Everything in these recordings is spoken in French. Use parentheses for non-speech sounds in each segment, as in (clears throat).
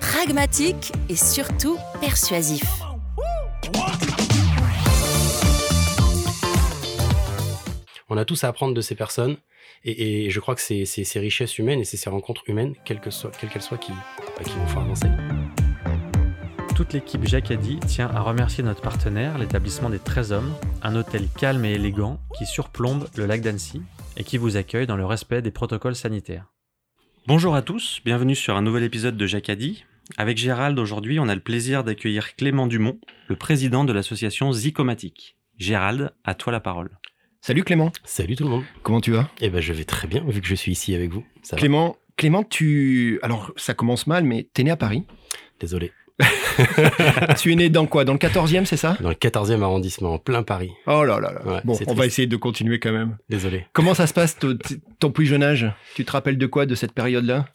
pragmatique et surtout persuasif. On a tous à apprendre de ces personnes et, et je crois que c'est ces richesses humaines et c'est ces rencontres humaines, quelles qu'elles soient, quelles qu'elles soient, qui, bah, qui nous font avancer. Toute l'équipe Jacadi tient à remercier notre partenaire, l'établissement des 13 hommes, un hôtel calme et élégant qui surplombe le lac d'Annecy et qui vous accueille dans le respect des protocoles sanitaires. Bonjour à tous, bienvenue sur un nouvel épisode de Jacadi. Avec Gérald, aujourd'hui, on a le plaisir d'accueillir Clément Dumont, le président de l'association Zicomatique. Gérald, à toi la parole. Salut Clément, Salut tout le monde. comment tu vas? Eh ben je vais très bien vu que je suis ici avec vous. Ça va Clément, Clément, tu... Alors, ça commence mal, mais t'es né à Paris. Désolé. (laughs) tu es né dans quoi? Dans le 14e, c'est ça? Dans le 14e arrondissement, en plein Paris. Oh là là là. Ouais, bon, on va essayer de continuer quand même. Désolé. Comment ça se passe ton, ton plus jeune âge? Tu te rappelles de quoi de cette période-là?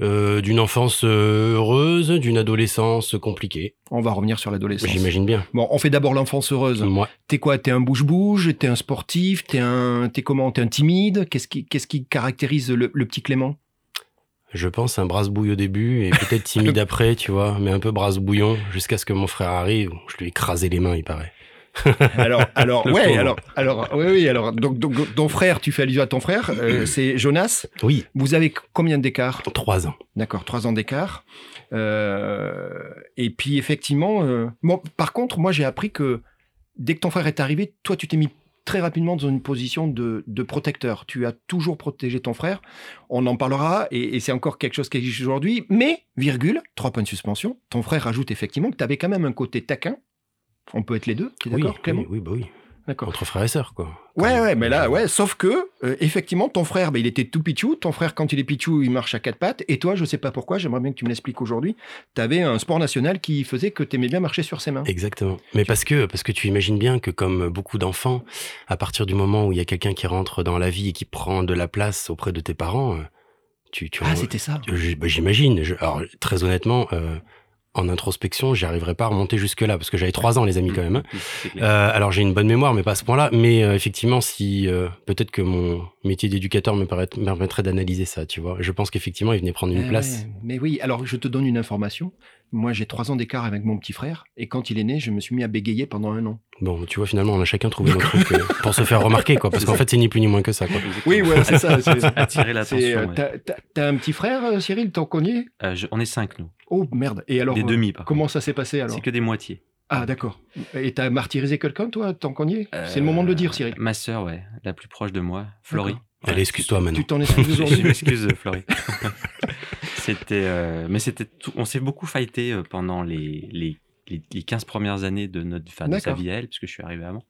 Euh, d'une enfance euh, heureuse, d'une adolescence compliquée. On va revenir sur l'adolescence. J'imagine bien. Bon, on fait d'abord l'enfance heureuse. Moi, T'es quoi? T'es un bouge-bouge? T'es un sportif? T'es un... T'es comment? T'es un timide? Qu'est-ce qui... Qu'est-ce qui caractérise le, le petit Clément? Je pense un brasse-bouille au début et peut-être timide (laughs) après, tu vois, mais un peu brasse-bouillon jusqu'à ce que mon frère arrive. Je lui ai écrasé les mains, il paraît. (laughs) Alors, alors, ouais, alors, alors, oui, oui, alors, donc, donc, ton frère, tu fais allusion à ton frère, euh, c'est Jonas. Oui, Vous avez combien d'écart? Trois ans. D'accord, trois ans d'écart. Euh, et puis, effectivement, euh, bon, par contre, moi, j'ai appris que dès que ton frère est arrivé, toi, tu t'es mis très rapidement dans une position de, de protecteur. Tu as toujours protégé ton frère. On en parlera, et, et c'est encore quelque chose qui existe aujourd'hui. Mais, virgule, trois points de suspension, ton frère rajoute effectivement que tu avais quand même un côté taquin. On peut être les deux, tu es Oui, d'accord, Clément oui, oui, bah oui. D'accord. Entre frères et sœurs, quoi. Ouais, ouais, mais là, ouais, sauf que, euh, effectivement, ton frère, bah, il était tout pichou. Ton frère, quand il est pichou, il marche à quatre pattes. Et toi, je sais pas pourquoi, j'aimerais bien que tu me l'expliques aujourd'hui. Tu avais un sport national qui faisait que tu aimais bien marcher sur ses mains. Exactement. Mais parce que, parce que tu imagines bien que comme beaucoup d'enfants, à partir du moment où il y a quelqu'un qui rentre dans la vie et qui prend de la place auprès de tes parents, euh, tu, tu Ah, c'était ça. Bah, J'imagine. Alors, très honnêtement, euh, en introspection, j'y arriverais pas à remonter jusque-là parce que j'avais trois ans, les amis, quand même. hein. Euh, alors, j'ai une bonne mémoire, mais pas à ce point-là. Mais euh, effectivement, si euh, peut-être que mon métier d'éducateur me, permettrait d'analyser ça, tu vois. Je pense qu'effectivement, il venait prendre une Eh place. ouais, Mais oui, alors je te donne une information. Moi, j'ai trois ans d'écart avec mon petit frère. Et quand il est né, je me suis mis à bégayer pendant un an. Bon, tu vois, finalement, on a chacun trouvé notre truc euh, pour se faire remarquer, quoi. Parce qu'en fait, c'est ni plus ni moins que ça, quoi. Oui, ouais, c'est ça. c'est- Attirer l'attention. euh, ouais. t'as- un petit frère, euh, Cyril, t'en connais Euh, je- on est cinq, nous. Oh, merde. Et alors, des euh, demi, par comment ça s'est passé alors? C'est que des moitiés. Ah, d'accord. Et t'as martyrisé quelqu'un, toi, t'en connais C'est le moment de le dire, Cyril. Euh, Ma sœur, ouais, la plus proche de moi, Florie. Allez, excuse-toi maintenant. Tu t'en excuses (laughs) Je aujourd'hui m'excuse, Florie. (laughs) c'était, euh, mais c'était tout- on s'est beaucoup fighté euh, pendant les, les, les, les 15 premières années de, notre, enfin, de sa vie à elle, puisque je suis arrivé avant.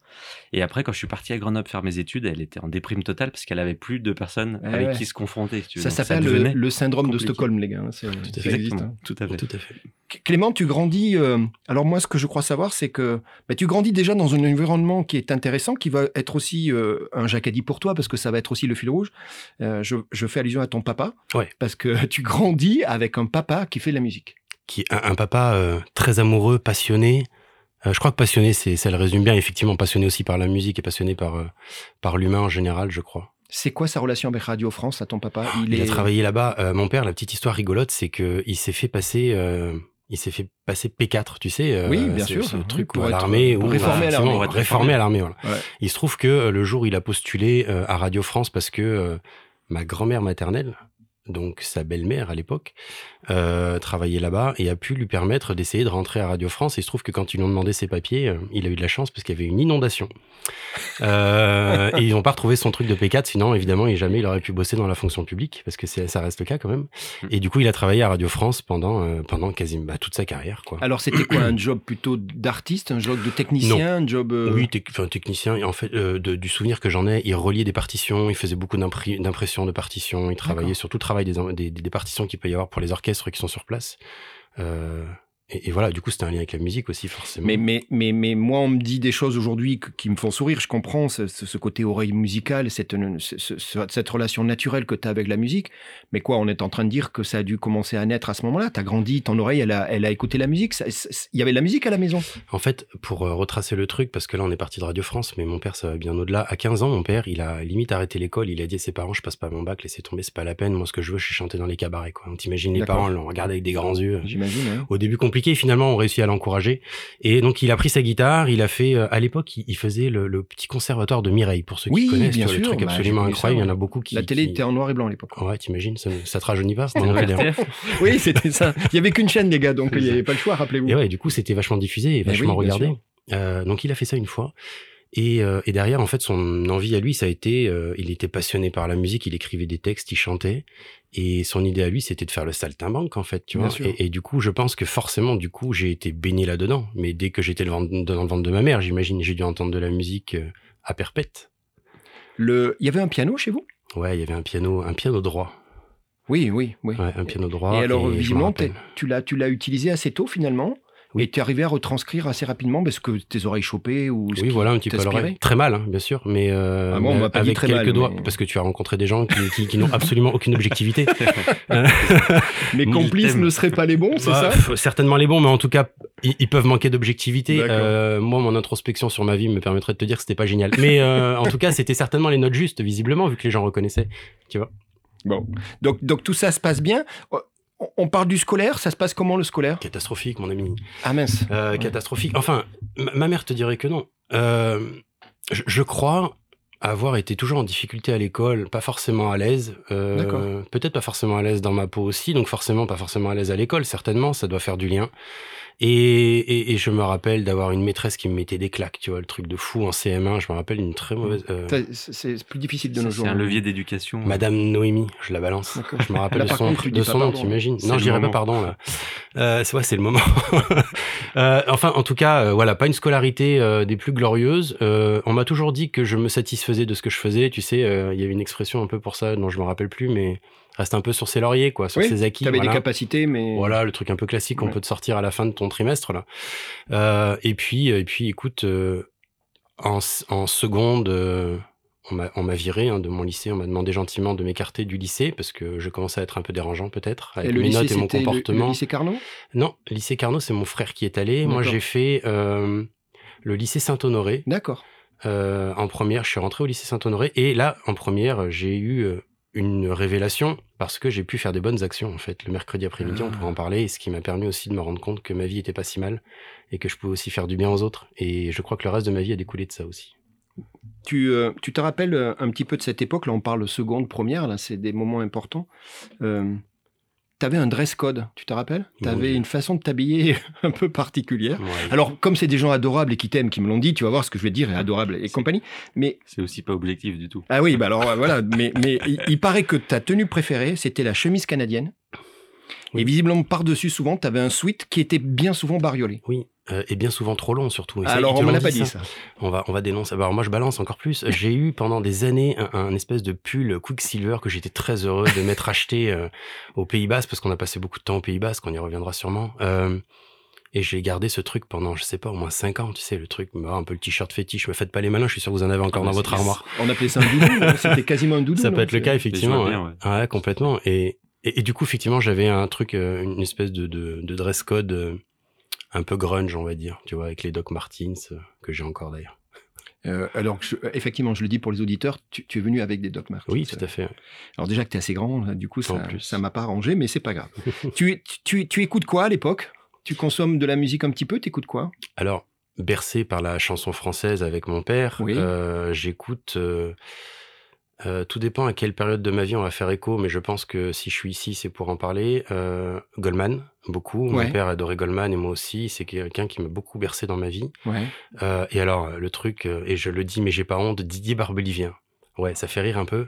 Et après, quand je suis parti à Grenoble faire mes études, elle était en déprime totale parce qu'elle avait plus de personnes Eh avec ouais. qui se confronter. si tu veux. Ça s'appelle le, syndrome de. Stockholm, les gars. hein, ça existe, hein. tout à fait. Tout à fait. Clément, tu grandis. euh, alors moi, ce que je crois savoir, c'est que bah, tu grandis déjà dans un environnement qui est intéressant, qui va être aussi euh, un jacadi pour toi, parce que ça va être aussi le fil rouge. Euh, je, je fais allusion à ton papa, Ouais. parce que (laughs) tu grandis avec un papa qui fait de la musique. Qui un, un papa euh, très amoureux, passionné. Euh, je crois que passionné, c'est ça le résume bien. Effectivement, passionné aussi par la musique et passionné par euh, par l'humain en général, je crois. C'est quoi sa relation avec Radio France à ton papa? Il, a travaillé là-bas. Mon père, la petite histoire rigolote, c'est que il s'est fait passer. il s'est fait passer P4, tu sais. Oui, bien sûr. Ce truc pour à l'armée. ou- réformer à l'armée. être réformé à l'armée, voilà. Ouais. Il se trouve que le jour où il a postulé à Radio France, parce que ma grand-mère maternelle, donc sa belle-mère à l'époque, euh, travaillait là-bas et a pu lui permettre d'essayer de rentrer à Radio France. Et il se trouve que quand ils lui ont demandé ses papiers, euh, il a eu de la chance parce qu'il y avait une inondation. Euh, et ils n'ont pas retrouvé son truc de P4, sinon évidemment, il, jamais il aurait pu bosser dans la fonction publique parce que ça reste le cas quand même. Mm. Et du coup, il a travaillé à Radio France pendant, pendant quasiment bah, toute sa carrière. Quoi. Alors c'était quoi Un job plutôt d'artiste, un job de technicien, un job... Enfin, technicien. En fait, du souvenir que j'en ai, il reliait des partitions, il faisait beaucoup d'impression de partitions, il travaillait sur tout le des partitions qu'il peut y avoir pour les orchestres qui sont sur place. Euh, et, voilà, du coup, c'était un lien avec la musique aussi, forcément. Mais, mais, mais, mais moi, on me dit des choses aujourd'hui qui me font sourire. Je comprends ce, ce côté oreille musicale, cette, cette relation naturelle que tu as avec la musique. Mais quoi, on est en train de dire que ça a dû commencer à naître à ce moment-là. Tu as grandi, ton oreille, elle a, elle a écouté la musique. Il y avait de la musique à la maison. En fait, pour euh, retracer le truc, parce que là, on est parti de Radio France, mais mon père, ça va bien au-delà. À 15 ans, mon père, il a limite arrêté l'école. Il a dit à ses parents, je passe pas mon bac, laissez tomber, c'est pas la peine. Moi, ce que je veux, je suis chanter dans les cabarets. Quoi. On t'imagine les parents, l'ont regardé avec des grands yeux. J'imagine. Au début compliqué, finalement, on réussit à l'encourager. Et donc, il a pris sa guitare, il a fait, euh, à l'époque, il, faisait le, petit conservatoire de Mireille, pour ceux qui connaissent. Bien le truc bah, absolument incroyable. Il y en a beaucoup qui. La télé était en noir et blanc à l'époque. Ouais, t'imagines, ça, ça te rajeunit pas, (laughs) (laughs) Oui, c'était ça. Il y avait qu'une chaîne, les gars, donc il n'y avait pas le choix, rappelez-vous. Et ouais, du coup, c'était vachement diffusé et vachement regardé. Euh, donc, il a fait ça une fois. Et, euh, et, derrière, en fait, son envie à lui, ça a été, euh, il était passionné par la musique, il écrivait des textes, il chantait, et son idée à lui, c'était de faire le saltimbanque, en fait, tu vois. Et, et, du coup, je pense que forcément, du coup, j'ai été baigné là-dedans. Mais dès que j'étais dans le ventre de ma mère, j'imagine, j'ai dû entendre de la musique euh, à perpète. Le, il y avait un piano chez vous? Ouais, il y avait un piano, un piano droit. Oui, oui, oui. Ouais, un piano droit. Et alors, visiblement, tu l'as, tu l'as utilisé assez tôt finalement? Oui. Et tu es arrivé à retranscrire assez rapidement parce que tes oreilles chopées ou Oui, voilà, un petit peu Très mal, hein, bien sûr, mais, euh, ah bon, avec très quelques mal, doigts, parce que tu as rencontré des gens qui, qui, n'ont (laughs) absolument aucune objectivité. (laughs) Mes complices ne seraient pas les bons, c'est bah, ça? Certainement les bons, mais en tout cas, ils, peuvent manquer d'objectivité. Euh, moi, mon introspection sur ma vie me permettrait de te dire que c'était pas génial. Mais euh, en tout cas, c'était certainement les notes justes, visiblement, vu que les gens reconnaissaient. Tu vois Bon. Donc, donc tout ça se passe bien on parle du scolaire, ça se passe comment le scolaire? Catastrophique, mon ami. Ah mince. Euh, catastrophique. Enfin, ma mère te dirait que non. Euh, je, crois avoir été toujours en difficulté à l'école, pas forcément à l'aise. Euh, peut-être pas forcément à l'aise dans ma peau aussi, donc forcément pas forcément à l'aise à l'école. Certainement, ça doit faire du lien. Et, et, je me rappelle d'avoir une maîtresse qui me mettait des claques, tu vois, le truc de fou en CM1. Je me rappelle une très mauvaise. Euh, c'est plus difficile de nos jours. C'est un levier d'éducation. Madame Noémie, je la balance. Je me rappelle de son, de son nom, t'imagines Non, je dirais pas pardon là. Euh, c'est ouais, c'est le moment. (laughs) euh, enfin, en tout cas, euh, voilà, pas une scolarité euh, des plus glorieuses. on m'a toujours dit que je me satisfaisais de ce que je faisais. Tu sais, il y avait une expression un peu pour ça dont je me rappelle plus, mais reste un peu sur ses lauriers, quoi, sur ses acquis. Tu avais des capacités, mais voilà, le truc un peu classique qu'on peut te sortir à la fin de ton trimestre là. Euh, et puis, et puis, écoute, euh, en, en, seconde, euh, on m'a viré hein, de mon lycée. On m'a demandé gentiment de m'écarter du lycée parce que je commençais à être un peu dérangeant peut-être avec mes notes et mon comportement. Le, lycée Carnot? Non, lycée Carnot, c'est mon frère qui est allé. Moi, j'ai fait le lycée Saint-Honoré. D'accord. en première, je suis rentré au lycée Saint-Honoré et là, en première, j'ai eu une révélation parce que j'ai pu faire des bonnes actions en fait. Le mercredi après-midi, on pourrait en ah. parler, et ce qui m'a permis aussi de me rendre compte que ma vie était pas si mal et que je pouvais aussi faire du bien aux autres. Et je crois que le reste de ma vie a découlé de ça aussi. Tu, euh, tu te rappelles euh, un petit peu de cette époque, là on parle seconde, première, là c'est des moments importants. Euh, tu avais un dress code, tu te rappelles? Tu avais une façon de t'habiller (laughs) un peu particulière. Alors, comme c'est des gens adorables et qui t'aiment, qui me l'ont dit, tu vas voir ce que je vais dire, est adorable et compagnie. Mais c'est aussi pas objectif du tout. Ah oui, bah alors voilà. mais mais il, paraît que ta tenue préférée, c'était la chemise canadienne. Et visiblement, par-dessus, souvent, tu avais un sweat qui était bien souvent bariolé. Oui, euh, et bien souvent trop long surtout. Alors on l'a pas dit ça. On va on va dénoncer. Alors moi je balance encore plus. (laughs) J'ai eu pendant des années un, espèce de pull Quicksilver que j'étais très heureux de m'être acheté euh, aux Pays Bas parce qu'on a passé beaucoup de temps aux Pays Bas, qu'on y reviendra sûrement. Euh, et j'ai gardé ce truc pendant, je sais pas, au moins 5 ans, tu sais, le truc, bah, un peu le t-shirt fétiche, me faites pas les malins, je suis sûr que vous en avez encore ah, dans votre armoire. On appelait ça un doudou, c'était quasiment un doudou. Ça peut être le cas, effectivement. ouais. complètement. Et, et, du coup, effectivement, j'avais un truc, une espèce de, de, de dress code un peu grunge, on va dire, tu vois, avec les Doc Martens, euh, que j'ai encore d'ailleurs. Euh, alors, effectivement, je le dis pour les auditeurs, tu, es venu avec des Doc Martens. Oui, tout à fait. Alors déjà que tu es assez grand, du coup, ça ça m'a pas arrangé, mais c'est pas grave. (laughs) tu, tu, tu, écoutes quoi à l'époque? Tu consommes de la musique un petit peu Tu écoutes quoi? Alors, bercé par la chanson française avec mon père, euh, j'écoute Euh, tout dépend à quelle période de ma vie on va faire écho, mais je pense que si je suis ici, c'est pour en parler. Euh, Goldman, beaucoup. Ouais. Mon père adorait Goldman et moi aussi. C'est quelqu'un qui m'a beaucoup bercé dans ma vie. Ouais. Euh, et alors, le truc, euh, et je le dis, mais j'ai pas honte, Didier Barbelivien. Ouais, ça fait rire un peu.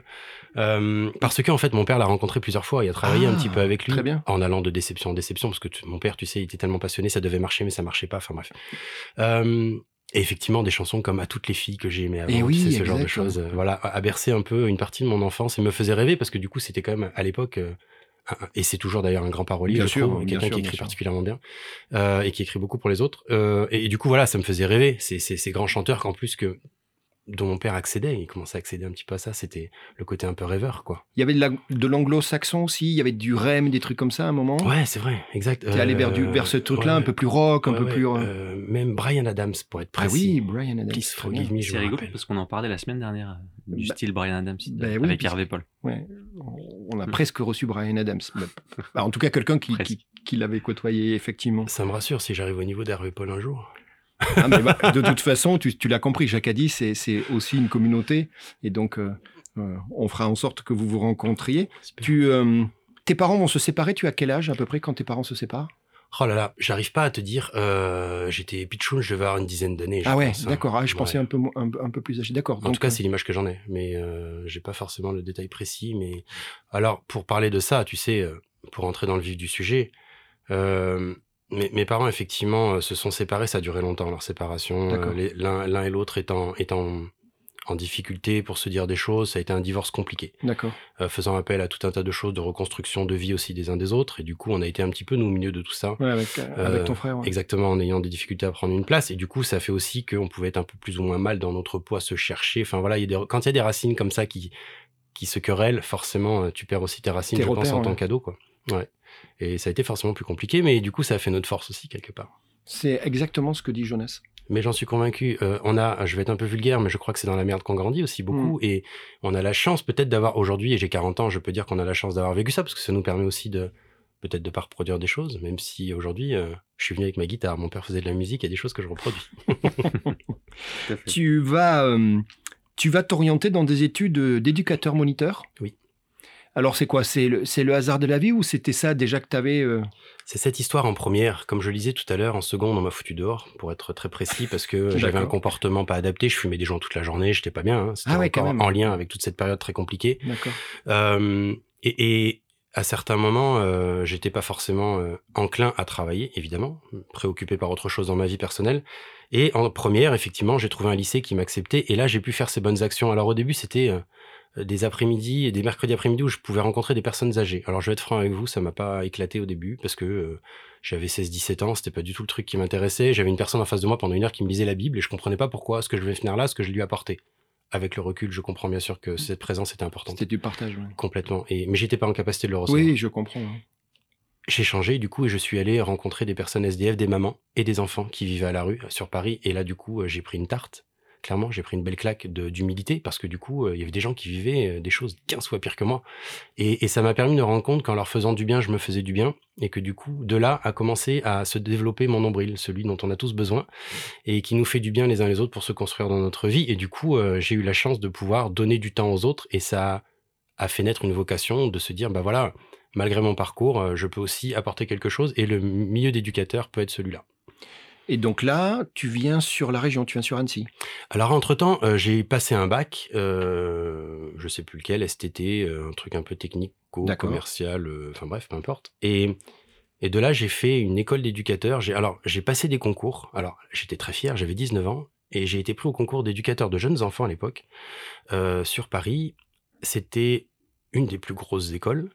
Euh, parce que, en fait, mon père l'a rencontré plusieurs fois. Il a travaillé un Ah, petit peu avec lui. très bien. En allant de déception en déception. Parce que tu- mon père, tu sais, il était tellement passionné, ça devait marcher, mais ça marchait pas. Enfin, bref. Euh, et effectivement, des chansons comme À toutes les filles que j'ai aimées avant. Et tu oui, sais, ce genre de choses. euh, Voilà, a bercé un peu une partie de mon enfance et me faisait rêver parce que, du coup, c'était quand même, à l'époque, euh, et c'est toujours d'ailleurs un grand parolier, Bien je sûr, trouve, quelqu'un qui écrit particulièrement bien euh, et qui écrit beaucoup pour les autres. Euh, et, et du coup, voilà, ça me faisait rêver. Ces, ces, ces grands chanteurs qu'en plus que dont mon père accédait, il commençait à accéder un petit peu à ça. C'était le côté un peu rêveur, quoi. Il y avait de la- de l'anglo-saxon aussi, il y avait du REM, des trucs comme ça à un moment? Ouais, c'est vrai, exact. T'es allé vers, du, Euh, vers ce truc-là, ouais, un peu plus rock, un peu ouais, plus. euh, euh, même Brian Adams, pour être ah précis. oui, Brian Adams. Please forgive me, C'est rigolo rappelle. parce qu'on en parlait la semaine dernière euh, du Bah, style Brian Adams bah oui, avec Hervé Paul. Ouais, on a presque reçu Brian Adams. (laughs) Bah, en tout cas, quelqu'un qui, qui, qui l'avait côtoyé, effectivement. Ça me rassure si j'arrive au niveau d'Hervé Paul un jour. Ah, mais bah, de toute façon, tu, tu l'as compris, Jacadi, c'est c'est aussi une communauté. Et donc, euh, euh, on fera en sorte que vous vous rencontriez. Tu, euh, tes parents vont se séparer. Tu as quel âge à peu près quand tes parents se séparent? Oh là là, j'arrive pas à te dire. euh, J'étais pitchoun, je devais avoir une dizaine d'années. Ah ouais, pense, hein. d'accord. Ah, je Ouais. pensais un peu, un, un peu plus âgé. D'accord. En donc, tout cas, c'est l'image que j'en ai, mais euh, j'ai pas forcément le détail précis. Mais alors, pour parler de ça, tu sais, pour entrer dans le vif du sujet, euh, mes, mes parents effectivement euh, se sont séparés. Ça a duré longtemps leur séparation. Euh, L'un et l'autre étant étant en difficulté pour se dire des choses. Ça a été un divorce compliqué, D'accord. euh, faisant appel à tout un tas de choses, de reconstruction de vie aussi des uns des autres. Et du coup, on a été un petit peu nous au milieu de tout ça. Ouais, avec, euh, avec ton frère. ouais. Exactement, en ayant des difficultés à prendre une place. Et du coup, ça fait aussi qu'on pouvait être un peu plus ou moins mal dans notre à se chercher. Enfin voilà, il y a des, quand il y a des racines comme ça qui, qui se querellent, forcément, tu perds aussi tes racines, Tes je pense, repères, en tant ouais. qu'ado. Quoi. Ouais. Et ça a été forcément plus compliqué, mais du coup, ça a fait notre force aussi, quelque part. C'est exactement ce que dit Jonas. Mais j'en suis convaincu. Euh, on a, je vais être un peu vulgaire, mais je crois que c'est dans la merde qu'on grandit aussi beaucoup. Mm. Et on a la chance peut-être d'avoir aujourd'hui, et j'ai 40 ans, je peux dire qu'on a la chance d'avoir vécu ça, parce que ça nous permet aussi de peut-être de pas reproduire des choses, même si aujourd'hui, euh, je suis venu avec ma guitare. Mon père faisait de la musique, il y a des choses que je reproduis. (laughs) Tu vas, euh, tu vas t'orienter dans des études euh, d'éducateur moniteur. Oui. Alors c'est quoi? C'est le, c'est le hasard de la vie ou c'était ça déjà que tu avais C'est cette histoire en première. Comme je le disais tout à l'heure, en seconde, on m'a foutu dehors, pour être très précis, parce que (laughs) j'avais un comportement pas adapté. Je fumais des joints toute la journée, j'étais pas bien. hein. C'était Ah ouais, en lien avec toute cette période très compliquée. D'accord. Euh, et, et à certains moments, euh, j'étais pas forcément euh, enclin à travailler, évidemment, préoccupé par autre chose dans ma vie personnelle. Et en première, effectivement, j'ai trouvé un lycée qui m'acceptait. Et là, j'ai pu faire ces bonnes actions. Alors au début, c'était euh, des après-midi et des mercredis après-midi où je pouvais rencontrer des personnes âgées. Alors je vais être franc avec vous, ça m'a pas éclaté au début parce que euh, j'avais 16-17 ans, c'était pas du tout le truc qui m'intéressait. J'avais une personne en face de moi pendant une heure qui me lisait la Bible et je comprenais pas pourquoi ce que je vais finir là, ce que je lui apportais. Avec le recul, je comprends bien sûr que cette présence était importante. C'était du partage. ouais. Complètement. Et, mais j'étais pas en capacité de le recevoir. Oui, je comprends. hein. J'ai changé du coup et je suis allé rencontrer des personnes SDF, des mamans et des enfants qui vivaient à la rue sur Paris. Et là du coup euh, j'ai pris une tarte. Clairement j'ai pris une belle claque d'humilité parce que du coup euh, il y avait des gens qui vivaient euh, des choses 15 fois pires que moi. Et, et ça m'a permis de me rendre compte qu'en leur faisant du bien je me faisais du bien. Et que du coup de là a commencé à se développer mon nombril, celui dont on a tous besoin et qui nous fait du bien les uns les autres pour se construire dans notre vie. Et du coup euh, j'ai eu la chance de pouvoir donner du temps aux autres et ça a fait naître une vocation de se dire bah voilà malgré mon parcours, je peux aussi apporter quelque chose et le milieu d'éducateur peut être celui-là. Et donc là, tu viens sur la région, tu viens sur Annecy. Alors entre-temps, euh, j'ai passé un bac, euh, je sais plus lequel, STT, euh, un truc un peu technico, D'accord. commercial, euh, enfin bref, peu importe. Et, et de là, j'ai fait une école d'éducateur. Alors, j'ai passé des concours. Alors, j'étais très fier, j'avais 19 ans et j'ai été pris au concours d'éducateur de jeunes enfants à l'époque sur Paris. C'était une des plus grosses écoles.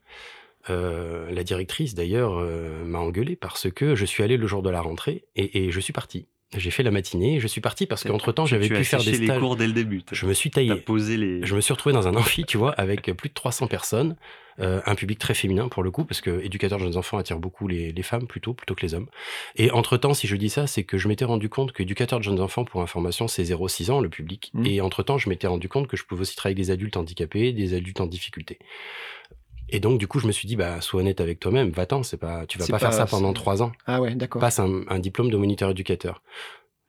Euh, la directrice d'ailleurs euh, m'a engueulé parce que je suis allé le jour de la rentrée et, et je suis parti. J'ai fait la matinée et je suis parti parce qu'entre temps j'avais pu as faire des séché les stages. cours dès le début. Je me suis taillé. posé les. Je me suis retrouvé dans un amphi, tu vois, avec plus de 300 personnes, euh, un public très féminin pour le coup, parce que éducateur de jeunes enfants attire beaucoup les, les femmes plutôt, plutôt que les hommes. Et entre-temps, si je dis ça, c'est que je m'étais rendu compte que éducateur de jeunes enfants, pour information, c'est 0-6 ans le public. Mhm. Et entre-temps, je m'étais rendu compte que je pouvais aussi travailler avec des adultes handicapés, des adultes en difficulté. Et donc, du coup, je me suis dit, bah, sois honnête avec toi-même, va-t'en, c'est pas, tu vas pas, pas- faire ça pendant trois ans Ah ouais, d'accord. passe un, un diplôme de moniteur éducateur.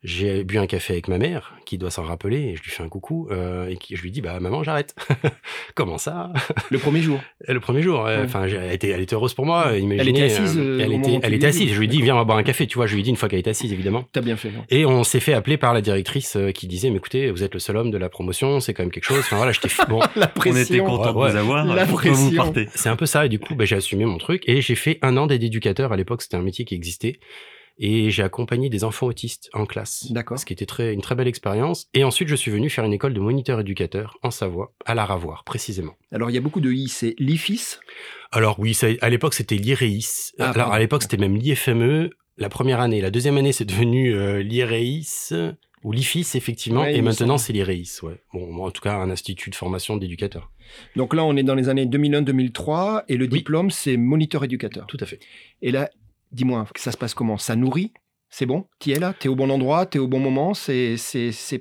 J'ai bu un café avec ma mère, qui doit s'en rappeler, et je lui fais un coucou, euh, et qui, je lui dis, bah maman, j'arrête. (laughs) Comment ça? Le premier jour. (laughs) Le premier jour. Ouais. Enfin, elle était, elle était heureuse pour moi. Imaginez, Elle était assise, euh, euh, elle était, elle était dis assise. Je lui D'accord. viens, on va boire un café. Tu vois, je lui dit une fois qu'elle était assise, évidemment. T'as bien fait. non Et on s'est fait appeler par la directrice euh, qui disait, mais écoutez, vous êtes le seul homme de la promotion, c'est quand même quelque chose. Enfin voilà, j'étais bon. (laughs) La On pression. était content ouais, de vous avoir. la Pourquoi vous pression. partez C'est un peu ça, et du coup, bah, j'ai assumé mon truc, et j'ai fait un an d'aide éducateur. À l'époque, c'était un métier qui existait. Et j'ai accompagné des enfants autistes en classe. D'accord. Ce qui était très, une très belle expérience. Et ensuite, je suis venu faire une école de moniteur éducateur en Savoie, à la Ravoire, précisément. Alors, il y a beaucoup de I. C'est l'IFIS? Alors oui, ça- à l'époque, c'était l'IREIS. Ah, Alors pardon. à l'époque, c'était même l'IFME. La première année. La deuxième année, c'est devenu euh, l'IREIS. Ou l'IFIS, effectivement. Ouais, et maintenant, c'est l'IREIS, ouais. Bon, en tout cas, un institut de formation d'éducateurs. Donc là, on est dans les années 2001-2003 et le diplôme, c'est moniteur éducateur. Tout à fait. Et là, dis-moi, ça se passe comment? Ça nourrit? C'est bon? T'y es là? T'es au bon endroit? T'es au bon moment? C'est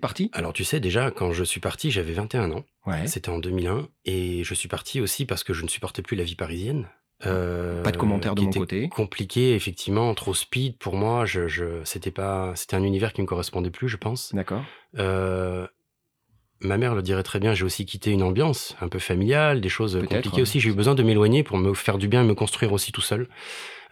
parti? Alors tu sais, déjà, quand je suis parti, j'avais 21 ans. Ouais. C'était en 2001. Et je suis parti aussi parce que je ne supportais plus la vie parisienne. Euh, Pas de commentaires de mon côté. Compliqué, effectivement, trop speed pour moi. Je, je, c'était pas, c'était un univers qui me correspondait plus, je pense. D'accord. Euh, ma mère le dirait très bien, j'ai aussi quitté une ambiance un peu familiale, des choses compliquées aussi. J'ai eu besoin de m'éloigner pour me faire du bien et me construire aussi tout seul.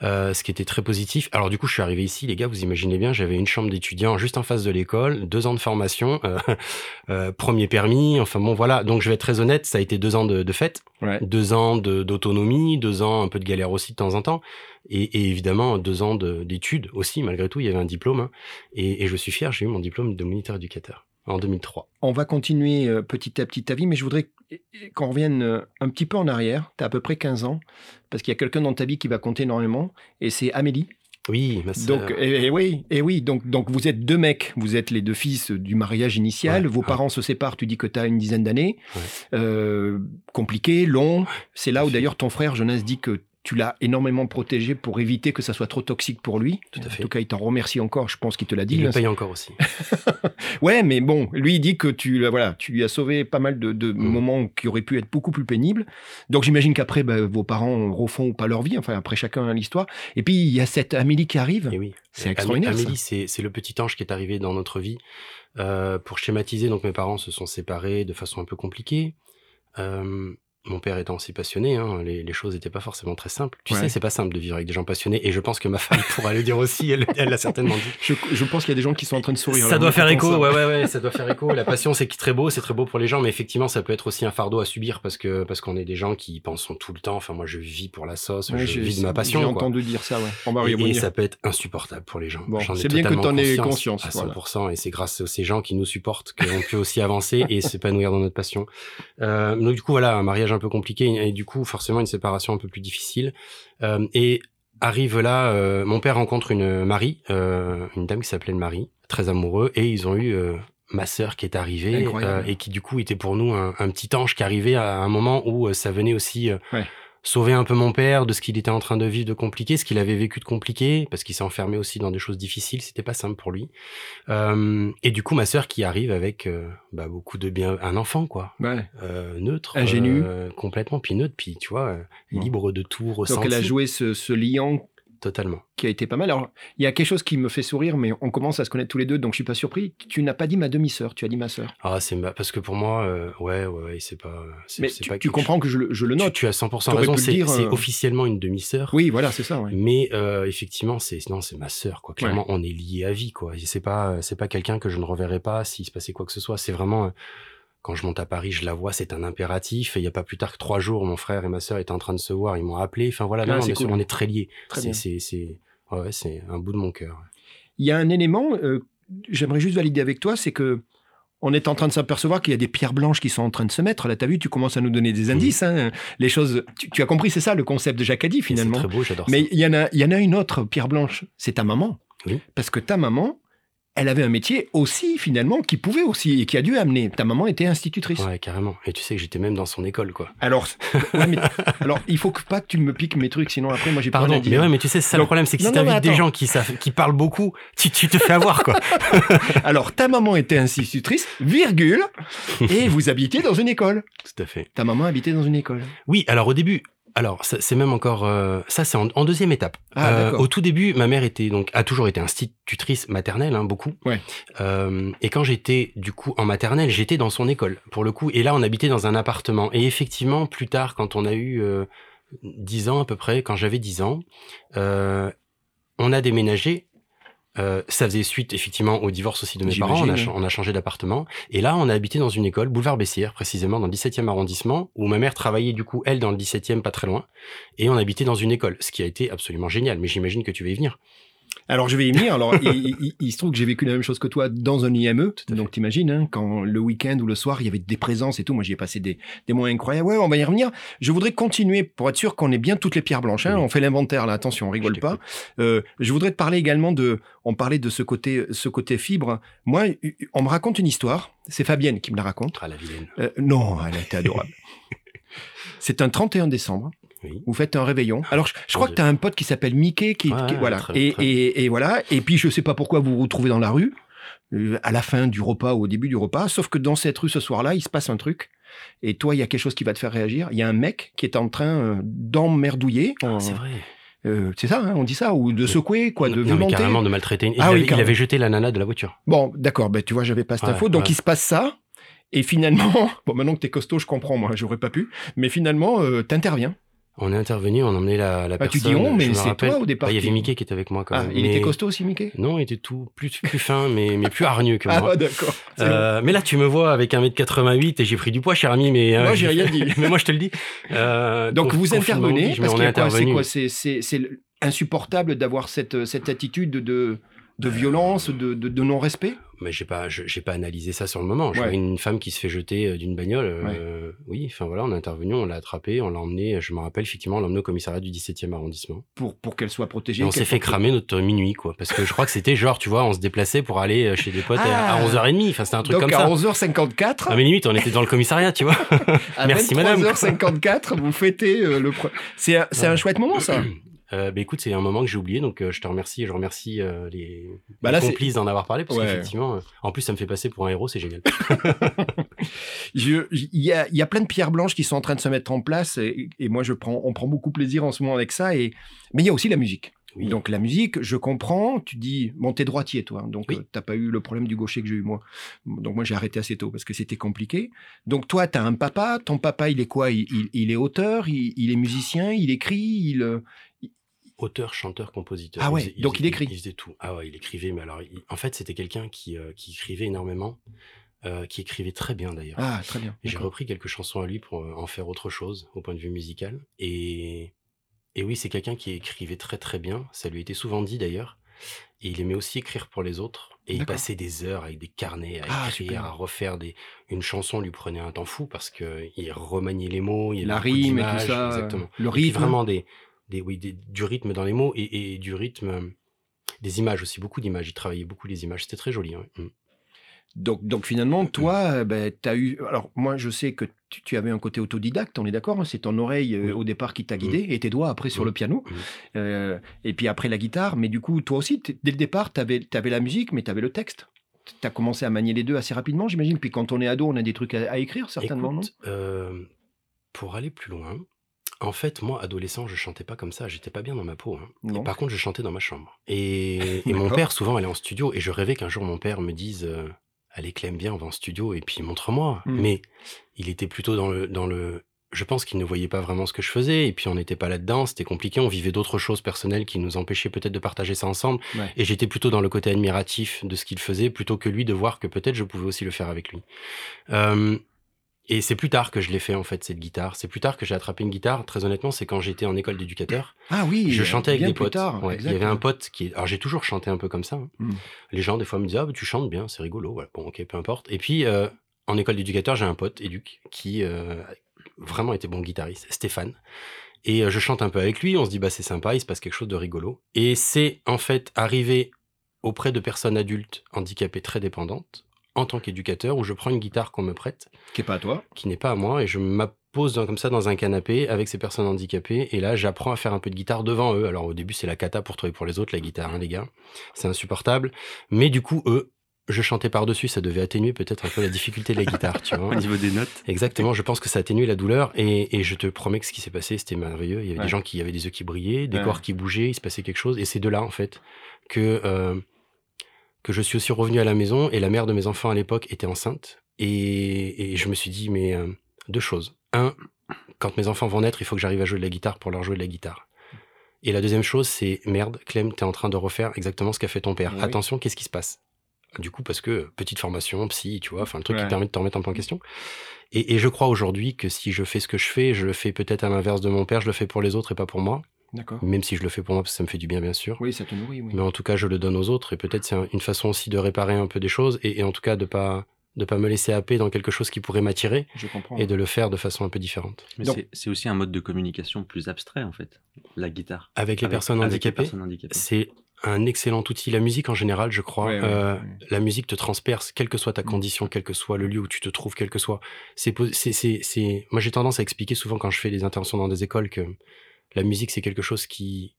Euh, ce qui était très positif. Alors du coup, je suis arrivé ici, les gars, vous imaginez bien, j'avais une chambre d'étudiant juste en face de l'école, deux ans de formation, euh, (laughs) euh, premier permis, enfin bon voilà. Donc je vais être très honnête, ça a été deux ans de, de fête, Ouais. deux ans de- d'autonomie, deux ans un peu de galère aussi de temps en temps, et, et évidemment deux ans de- d'études aussi, malgré tout, il y avait un diplôme, hein. et, et je suis fier, j'ai eu mon diplôme de moniteur éducateur en 2003. On va continuer euh, petit à petit ta vie, mais je voudrais qu'on revienne euh, un petit peu en arrière. Tu as à peu près 15 ans, parce qu'il y a quelqu'un dans ta vie qui va compter énormément, et c'est Amélie. Oui, ma sœur. Donc, et, et oui, et oui donc, donc vous êtes deux mecs, vous êtes les deux fils du mariage initial, Ouais, vos ouais. parents se séparent, tu dis que tu as une dizaine d'années, Ouais. Euh, compliqué, long. C'est là où d'ailleurs ton frère Jonas dit que tu l'as énormément protégé pour éviter que ça soit trop toxique pour lui. Tout à En fait. tout cas, il t'en remercie encore, je pense qu'il te l'a dit. il le hein. paye encore aussi. (laughs) Ouais, mais bon, lui il dit que tu, voilà, tu lui as sauvé pas mal de, de Mm. moments qui auraient pu être beaucoup plus pénibles. Donc j'imagine qu'après, bah, vos parents refont pas leur vie, enfin après chacun a l'histoire. Et puis il y a cette Amélie qui arrive. Et oui. C'est extraordinaire. Amélie, c'est c'est le petit ange qui est arrivé dans notre vie. Euh, pour schématiser, donc mes parents se sont séparés de façon un peu compliquée. Euh, mon père étant aussi passionné, hein, les, les choses n'étaient pas forcément très simples. Tu Ouais. sais, c'est pas simple de vivre avec des gens passionnés, et je pense que ma femme (laughs) pourra le dire aussi. Elle elle l'a certainement dit. Je, je pense qu'il y a des gens qui sont en train de sourire. Ça doit faire écho, ça. ouais, ouais, ouais, ça (laughs) doit faire écho. La passion, c'est très beau, c'est très beau pour les gens, mais effectivement, ça peut être aussi un fardeau à subir parce que parce qu'on est des gens qui pensent tout le temps. Enfin, moi, je vis pour la sauce, Ouais, je vis de ma passion. J'ai entendu dire ça, ouais. On va y Et, et ça peut être insupportable pour les gens. Bon, c'est bien que t'en aies conscience, À voilà. 100%. Et c'est grâce à ces gens qui nous supportent qu'on peut aussi avancer et (laughs) s'épanouir dans notre passion. Euh, donc, du coup, voilà, un mariage un peu compliqué et, du coup, forcément, une séparation un peu plus difficile. Euh, et arrive là, euh, mon père rencontre une Marie, euh, une dame qui s'appelait Marie, très amoureux, et ils ont eu euh, ma sœur qui est arrivée et qui, du coup, était pour nous un, un petit ange qui arrivait à un moment où ça venait aussi Ouais. Sauver un peu mon père de ce qu'il était en train de vivre de compliqué, ce qu'il avait vécu de compliqué, parce qu'il s'est enfermé aussi dans des choses difficiles, c'était pas simple pour lui. Euh, et du coup, ma sœur qui arrive avec euh, bah, beaucoup de bien, un enfant quoi, Ouais. euh, neutre, Ingénu. euh, complètement, puis neutre, puis tu vois, euh, libre de tout ressenti, Donc elle a joué ce, ce liant totalement. qui a été pas mal. Alors, il y a quelque chose qui me fait sourire, mais on commence à se connaître tous les deux, donc je suis pas surpris. Tu n'as pas dit ma demi-sœur, tu as dit ma sœur. Ah, c'est ma- parce que pour moi, euh, ouais, ouais, ouais, c'est pas, c'est Mais tu, pas tu quelque comprends que je le, je le chose- note. Tu, tu as 100% T'aurais raison. C'est euh, officiellement une demi-sœur. Oui, voilà, c'est ça. ouais. Mais euh, effectivement, c'est non, c'est ma sœur quoi. Clairement, on est liés à vie quoi. C'est pas c'est pas quelqu'un que je ne reverrai pas s'il se passait quoi que ce soit. C'est vraiment quand je monte à Paris, je la vois, c'est un impératif. Et il y a pas plus tard que trois jours, mon frère et ma sœur étaient en train de se voir, ils m'ont appelé. Enfin voilà, sûr, cool. on est très liés. C'est c'est ouais, un bout de mon cœur. Il y a un élément, euh, j'aimerais juste valider avec toi, c'est que on est en train de s'apercevoir qu'il y a des pierres blanches qui sont en train de se mettre. Là, tu as vu, tu commences à nous donner des indices. hein. Les choses, tu, tu as compris, c'est ça le concept de Jacques Addy, Et C'est finalement. très beau, j'adore ça. Mais il y, en a, y en a une autre pierre blanche, c'est ta maman. Oui. Parce que ta maman, elle avait un métier aussi, finalement, qui pouvait aussi, et qui a dû amener. Ta maman était institutrice. Ouais, carrément. Et tu sais que j'étais même dans son école quoi. Alors, (laughs) ouais, mais- alors, il faut que, pas que tu me piques mes trucs, sinon après, moi, j'ai pas Pardon, mais ouais, mais tu sais, ça le problème, c'est que si Non, mais t'invites des gens qui savent, qui parlent beaucoup, tu, tu te fais avoir quoi. (laughs) Alors, ta maman était institutrice, virgule, et vous habitiez dans une école. Tout à fait. Ta maman habitait dans une école. Oui, alors au début, alors, ça- c'est même encore. euh, ça, c'est en, en deuxième étape. Ah, Euh, au tout début, ma mère était donc a toujours été institutrice maternelle, hein, beaucoup. Ouais. Euh, et quand j'étais du coup en maternelle, j'étais dans son école pour le coup. Et là, on habitait dans un appartement. Et effectivement, plus tard, quand on a eu euh, 10 ans à peu près, quand j'avais 10 ans, euh, on a déménagé. Euh, ça faisait suite effectivement au divorce aussi de mes parents. On a, on changé d'appartement. Et là, on a habité dans une école, boulevard Bessières, précisément dans le 17e arrondissement, où ma mère travaillait du coup, elle, dans le 17e, pas très loin. Et on habitait dans une école, ce qui a été absolument génial. Mais j'imagine que tu vas y venir. Alors je vais y venir. Alors il, il- il se trouve que j'ai vécu la même chose que toi dans un IME. Donc t'imagines, hein, quand le week-end ou le soir il y avait des présences et tout. Moi j'y ai passé des, des moments incroyables. Ouais, on va y revenir. Je voudrais continuer pour être sûr qu'on ait bien toutes les pierres blanches. hein. Oui. On fait l'inventaire là. Attention, on rigole Je pas. Euh, je voudrais te parler également de. On parlait de ce côté, ce côté fibre. Moi, on me raconte une histoire. C'est Fabienne qui me la raconte. Ah, la vilaine. Euh, non, elle était adorable. (laughs) C'est un 31 décembre. Oui. Vous faites un réveillon. Alors, je, je crois que tu as un pote qui s'appelle Mickey, qui, Ouais, qui- voilà. très- et, très- et, et voilà. Et puis, je sais pas pourquoi vous vous retrouvez dans la rue, euh, à la fin du repas ou au début du repas. Sauf que dans cette rue ce soir-là, il se passe un truc. Et toi, il y a quelque chose qui va te faire réagir. Il y a un mec qui est en train euh, d'emmerdouiller. Ah, c'est vrai. euh, c'est ça, hein, on dit ça, ou de secouer, quoi, de non, violenter. carrément de maltraiter. une- Il, Ah oui, avait, il avait jeté la nana de la voiture. Bon, d'accord, ben, tu vois, j'avais pas cette Ouais, info. Donc, ouais. il se passe ça. Et finalement, (laughs) bon, maintenant que t'es costaud, je comprends, moi, j'aurais pas pu. Mais finalement, euh, t'interviens. On est intervenu, on a emmené la, la Bah, tu personne. dis on, mais c'est toi au départ Bah, Il y avait Mickey qui était avec moi quand Ah, même. il mais- était costaud aussi, Mickey? Non, il était tout plus, plus fin, mais, mais plus hargneux que Ah, moi. ouais, d'accord. Euh, mais là, tu me vois avec 1m88 et j'ai pris du poids, cher ami, mais... euh, Moi, j'ai rien dit. (laughs) mais moi, je te le dis. Euh, Donc vous intervenez parce on qu'il y est intervenu. C'est c'est c'est le- insupportable d'avoir cette cette attitude de de violence, de, de, de non-respect. Mais j'ai pas, j'ai pas analysé ça sur le moment. Je Ouais. vois une femme qui se fait jeter euh, d'une bagnole. euh, Oui, enfin voilà, on est intervenu, on l'a attrapé, on l'a emmené. Je me rappelle effectivement, on l'a emmené au commissariat du 17e arrondissement. pour pour qu'elle soit protégée. Et on s'est fait cramer notre minuit, quoi. Parce que je crois que c'était genre, tu vois, on se déplaçait pour aller euh, chez des potes à- Ah. à 11h30. Enfin, c'était un truc Donc comme à ça. 11h54, Ah, mais limite, on était dans le commissariat, tu vois. (laughs) à merci, madame. 23h54, vous fêtez euh, le. pre- C'est un, c'est un chouette moment ça. (clears throat) Euh, bah, écoute, c'est un moment que j'ai oublié, donc euh, je te remercie et je remercie euh, les, Bah, les là, c'est- complices d'en avoir parlé, parce Ouais. qu'effectivement, euh, en plus, ça me fait passer pour un héros, c'est génial. (laughs) Il y a, y a plein de pierres blanches qui sont en train de se mettre en place et, et moi je prends, on prend beaucoup plaisir en ce moment avec ça. Et mais il y a aussi la musique. Oui. Donc la musique, je comprends. Tu dis, bon, t'es droitier toi, hein, donc Oui. euh, t'as pas eu le problème du gaucher que j'ai eu moi. Donc moi j'ai arrêté assez tôt parce que c'était compliqué. Donc toi, t'as un papa. Ton papa, il est quoi? Il, il- il est auteur, il, il est musicien, il écrit, il. Auteur, chanteur, compositeur. Ah ouais, faisait- donc il écrit. Il faisait tout. Ah ouais, il écrivait, mais alors, il- en fait, c'était quelqu'un qui, euh, qui écrivait énormément, euh, qui écrivait très bien d'ailleurs. Ah très bien. J'ai repris quelques chansons à lui pour euh, en faire autre chose au point de vue musical. Et, et oui, c'est quelqu'un qui écrivait très très bien. Ça lui était souvent dit d'ailleurs. Et il aimait aussi écrire pour les autres. Et il passait des heures avec des carnets à Ah, écrire, super. à refaire des. Une chanson lui prenait un temps fou parce que il remaniait les mots, il y La avait beaucoup rime et tout ça. Exactement. Le rythme. vraiment des, des, oui, des- du rythme dans les mots et, et du rythme, euh, des images aussi, beaucoup d'images. Il travaillait beaucoup les images. C'était très joli. ouais. Mm. Donc, donc finalement, toi, euh, ben, tu as eu. Alors, moi, je sais que tu, tu avais un côté autodidacte, on est d'accord hein, C'est ton oreille euh, au départ qui t'a guidé et tes doigts après sur Mm. le piano. Mm. Euh, et puis après la guitare. Mais du coup, toi aussi, dès le départ, tu avais, la musique, mais tu avais le texte. Tu as commencé à manier les deux assez rapidement, j'imagine. Puis quand on est ado, on a des trucs à, à écrire, certainement, Écoute, euh, pour aller plus loin, en fait, moi, adolescent, je chantais pas comme ça. J'étais pas bien dans ma peau. hein. Et par contre, je chantais dans ma chambre. Et, et mon père, souvent, allait en studio. Et je rêvais qu'un jour, mon père me dise euh, Allez, Clem, bien, on va en studio. Et puis, montre-moi. Mm. Mais il était plutôt dans le. Dans le je pense qu'il ne voyait pas vraiment ce que je faisais. Et puis, on n'était pas là-dedans. C'était compliqué. On vivait d'autres choses personnelles qui nous empêchaient peut-être de partager ça ensemble. Ouais. Et j'étais plutôt dans le côté admiratif de ce qu'il faisait, plutôt que lui de voir que peut-être je pouvais aussi le faire avec lui. Euh, et c'est plus tard que je l'ai fait, en fait, cette guitare. C'est plus tard que j'ai attrapé une guitare. Très honnêtement, c'est quand j'étais en école d'éducateur. Ah oui, Je chantais avec bien des plus potes. tard, Ouais, il y avait un pote qui. Alors j'ai toujours chanté un peu comme ça. hein. Mm. Les gens des fois me disaient ah bah, tu chantes bien, c'est rigolo. Voilà. Bon ok peu importe. Et puis euh, en école d'éducateur j'ai un pote éduc qui euh, vraiment était bon guitariste, Stéphane. Et euh, je chante un peu avec lui. On se dit bah c'est sympa, il se passe quelque chose de rigolo. Et c'est en fait arrivé auprès de personnes adultes handicapées très dépendantes en tant qu'éducateur où je prends une guitare qu'on me prête Qui est pas à toi. qui n'est pas à moi et je m'appose comme ça dans un canapé avec ces personnes handicapées et là j'apprends à faire un peu de guitare devant eux. Alors au début c'est la cata pour toi et pour les autres la guitare hein, les gars, c'est insupportable. Mais du coup eux je chantais par-dessus, ça devait atténuer peut-être un peu la difficulté de la guitare, tu vois. (laughs) Au niveau des notes. Exactement, je pense que ça atténuait la douleur et, et je te promets que ce qui s'est passé, c'était merveilleux. Il y avait Ouais. des gens qui avaient des yeux qui brillaient, des Ouais. corps qui bougeaient, il se passait quelque chose. Et c'est de là, en fait, que, euh, que je suis aussi revenu à la maison et la mère de mes enfants à l'époque était enceinte. Et, et je me suis dit, mais euh, deux choses. Un, quand mes enfants vont naître, il faut que j'arrive à jouer de la guitare pour leur jouer de la guitare. Et la deuxième chose, c'est merde, Clem, t'es en train de refaire exactement ce qu'a fait ton père. Oui. Attention, qu'est-ce qui se passe? Du coup, parce que petite formation, psy, tu vois, enfin le truc Ouais. qui permet de te remettre un peu en question. Et, et je crois aujourd'hui que si je fais ce que je fais, je le fais peut-être à l'inverse de mon père, je le fais pour les autres et pas pour moi. D'accord. Même si je le fais pour moi parce que ça me fait du bien, bien sûr. Oui, ça te nourrit, oui. Mais en tout cas, je le donne aux autres et peut-être c'est un- une façon aussi de réparer un peu des choses et, et en tout cas de pas de pas me laisser happer dans quelque chose qui pourrait m'attirer Je comprends. et de le faire de façon un peu différente. Mais Donc- c'est- c'est aussi un mode de communication plus abstrait, en fait, la guitare. Avec les Avec- personnes avec les handicapées, personnes handicapées. c'est un excellent outil. La musique en général, je crois, Ouais, ouais, euh, ouais. la musique te transperce, quelle que soit ta Mm. condition, quel que soit le lieu où tu te trouves, quel que soit. C'est, po- c'est, c'est, c'est- Moi, j'ai tendance à expliquer souvent quand je fais des interventions dans des écoles que la musique, c'est quelque chose qui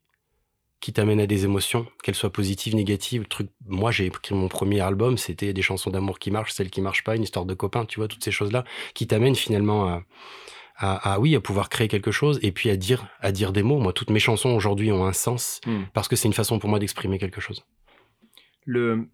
qui t'amène à des émotions, qu'elles soient positives, négatives. Le truc, moi, j'ai écrit mon premier album, c'était des chansons d'amour qui marchent, celles qui marchent pas, une histoire de copains, tu vois, toutes ces choses-là qui t'amènent finalement à, à, à, oui, à pouvoir créer quelque chose et puis à dire, à dire des mots. Moi, toutes mes chansons aujourd'hui ont un sens Hmm. parce que c'est une façon pour moi d'exprimer quelque chose. Le...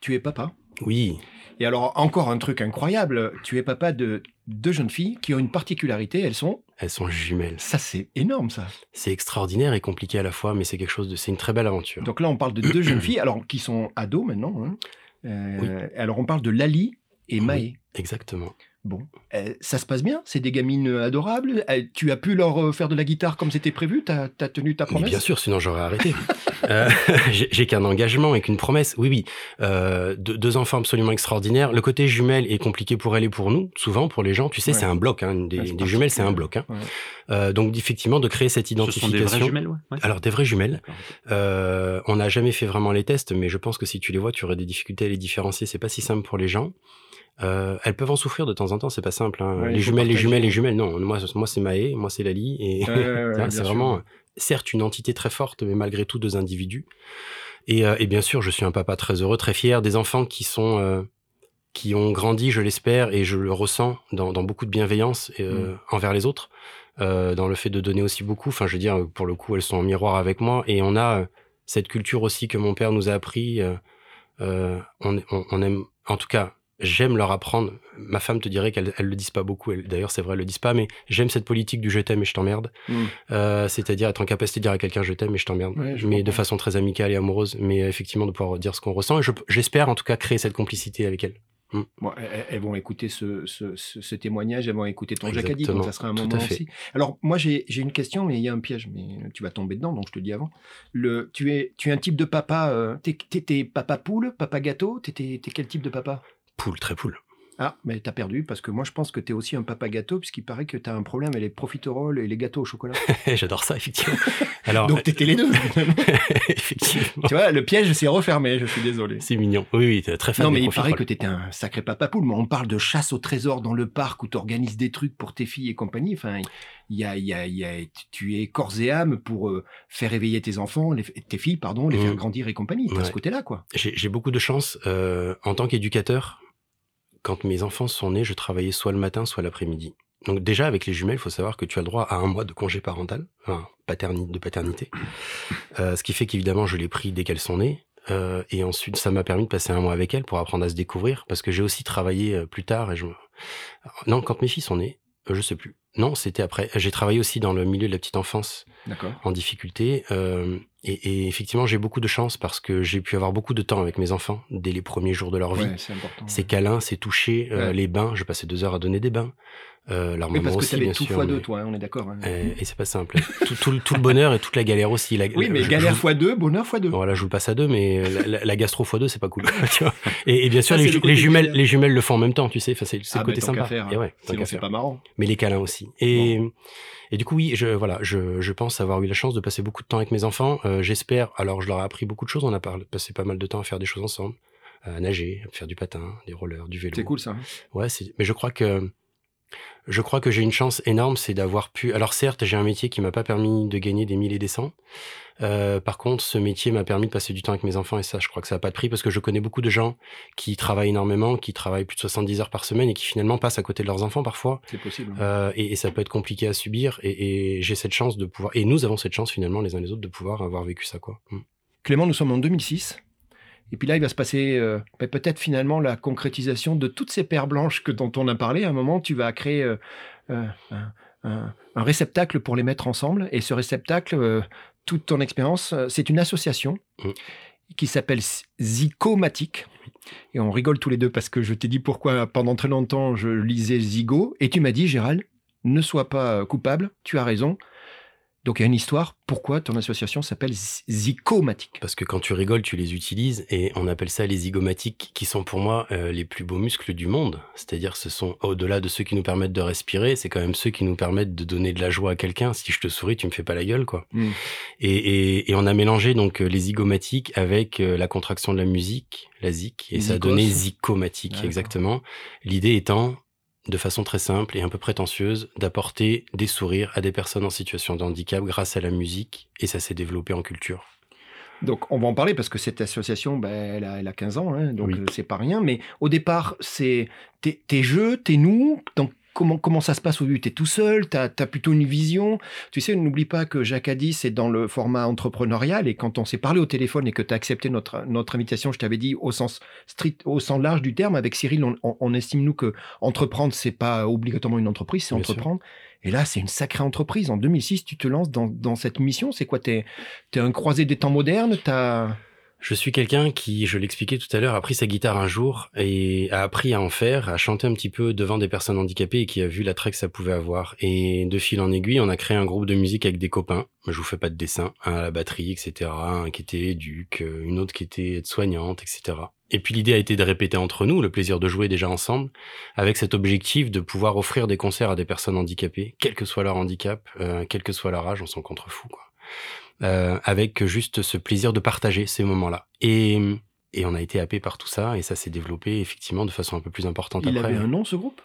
Tu es papa. Oui, Et alors, encore un truc incroyable, tu es papa de deux jeunes filles qui ont une particularité, elles sont... elles sont jumelles. Ça, c'est énorme, ça. C'est extraordinaire et compliqué à la fois, mais c'est quelque chose de, c'est une très belle aventure. Donc là, on parle de deux jeunes (clears throat) filles, alors qui sont ados maintenant. hein. Euh, Alors, on parle de Lali et Oui. Maë. Exactement. Bon, Euh, ça se passe bien C'est des gamines adorables Euh, Tu as pu leur euh, faire de la guitare comme c'était prévu? T'as as tenu ta Mais promesse bien sûr, sinon j'aurais arrêté. (laughs) Euh, (laughs) j'ai qu'un engagement et qu'une promesse. Oui, oui. Euh, deux, deux enfants absolument extraordinaires. Le côté jumelle est compliqué pour elle et pour nous, souvent pour les gens. Tu sais, Ouais. c'est un bloc. Hein, des, Ouais, c'est des jumelles, c'est un bloc. Hein. Ouais. Euh, donc effectivement, de créer cette Ce sont des identification. vraies jumelles, ouais. ouais. Alors des vraies jumelles. Euh, on n'a jamais fait vraiment les tests, mais je pense que si tu les vois, tu aurais des difficultés à les différencier. C'est pas si simple pour les gens. Euh, elles peuvent en souffrir de temps en temps, c'est pas simple. hein. Ouais, les jumelles, les jumelles, les jumelles. Non, moi, moi c'est Maë, moi c'est Lali, et Ouais, (laughs) c'est vraiment, certes, une entité très forte, mais malgré tout deux individus. Et, euh, et bien sûr, je suis un papa très heureux, très fier des enfants qui sont, euh, qui ont grandi, je l'espère, et je le ressens dans, dans beaucoup de bienveillance euh, Mm. envers les autres, dans le fait de donner aussi beaucoup. Enfin, je veux dire, pour le coup, elles sont en miroir avec moi, et on a cette culture aussi que mon père nous a appris. on, on, on aime, en tout cas, j'aime leur apprendre. Ma femme te dirait qu'elle elle le disent pas beaucoup. Elle- D'ailleurs, c'est vrai, elles le disent pas, mais j'aime cette politique du je t'aime et je t'emmerde. Mm. Euh, c'est-à-dire être en capacité de dire à quelqu'un je t'aime et je t'emmerde, Ouais, mais de façon très amicale et amoureuse, mais effectivement de pouvoir dire ce qu'on ressent. Et je- j'espère en tout cas créer cette complicité avec elle. Bon, elles, elles vont écouter ce, ce- ce- ce témoignage, elles vont écouter ton jacadi, donc ça sera un moment aussi. Alors, moi, j'ai une question, mais il y a un piège, mais tu vas tomber dedans, donc je te le dis avant. Le, tu, es, tu es un type de papa, euh, t'es papa poule, papa gâteau, t'es quel type de papa? Poule, très poule. Ah, mais t'as perdu, parce que moi, je pense que t'es aussi un papa gâteau, puisqu'il paraît que t'as un problème avec les profiteroles et les gâteaux au chocolat. (laughs) J'adore ça, effectivement. Alors, donc, t'étais les deux, (laughs) effectivement, tu vois, le piège s'est refermé, je suis désolé. c'est mignon. Oui, oui, t'es très fan Non, des mais il paraît que t'étais un sacré papa poule. Mais on parle de chasse au trésor dans le parc où t'organises des trucs pour tes filles et compagnie. Enfin, y a, y a, y a, tu es corps et âme pour euh, faire éveiller tes enfants, les- tes filles, pardon, les faire grandir et compagnie. T'as Ouais. ce côté-là, quoi. J'ai j'ai beaucoup de chance. euh, en tant qu'éducateur, quand mes enfants sont nés, je travaillais soit le matin, soit l'après-midi. Donc déjà, avec les jumelles, il faut savoir que tu as le droit à un mois de congé parental, de paternité. Euh, ce qui fait qu'évidemment, je l'ai pris dès qu'elles sont nées. Euh, et ensuite, ça m'a permis de passer un mois avec elles pour apprendre à se découvrir, parce que j'ai aussi travaillé euh, plus tard. Et je... Non, quand mes filles sont nées, je sais plus. Non, c'était après. J'ai travaillé aussi dans le milieu de la petite enfance en difficulté. euh, et, et effectivement, j'ai beaucoup de chance parce que j'ai pu avoir beaucoup de temps avec mes enfants dès les premiers jours de leur vie. Ouais, c'est important. C'est câlin, c'est toucher, euh, Ouais. les bains. Je passais deux heures à donner des bains. Euh, leur Oui, parce que aussi, t'avais bien tout sûr. fois deux, mais- toi, hein, on est d'accord. hein. Euh, et c'est pas simple. tout, tout le- tout le bonheur et toute la galère aussi. La- oui, mais je- galère je- fois deux, bonheur fois deux. Voilà, je vous le passe à deux, mais la, la- gastro fois deux, c'est pas cool. (laughs) tu vois. Et, et bien sûr, Ça, les, le jumelles, galère. les jumelles le font en même temps, tu sais. Enfin, c'est Ah, le côté bah, sympa. faire, Et ouais, Sinon, c'est pas marrant. mais les câlins aussi. Et, et du coup, oui, je, voilà, je, je pense avoir eu la chance de passer beaucoup de temps avec mes enfants. Euh, J'espère, alors je leur ai appris beaucoup de choses. On a passé pas mal de temps à faire des choses ensemble, à nager, à faire du patin, des rollers, du vélo. C'est cool, ça. Ouais, mais je crois que Je crois que j'ai une chance énorme, c'est d'avoir pu. Alors certes, j'ai un métier qui m'a pas permis de gagner des milliers et des cents. Euh, par contre, ce métier m'a permis de passer du temps avec mes enfants et ça, je crois que ça n'a pas de prix parce que je connais beaucoup de gens qui travaillent énormément, qui travaillent plus de 70 heures par semaine et qui finalement passent à côté de leurs enfants parfois. C'est possible. Euh, et, et, ça peut être compliqué à subir. Et, et j'ai cette chance de pouvoir. Et nous avons cette chance finalement les uns les autres de pouvoir avoir vécu ça, quoi. Mm. Clément, nous sommes en 2006. Et puis là, il va se passer euh, peut-être finalement la concrétisation de toutes ces paires blanches que dont on a parlé. À un moment, tu vas créer euh, euh, un, un, un, réceptacle pour les mettre ensemble. Et ce réceptacle, euh, toute ton expérience, c'est une association Mmh. qui s'appelle Zicomatic. Et on rigole tous les deux parce que je t'ai dit pourquoi pendant très longtemps je lisais Zigo. Et tu m'as dit, Gérald, ne sois pas coupable, tu as raison. Donc il y a une histoire. Pourquoi ton association s'appelle Zicomatic Parce que quand tu rigoles, tu les utilises et on appelle ça les zygomatiques, qui sont pour moi euh, les plus beaux muscles du monde. C'est-à-dire, ce sont au-delà de ceux qui nous permettent de respirer, c'est quand même ceux qui nous permettent de donner de la joie à quelqu'un. Si je te souris, tu me fais pas la gueule, quoi. Mm. Et, et, et, on a mélangé donc les zygomatiques avec euh, la contraction de la musique, la zik, et ça a donné zygomatique, D'accord. exactement. L'idée étant de façon très simple et un peu prétentieuse, d'apporter des sourires à des personnes en situation de handicap grâce à la musique, et ça s'est développé en culture. Donc on va en parler parce que cette association, ben, elle, a, elle a 15 ans, hein, donc Oui. euh, c'est pas rien. Mais au départ, c'est tes, tes jeux, tes nous. Donc comment, comment ça se passe au début Tu es tout seul, tu as, plutôt une vision. Tu sais, n'oublie pas que Jacques Addy, c'est dans le format entrepreneurial. Et quand on s'est parlé au téléphone et que tu as accepté notre, notre invitation, je t'avais dit au sens strict, au sens large du terme, avec Cyril, on, on- on estime nous que entreprendre, c'est pas obligatoirement une entreprise, c'est sûr. entreprendre. Et là, c'est une sacrée entreprise. En 2006, tu te lances dans, dans cette mission. C'est quoi? T'es es un croisé des temps modernes? T'as Je suis quelqu'un qui, je l'expliquais tout à l'heure, a pris sa guitare un jour et a appris à en faire, à chanter un petit peu devant des personnes handicapées et qui a vu l'attrait que ça pouvait avoir. Et de fil en aiguille, on a créé un groupe de musique avec des copains. Je vous fais pas de dessin, un à la batterie, etc. Un qui était éduc, euh, une autre qui était soignante, etc. Et puis l'idée a été de répéter entre nous, le plaisir de jouer déjà ensemble, avec cet objectif de pouvoir offrir des concerts à des personnes handicapées, quel que soit leur handicap, euh, quel que soit leur âge, on s'en contrefou, quoi euh, avec juste ce plaisir de partager ces moments-là. Et, et on a été happé par tout ça, et ça s'est développé effectivement de façon un peu plus importante Il après. avait un nom, ce groupe?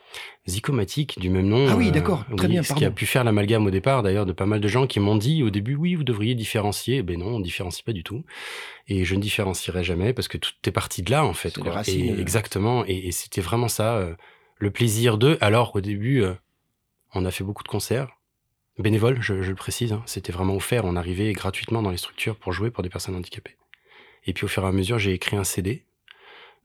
Zicomatique, du même nom. Ah oui, d'accord, très bien, Ce qui a pardon. pu faire l'amalgame au départ, d'ailleurs, de pas mal de gens qui m'ont dit au début, oui, vous devriez différencier. Ben non, on différencie pas du tout. Et je ne différencierai jamais parce que tout est parti de là, en fait. Quoi. racines, Et- euh. exactement. Et, et c'était vraiment ça, euh, le plaisir de. Alors, au début, euh, on a fait beaucoup de concerts. Bénévoles, je, le précise, hein, c'était vraiment offert. On arrivait gratuitement dans les structures pour jouer pour des personnes handicapées. Et puis au fur et à mesure, j'ai écrit un CD,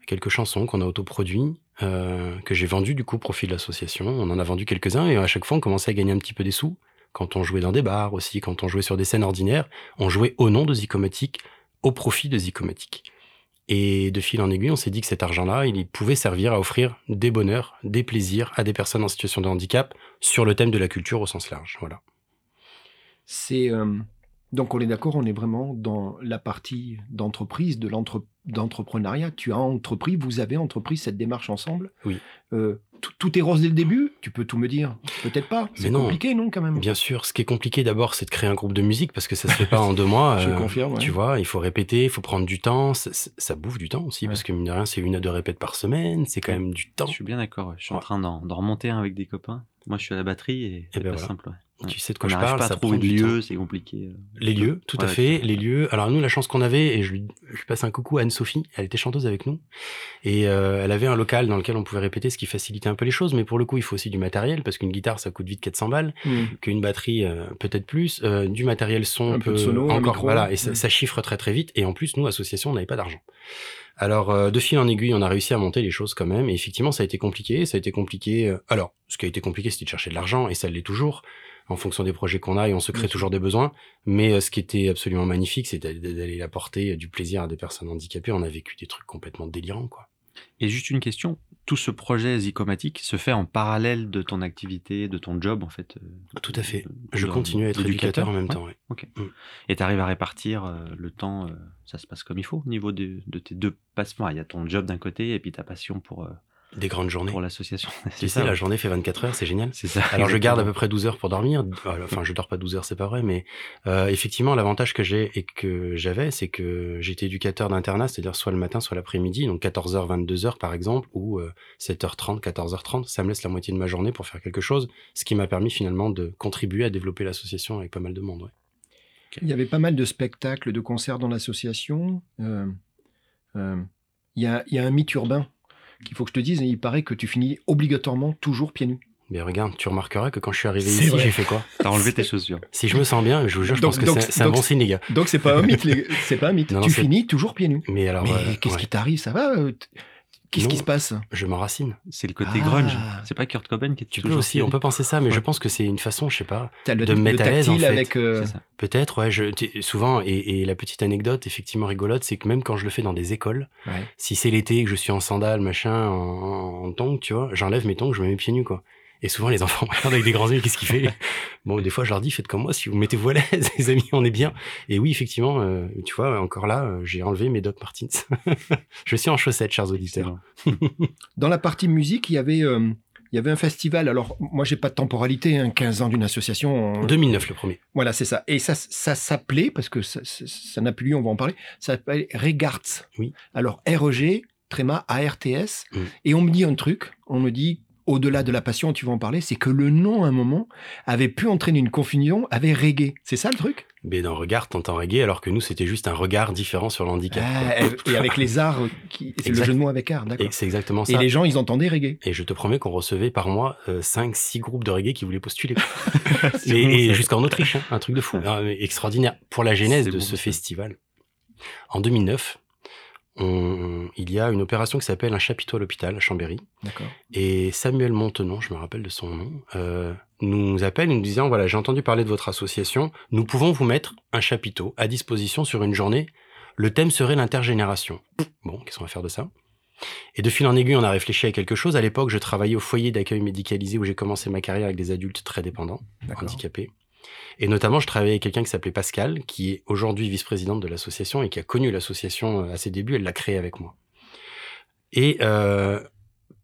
quelques chansons qu'on a autoproduit, euh, que j'ai vendu du coup au profit de l'association. On en a vendu quelques-uns et à chaque fois, on commençait à gagner un petit peu des sous. Quand on jouait dans des bars aussi, quand on jouait sur des scènes ordinaires, on jouait au nom de Zicomatic, au profit de Zicomatic. Et de fil en aiguille, on s'est dit que cet argent-là, il pouvait servir à offrir des bonheurs, des plaisirs à des personnes en situation de handicap sur le thème de la culture au sens large. Voilà. C'est euh, donc on est d'accord, on est vraiment dans la partie d'entreprise, de l'entre- d'entrepreneuriat. Tu as entrepris, vous avez entrepris cette démarche ensemble. Oui. Euh, tout, est rose dès le début. Tu peux tout me dire. Peut-être pas. C'est Mais non. compliqué, non, quand même? Bien sûr, ce qui est compliqué d'abord, c'est de créer un groupe de musique parce que ça se fait pas en deux mois. (laughs) Je euh, confirme, ouais. Tu vois, il faut répéter, il faut prendre du temps. Ça, bouffe du temps aussi Ouais. parce que mine de rien, c'est une à deux répètes par semaine. C'est quand Ouais. même du temps. Je suis bien d'accord. ouais. Je suis en train d'en d'en remonter un avec des copains. Moi, je suis à la batterie et c'est ben pas voilà. simple. Tu sais de On quoi je parle. pas ça prend du lieu, c'est compliqué. euh. Les lieux, tout à fait. Les lieux. Alors nous, la chance qu'on avait, et je lui, je lui passe un coucou à Anne-Sophie, elle était chanteuse avec nous, et euh, elle avait un local dans lequel on pouvait répéter, ce qui facilitait un peu les choses. Mais pour le coup, il faut aussi du matériel parce qu'une guitare, ça coûte vite 400 balles, Hmm. qu'une batterie, euh, peut-être plus, euh, du matériel son, Un peu de sono, un encore, micro. voilà, et ça, Mm. ça chiffre très très vite. Et en plus, nous, association, on n'avait pas d'argent. Alors, euh, de fil en aiguille, on a réussi à monter les choses quand même. Et effectivement, ça a été compliqué. Ça a été compliqué. euh, alors, ce qui a été compliqué, c'était de chercher de l'argent, et ça l'est toujours, en fonction des projets qu'on a, et on se crée toujours des besoins. Mais euh, ce qui était absolument magnifique, c'était d'aller apporter euh, du plaisir à des personnes handicapées. On a vécu des trucs complètement délirants, quoi. Et juste une question, tout ce projet Zicomatic se fait en parallèle de ton activité, de ton job en fait euh, Tout à fait. Je continue à être éducateur en même ouais. temps, ouais. Et tu arrives à répartir euh, le temps, euh, ça se passe comme il faut au niveau de, de tes deux passements. Il y a ton job d'un côté et puis ta passion pour, euh, Des grandes journées. pour l'association. (laughs) Tu sais, la journée fait 24 heures, c'est génial. C'est ça. Alors je garde à peu près 12 heures pour dormir. Enfin, je dors pas 12 heures, c'est pas vrai, mais euh, effectivement, l'avantage que j'ai et que j'avais, c'est que j'étais éducateur d'internat, c'est-à-dire soit le matin, soit l'après-midi, donc 14h, 22h par exemple, ou euh, 7h30, 14h30. Ça me laisse la moitié de ma journée pour faire quelque chose, ce qui m'a permis finalement de contribuer à développer l'association avec pas mal de monde. ouais. Il y avait pas mal de spectacles, de concerts dans l'association. Euh, euh, il, y a, il y a un mythe urbain qu'il faut que je te dise. Il paraît que tu finis obligatoirement toujours pieds nus. Mais regarde, tu remarqueras que quand je suis arrivé ici, j'ai fait quoi? T'as enlevé tes chaussures. Si je me sens bien, je vous jure, je Donc- pense que donc- c'est c'est un bon signe, les gars. Donc c'est pas un mythe. les- C'est pas un mythe. Non, non, tu finis toujours pieds nus. Mais alors, Mais euh, qu'est-ce ouais, qui t'arrive? Ça va euh, Qu'est-ce qui se passe je m'enracine. C'est le côté Ah. grunge. C'est pas Kurt Cobain qui est Tu peux toujours aussi, on peut penser ça, mais je pense que c'est une façon, je sais pas, T'as le, De me le mettre à l'aise, en fait. avec. euh. Peut-être, ouais. Je, tu- souvent, et, et la petite anecdote effectivement rigolote, c'est que même quand je le fais dans des écoles, ouais. si c'est l'été, que je suis en sandales, machin, en, en tongs, tu vois, j'enlève mes tongs, je me mets pieds nus, quoi. Et souvent, les enfants me (laughs) regardent avec des grands yeux, qu'est-ce qu'il fait? (laughs) Bon, des fois, je leur dis, faites comme moi, si vous mettez-vous à l'aise, (laughs) les amis, on est bien. Et oui, effectivement, euh, tu vois, encore là, euh, j'ai enlevé mes Doc Martens. je suis en chaussettes, chers auditeurs. Dans la partie musique, il y avait. euh, il y avait un festival. Alors, moi, j'ai pas de temporalité, hein, 15 ans d'une association. on- 2009, le premier. Voilà, c'est ça. Et ça, ça s'appelait, parce que ça n'a plus lieu, on va en parler, ça s'appelait Regards. Oui. Alors, REG, tréma, ARTS. Mm. Et on me dit un truc, on me dit, au-delà de la passion, tu vas en parler, c'est que le nom, à un moment, avait pu entraîner une confusion avec reggae. C'est ça le truc? Mais dans Regard, t'entends reggae, alors que nous, c'était juste un regard différent sur le handicap. Ah, Et avec les arts, euh, c'est le jeu de mots avec art, d'accord. Et c'est exactement Et ça. les gens, ils entendaient reggae. Et je te promets qu'on recevait par mois 5-6 groupes de reggae qui voulaient postuler. (laughs) Et et jusqu'en Autriche, hein, un truc de fou. Ah, mais extraordinaire. Pour la genèse de bon, ce festival, en 2009, on- il y a une opération qui s'appelle un chapiteau à l'hôpital à Chambéry. Et Samuel Montenon, je me rappelle de son nom, euh, nous appelle nous disant voilà, j'ai entendu parler de votre association, nous pouvons vous mettre un chapiteau à disposition sur une journée. Le thème serait l'intergénération. Bon, qu'est-ce qu'on va faire de ça? Et de fil en aiguille, on a réfléchi à quelque chose. À l'époque, je travaillais au foyer d'accueil médicalisé où j'ai commencé ma carrière avec des adultes très dépendants, handicapés. Et notamment, je travaillais avec quelqu'un qui s'appelait Pascal, qui est aujourd'hui vice-présidente de l'association et qui a connu l'association euh, à ses débuts. Elle l'a créée avec moi. Et euh,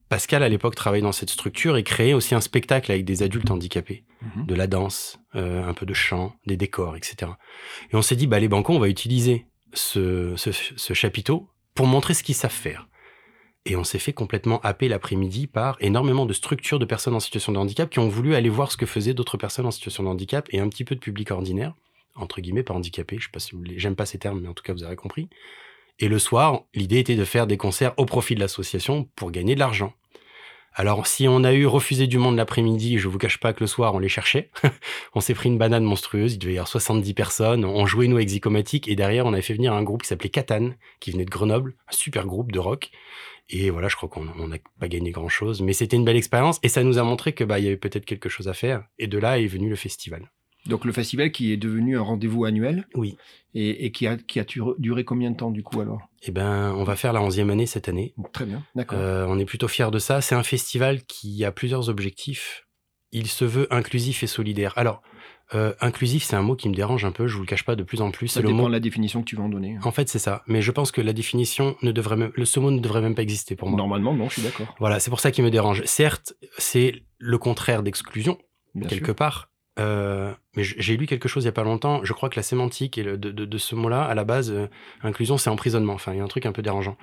Pascal, à l'époque, travaillait dans cette structure et créait aussi un spectacle avec des adultes handicapés, Mhm. de la danse, euh, un peu de chant, des décors, etc. Et on s'est dit, bah, les bancos, on va utiliser ce, ce, ce chapiteau pour montrer ce qu'ils savent faire. Et on s'est fait complètement happer l'après-midi par énormément de structures de personnes en situation de handicap qui ont voulu aller voir ce que faisaient d'autres personnes en situation de handicap et un petit peu de public ordinaire, entre guillemets, pas handicapé, je sais pas si vous j'aime pas ces termes, mais en tout cas, vous avez compris. Et le soir, l'idée était de faire des concerts au profit de l'association pour gagner de l'argent. Alors, si on a eu refusé du monde l'après-midi, je vous cache pas que le soir, on les cherchait. (laughs) on s'est pris une banane monstrueuse, il devait y avoir 70 personnes, on jouait nous avec Zicomatic, et derrière, on avait fait venir un groupe qui s'appelait Catane, qui venait de Grenoble, un super groupe de rock. Et voilà, je crois qu'on on n'a pas gagné grand-chose, mais c'était une belle expérience, et ça nous a montré que bah, il y avait peut-être quelque chose à faire, et de là est venu le festival. Donc le festival qui est devenu un rendez-vous annuel Oui. et, et qui a, qui a duré combien de temps du coup alors? Eh ben, on va faire la 11e année cette année. Très bien, d'accord. Euh, on est plutôt fiers de ça. C'est un festival qui a plusieurs objectifs. Il se veut inclusif et solidaire. Alors, euh, inclusif, c'est un mot qui me dérange un peu, je vous le cache pas de plus en plus. Ça C'est le dépend mot. de la définition que tu vas en donner. hein. En fait, c'est ça. Mais je pense que la définition ne devrait même, le ce mot ne devrait même pas exister pour moi. Normalement, non, je suis d'accord. Voilà, c'est pour ça qu'il me dérange. Certes, c'est le contraire d'exclusion, quelque sûr. part. Euh, mais j'ai lu quelque chose il y a pas longtemps. Je crois que la sémantique et le- de, de- de ce mot-là, à la base, euh, inclusion, c'est emprisonnement. Enfin, il y a un truc un peu dérangeant.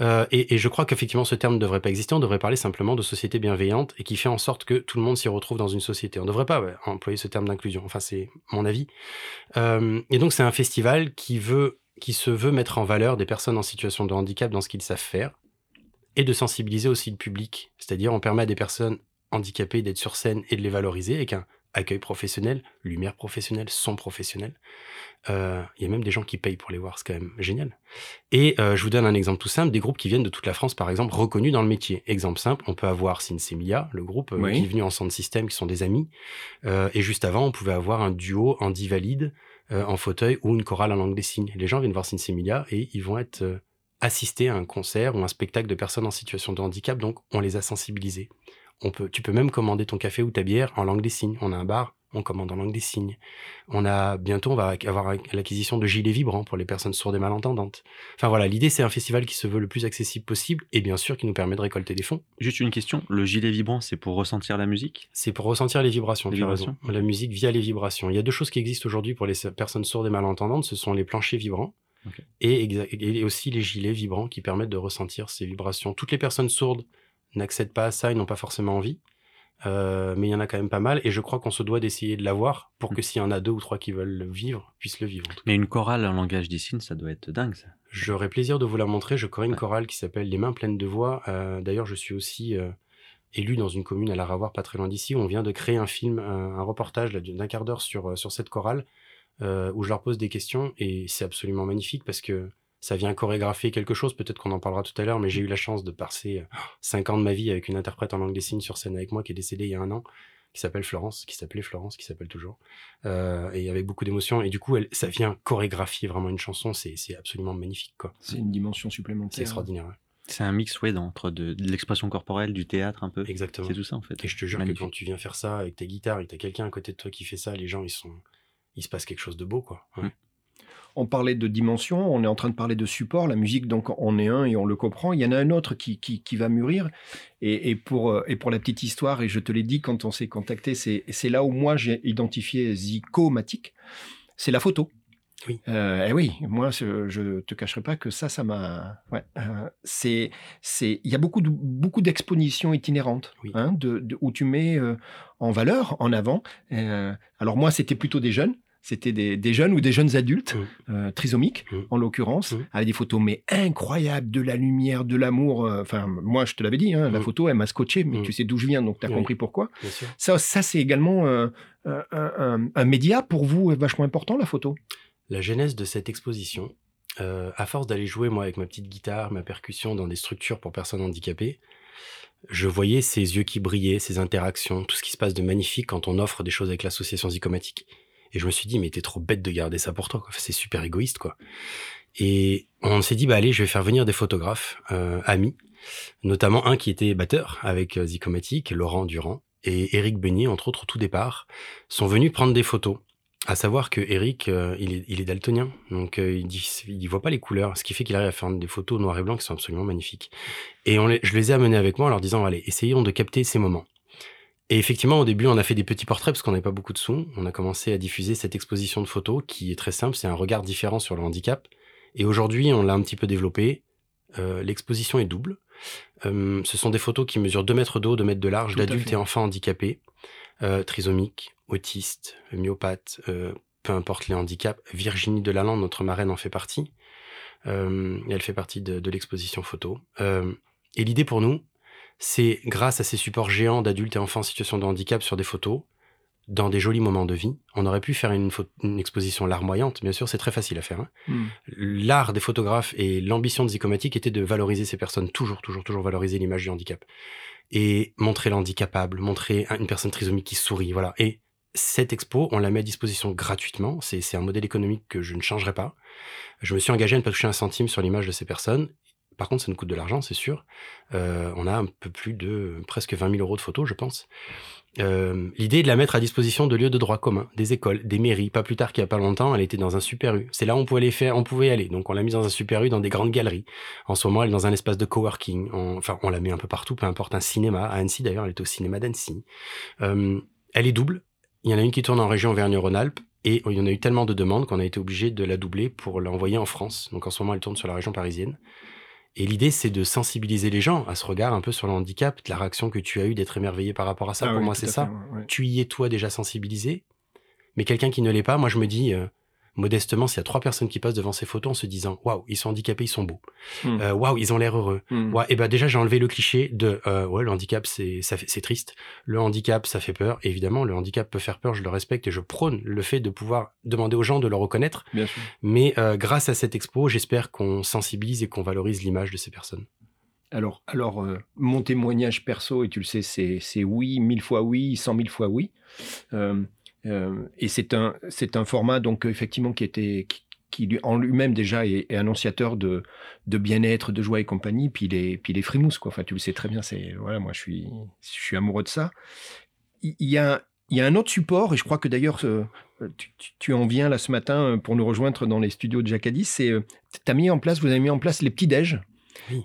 Euh, et, et je crois qu'effectivement, ce terme ne devrait pas exister. On devrait parler simplement de société bienveillante et qui fait en sorte que tout le monde s'y retrouve dans une société. On ne devrait pas ouais, employer ce terme d'inclusion. Enfin, c'est mon avis. Euh, et donc, c'est un festival qui veut, qui se veut mettre en valeur des personnes en situation de handicap dans ce qu'ils savent faire et de sensibiliser aussi le public. C'est-à-dire, on permet à des personnes handicapées d'être sur scène et de les valoriser avec un accueil professionnel, lumière professionnelle, son professionnel. Euh, Il y a même des gens qui payent pour les voir, c'est quand même génial. Et euh, je vous donne un exemple tout simple, des groupes qui viennent de toute la France, par exemple, reconnus dans le métier. Exemple simple, on peut avoir Sinsemilia, le groupe euh, Oui. qui est venu en Sound System, qui sont des amis. Et juste avant, on pouvait avoir un duo Andy Valide en fauteuil ou une chorale en langue des signes. Les gens viennent voir Sinsemilia et ils vont être assistés à un concert ou un spectacle de personnes en situation de handicap, donc on les a sensibilisés. On peut, tu peux même commander ton café ou ta bière en langue des signes. On a un bar, on commande en langue des signes. On a bientôt, on va avoir l'acquisition de gilets vibrants pour les personnes sourdes et malentendantes. Enfin voilà, l'idée c'est un festival qui se veut le plus accessible possible et bien sûr qui nous permet de récolter des fonds. Juste une question, le gilet vibrant, c'est pour ressentir la musique? C'est pour ressentir les vibrations. Les vibrations La musique via les vibrations. Il y a deux choses qui existent aujourd'hui pour les personnes sourdes et malentendantes, ce sont les planchers vibrants. Et, et aussi les gilets vibrants qui permettent de ressentir ces vibrations. Toutes les personnes sourdes n'accèdent pas à ça, ils n'ont pas forcément envie. Euh, mais il y en a quand même pas mal et je crois qu'on se doit d'essayer de l'avoir pour que mm. s'il y en a deux ou trois qui veulent le vivre, puissent le vivre. Mais une chorale en langage des signes, ça doit être dingue ça. J'aurais plaisir de vous la montrer. Je connais une chorale qui s'appelle Les Mains pleines de voix. Euh, d'ailleurs, je suis aussi euh, élu dans une commune à la Ravoir, pas très loin d'ici. On vient de créer un film, un, reportage d'un quart d'heure sur, sur cette chorale où je leur pose des questions et c'est absolument magnifique parce que ça vient chorégraphier quelque chose, peut-être qu'on en parlera tout à l'heure, mais j'ai eu la chance de passer euh, cinq ans de ma vie avec une interprète en langue des signes sur scène avec moi qui est décédée il y a un an, qui s'appelle Florence, qui s'appelait Florence, qui s'appelle toujours, euh, et avec beaucoup d'émotion. Et du coup, elle, ça vient chorégraphier vraiment une chanson, c'est absolument magnifique. quoi. C'est une dimension supplémentaire. C'est extraordinaire. C'est un mix ouais, entre de, l'expression corporelle, du théâtre un peu. Exactement. C'est tout ça en fait. Et je te jure que quand tu viens faire ça avec ta guitare et que tu as quelqu'un à côté de toi qui fait ça, les gens, ils sont, il se passe quelque chose de beau, quoi. Mm on parlait de dimension, on est en train de parler de support. La musique, donc, on est un et on le comprend. Il y en a un autre qui, qui, va mûrir. Et, pour, euh, et pour la petite histoire, et je te l'ai dit quand on s'est contacté, c'est là où moi j'ai identifié Zicomatique. C'est la photo. Oui. Euh, et oui, moi, je te cacherai pas que ça, ça m'a. Ouais, euh, c'est, c'est, il y a beaucoup de, beaucoup d'expositions itinérantes, hein, de, où tu mets en valeur, en avant. alors moi, c'était plutôt des jeunes. C'était des, jeunes ou des jeunes adultes, mmh. euh, trisomiques mmh. en l'occurrence, mmh. avec des photos mais incroyables, de la lumière, de l'amour. Euh, enfin, moi, je te l'avais dit, hein, la photo, elle m'a scotché, mais tu sais d'où je viens, donc tu as compris pourquoi. Ça, ça c'est également euh, un, média pour vous vachement important, la photo? La genèse de cette exposition, à force d'aller jouer, moi, avec ma petite guitare, ma percussion dans des structures pour personnes handicapées, je voyais ces yeux qui brillaient, ces interactions, tout ce qui se passe de magnifique quand on offre des choses avec l'association Zicomatique. Et je me suis dit, mais t'es trop bête de garder ça pour toi, quoi. C'est super égoïste, quoi. Et on s'est dit, bah allez, je vais faire venir des photographes euh, amis, notamment un qui était batteur avec euh, Zicomatic, Laurent Durand, et Eric Beignet, entre autres, au tout départ, sont venus prendre des photos. À savoir que Eric, euh, il, est, il, est, daltonien, donc il dit, il voit pas les couleurs, ce qui fait qu'il arrive à faire des photos noir et blanc qui sont absolument magnifiques. Et on je les ai amenés avec moi en leur disant, allez, essayons de capter ces moments. Et effectivement, au début, on a fait des petits portraits parce qu'on n'avait pas beaucoup de sous. On a commencé à diffuser cette exposition de photos qui est très simple, c'est un regard différent sur le handicap. Et aujourd'hui, on l'a un petit peu développé. Euh, l'exposition est double. Euh, ce sont des photos qui mesurent 2 mètres d'eau, 2 mètres de large, d'adultes et enfants handicapés, euh, trisomiques, autistes, myopathes, peu importe les handicaps. Virginie Delalande, notre marraine, en fait partie. elle fait partie de, de l'exposition photo. et l'idée pour nous, c'est grâce à ces supports géants d'adultes et enfants en situation de handicap sur des photos, dans des jolis moments de vie. On aurait pu faire une, exposition larmoyante, bien sûr, c'est très facile à faire. Hein. Hmm. L'art des photographes et l'ambition de était de valoriser ces personnes, toujours, toujours, toujours valoriser l'image du handicap. Et montrer l'handicapable, montrer une personne trisomique qui sourit, voilà. Et cette expo, on la met à disposition gratuitement. C'est un modèle économique que je ne changerai pas. Je me suis engagé à ne pas toucher un centime sur l'image de ces personnes. Par contre, ça nous coûte de l'argent, c'est sûr. Euh, on a un peu plus de presque 20 000 euros de photos, je pense. Euh, l'idée est de la mettre à disposition de lieux de droit commun, des écoles, des mairies. Pas plus tard qu'il n'y a pas longtemps, elle était dans un super U. C'est là où on pouvait on pouvait aller. Donc on l'a mise dans un super U, dans des grandes galeries. En ce moment, elle est dans un espace de coworking. enfin, on la met un peu partout, peu importe un cinéma. À Annecy, d'ailleurs, elle est au cinéma d'Annecy. Euh, elle est double. Il y en a une qui tourne en région Auvergne-Rhône-Alpes et il y en a eu tellement de demandes qu'on a été obligé de la doubler pour l'envoyer en France. Donc en ce moment, elle tourne sur la région parisienne. Et l'idée, c'est de sensibiliser les gens à ce regard un peu sur le handicap, la réaction que tu as eue d'être émerveillé par rapport à ça. Ah Pour moi, c'est ça. Tu y es, toi, déjà sensibilisé. Mais quelqu'un qui ne l'est pas, moi, je me dis, euh, modestement, s'il y a trois personnes qui passent devant ces photos en se disant waouh, ils sont handicapés, ils sont beaux. Hmm. Euh, waouh, ils ont l'air heureux. Hmm. Et ben déjà j'ai enlevé le cliché de euh, ouais, le handicap c'est ça c'est triste. Le handicap ça fait peur. évidemment, le handicap peut faire peur, je le respecte et je prône le fait de pouvoir demander aux gens de le reconnaître. Bien sûr. Mais euh, grâce à cette expo, j'espère qu'on sensibilise et qu'on valorise l'image de ces personnes. Alors, alors mon témoignage perso, et tu le sais, c'est oui, mille fois oui, cent mille fois oui. Euh, et c'est un, c'est un format donc effectivement qui était qui, en lui-même déjà est, annonciateur de, de bien-être, de joie et compagnie. Puis les, puis les frimousse quoi. Enfin, tu le sais très bien. C'est voilà, moi je suis, je suis amoureux de ça. Il y a il y a un autre support, et je crois que d'ailleurs, euh, tu, tu, en viens là ce matin pour nous rejoindre dans les studios de Jacadis, c'est, tu as mis en place, vous avez mis en place les petits déj. Oui.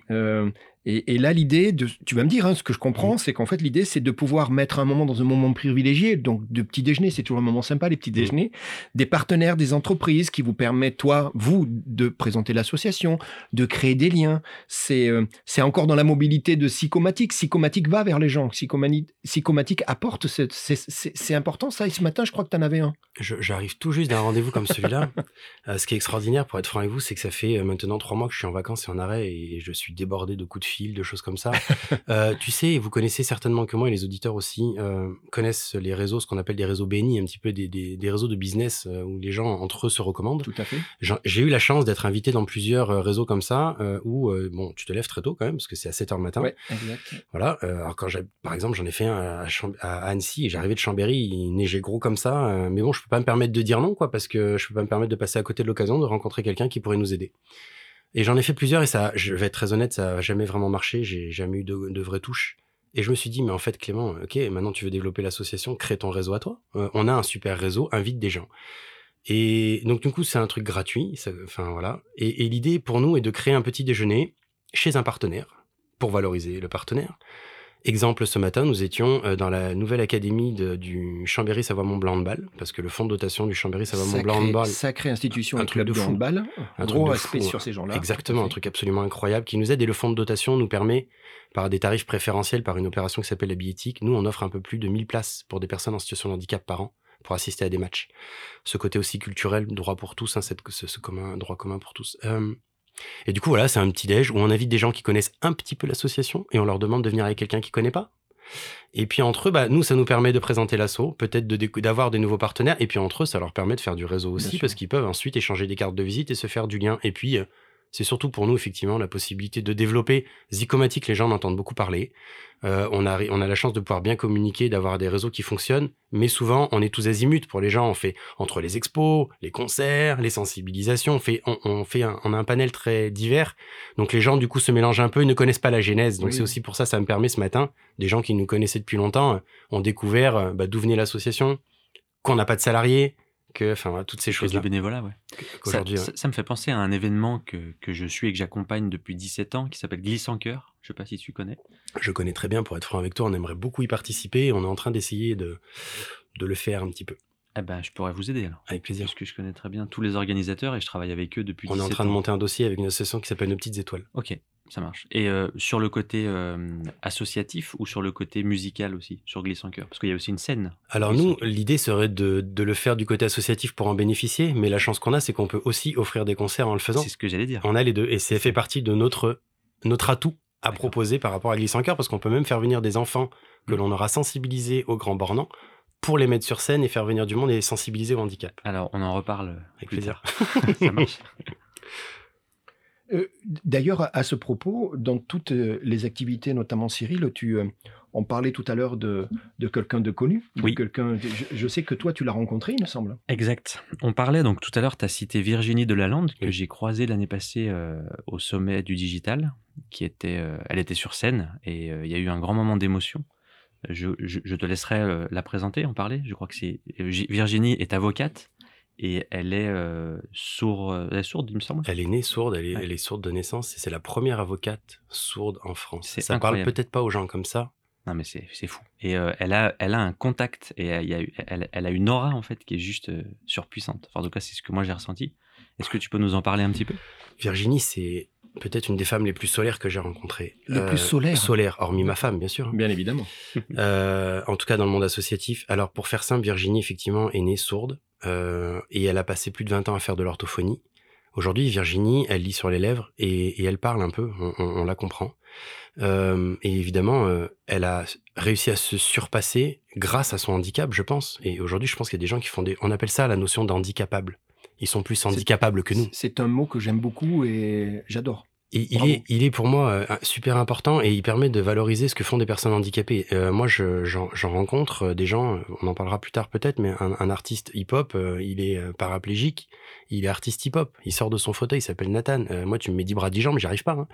Et, là, l'idée, de, tu vas me dire, hein, ce que je comprends, c'est qu'en fait, l'idée, c'est de pouvoir mettre un moment dans un moment privilégié, donc de petit déjeuner, c'est toujours un moment sympa, les petits déjeuners, des partenaires, des entreprises qui vous permettent, toi, vous, de présenter l'association, de créer des liens. C'est euh, c'est encore dans la mobilité de Psychomatique. Psychomatique va vers les gens. Psychomatique apporte, c'est important ça. Et ce matin, je crois que tu en avais un. J'arrive tout juste d'un rendez-vous comme celui-là. (laughs) Euh, ce qui est extraordinaire, pour être franc avec vous, c'est que ça fait euh, maintenant trois mois que je suis en vacances et en arrêt et je suis débordé de coups de de choses comme ça. (laughs) Euh, tu sais, vous connaissez certainement que moi et les auditeurs aussi euh, connaissent les réseaux, ce qu'on appelle des réseaux bénis, un petit peu des, des, réseaux de business euh, où les gens entre eux se recommandent. Tout à fait. J'ai eu la chance d'être invité dans plusieurs réseaux comme ça où, bon, tu te lèves très tôt quand même parce que c'est à 7 h le matin. Ouais, exact. Voilà. alors quand par exemple, j'en ai fait un à, Annecy et j'arrivais de Chambéry, il neigeait gros comme ça. mais bon, je peux pas me permettre de dire non, quoi, parce que je peux pas me permettre de passer à côté de l'occasion de rencontrer quelqu'un qui pourrait nous aider. Et j'en ai fait plusieurs et ça, je vais être très honnête, ça n'a jamais vraiment marché. J'ai jamais eu de, vraies touches. Et je me suis dit, mais en fait, Clément, ok, maintenant tu veux développer l'association, crée ton réseau à toi. Euh, on a un super réseau, invite des gens. Et donc, du coup, c'est un truc gratuit. enfin, voilà. Et l'idée pour nous est de créer un petit déjeuner chez un partenaire pour valoriser le partenaire. Exemple, ce matin, nous étions euh, dans la nouvelle académie du Chambéry Savoie-Mont-Blanc handball, parce que le fonds de dotation du Chambéry Savoie-Mont-Blanc handball. Sacrée institution, un club de, handball. Un gros respect sur ces gens-là. Exactement, un truc absolument incroyable qui nous aide. Et le fonds de dotation nous permet, par des tarifs préférentiels, par une opération qui s'appelle la billettique, nous, on offre un peu plus de 1000 places pour des personnes en situation de handicap par an pour assister à des matchs. Ce côté aussi culturel, droit pour tous, hein, cette, ce, commun, droit commun pour tous. Euh, et du coup, voilà, c'est un petit déj où on invite des gens qui connaissent un petit peu l'association et on leur demande de venir avec quelqu'un qui connaît pas. Et puis entre eux, bah, nous, ça nous permet de présenter l'assaut, peut-être d'avoir des nouveaux partenaires. Et puis entre eux, ça leur permet de faire du réseau aussi parce qu'ils peuvent ensuite échanger des cartes de visite et se faire du lien. Et puis, euh, c'est surtout pour nous, effectivement, la possibilité de développer Zicomatic. Les gens en entendent beaucoup parler. Euh, on, a, on a la chance de pouvoir bien communiquer, d'avoir des réseaux qui fonctionnent. Mais souvent, on est tous azimuts pour les gens. On fait entre les expos, les concerts, les sensibilisations. On, fait, on, fait un, on a un panel très divers. Donc les gens, du coup, se mélangent un peu. Ils ne connaissent pas la genèse. Donc c'est aussi pour ça, ça me permet ce matin, des gens qui nous connaissaient depuis longtemps euh, ont découvert euh, bah, d'où venait l'association, qu'on n'a pas de salariés, que, enfin, toutes ces choses-là. du bénévolat, ouais. Ça, ça, me fait penser à un événement que, que je suis et que j'accompagne depuis 17 ans qui s'appelle Glisse en cœur. Je sais pas si tu connais. Je connais très bien, pour être franc avec toi. On aimerait beaucoup y participer. On est en train d'essayer de, de le faire un petit peu. Eh ben, je pourrais vous aider alors. Avec plaisir. Parce que je connais très bien tous les organisateurs et je travaille avec eux depuis. On est en train de monter un dossier avec une association qui s'appelle Nos Petites Étoiles. Ok, ça marche. Et euh, sur le côté euh, associatif ou sur le côté musical aussi, sur Glisse en Cœur? Parce qu'il y a aussi une scène. Alors nous, l'idée serait de, de, le faire du côté associatif pour en bénéficier, mais la chance qu'on a, c'est qu'on peut aussi offrir des concerts en le faisant. C'est ce que j'allais dire. On a les deux et c'est fait partie de notre, notre atout à proposer par rapport à Glisse en Cœur parce qu'on peut même faire venir des enfants que mmh. l'on aura sensibilisés au grand bornant pour les mettre sur scène et faire venir du monde et sensibiliser au handicap. Alors, on en reparle avec plaisir. (laughs) Ça marche. (laughs) Euh, d'ailleurs, à ce propos, dans toutes euh, les activités, notamment Cyril, tu, euh, on parlait tout à l'heure de, de quelqu'un de connu. Oui. Quelqu'un, je, sais que toi, tu l'as rencontré, il me semble. Exact. On parlait donc tout à l'heure, tu as cité Virginie Delalande, que j'ai croisée l'année passée au sommet du digital, qui était, elle était sur scène et il y a eu un grand moment d'émotion. Je, te laisserai la présenter, en parler. Je crois que c'est Virginie est avocate et elle est, euh, sourde, est sourde, il me semble. Elle est née sourde, elle est, sourde de naissance et c'est la première avocate sourde en France. Ça parle peut-être pas aux gens comme ça. Non mais c'est fou. Et euh, elle, a, elle a un contact et il y a, elle, elle, a une aura en fait qui est juste surpuissante. Enfin, en tout cas, c'est ce que moi j'ai ressenti. Est-ce que tu peux nous en parler un petit peu? Virginie, c'est peut-être une des femmes les plus solaires que j'ai rencontrées. Le plus euh, solaire Solaire, hormis ma femme, bien sûr. Bien évidemment. Euh, en tout cas, dans le monde associatif. Alors, pour faire simple, Virginie, effectivement, est née sourde euh, et elle a passé plus de 20 ans à faire de l'orthophonie. Aujourd'hui, Virginie, elle lit sur les lèvres et, elle parle un peu, on, la comprend. et évidemment, elle a réussi à se surpasser grâce à son handicap, je pense. Et aujourd'hui, je pense qu'il y a des gens qui font des... On appelle ça la notion d'handicapable ils sont plus handicapables que nous. C'est un mot que j'aime beaucoup et j'adore. Il, il est, il est pour moi euh, super important et il permet de valoriser ce que font des personnes handicapées. Euh, moi, je, j'en, j'en rencontre euh, des gens, on en parlera plus tard peut-être, mais un, un artiste hip-hop, euh, il est euh, paraplégique, il est artiste hip-hop, il sort de son fauteuil, il s'appelle Nathan. Euh, moi, tu me mets 10 bras, 10 jambes, j'y arrive pas. Hein.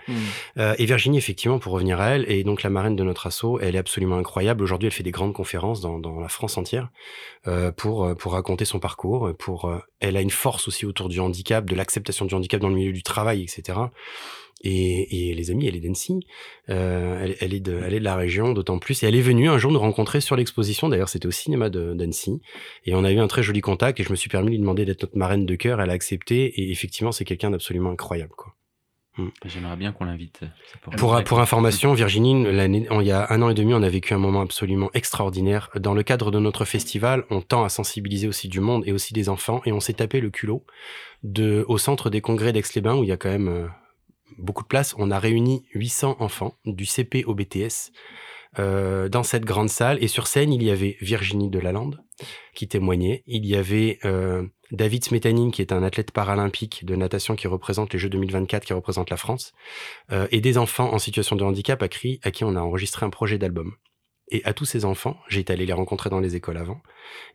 Euh, et Virginie, effectivement, pour revenir à elle, est donc la marraine de notre assaut, elle est absolument incroyable. Aujourd'hui, elle fait des grandes conférences dans, dans la France entière euh, pour, pour raconter son parcours. Pour, elle a une force aussi autour du handicap, de l'acceptation du handicap dans le milieu du travail, etc. Et, et les amis, elle est d'Annecy, euh, elle, elle, est de, elle est de la région d'autant plus. Et elle est venue un jour nous rencontrer sur l'exposition, d'ailleurs c'était au cinéma d'Annecy. Et on a eu un très joli contact et je me suis permis de lui demander d'être notre marraine de cœur. Elle a accepté et effectivement c'est quelqu'un d'absolument incroyable. Quoi. J'aimerais bien qu'on l'invite. Pourrait Pour, pour information, Virginie, l'année, il y a un an et demi, on a vécu un moment absolument extraordinaire. Dans le cadre de notre festival, on tend à sensibiliser aussi du monde et aussi des enfants, et on s'est tapé le culot de, au centre des congrès d'Aix-les-Bains, où il y a quand même euh, beaucoup de place. On a réuni 800 enfants du CP au BTS euh, dans cette grande salle, et sur scène, il y avait Virginie Delalande qui témoignait. Il y avait euh, David Smetanine, qui est un athlète paralympique de natation qui représente les Jeux 2024, qui représente la France euh, et des enfants en situation de handicap à, qui, à qui on a enregistré un projet d'album. Et à tous ces enfants, j'ai été allé les rencontrer dans les écoles avant.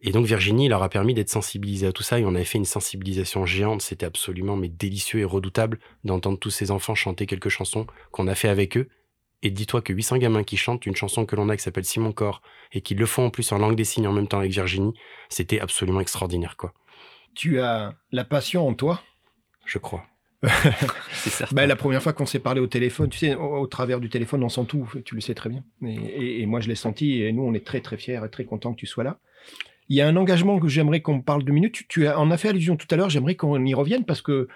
Et donc Virginie leur a permis d'être sensibilisés à tout ça et on avait fait une sensibilisation géante. C'était absolument mais délicieux et redoutable d'entendre tous ces enfants chanter quelques chansons qu'on a fait avec eux. Et dis-toi que 800 gamins qui chantent une chanson que l'on a qui s'appelle Simon Corps et qui le font en plus en langue des signes en même temps avec Virginie, c'était absolument extraordinaire quoi, Tu as la passion en toi? je crois. C'est. (laughs) Bah, la première fois qu'on s'est parlé au téléphone, tu sais, au, au travers du téléphone, on sent tout, tu le sais très bien. Et, et- et moi, je l'ai senti, et nous, on est très, très fiers et très contents que tu sois là. Il y a un engagement que j'aimerais qu'on parle deux minutes. Tu, tu en as fait allusion tout à l'heure, j'aimerais qu'on y revienne parce que,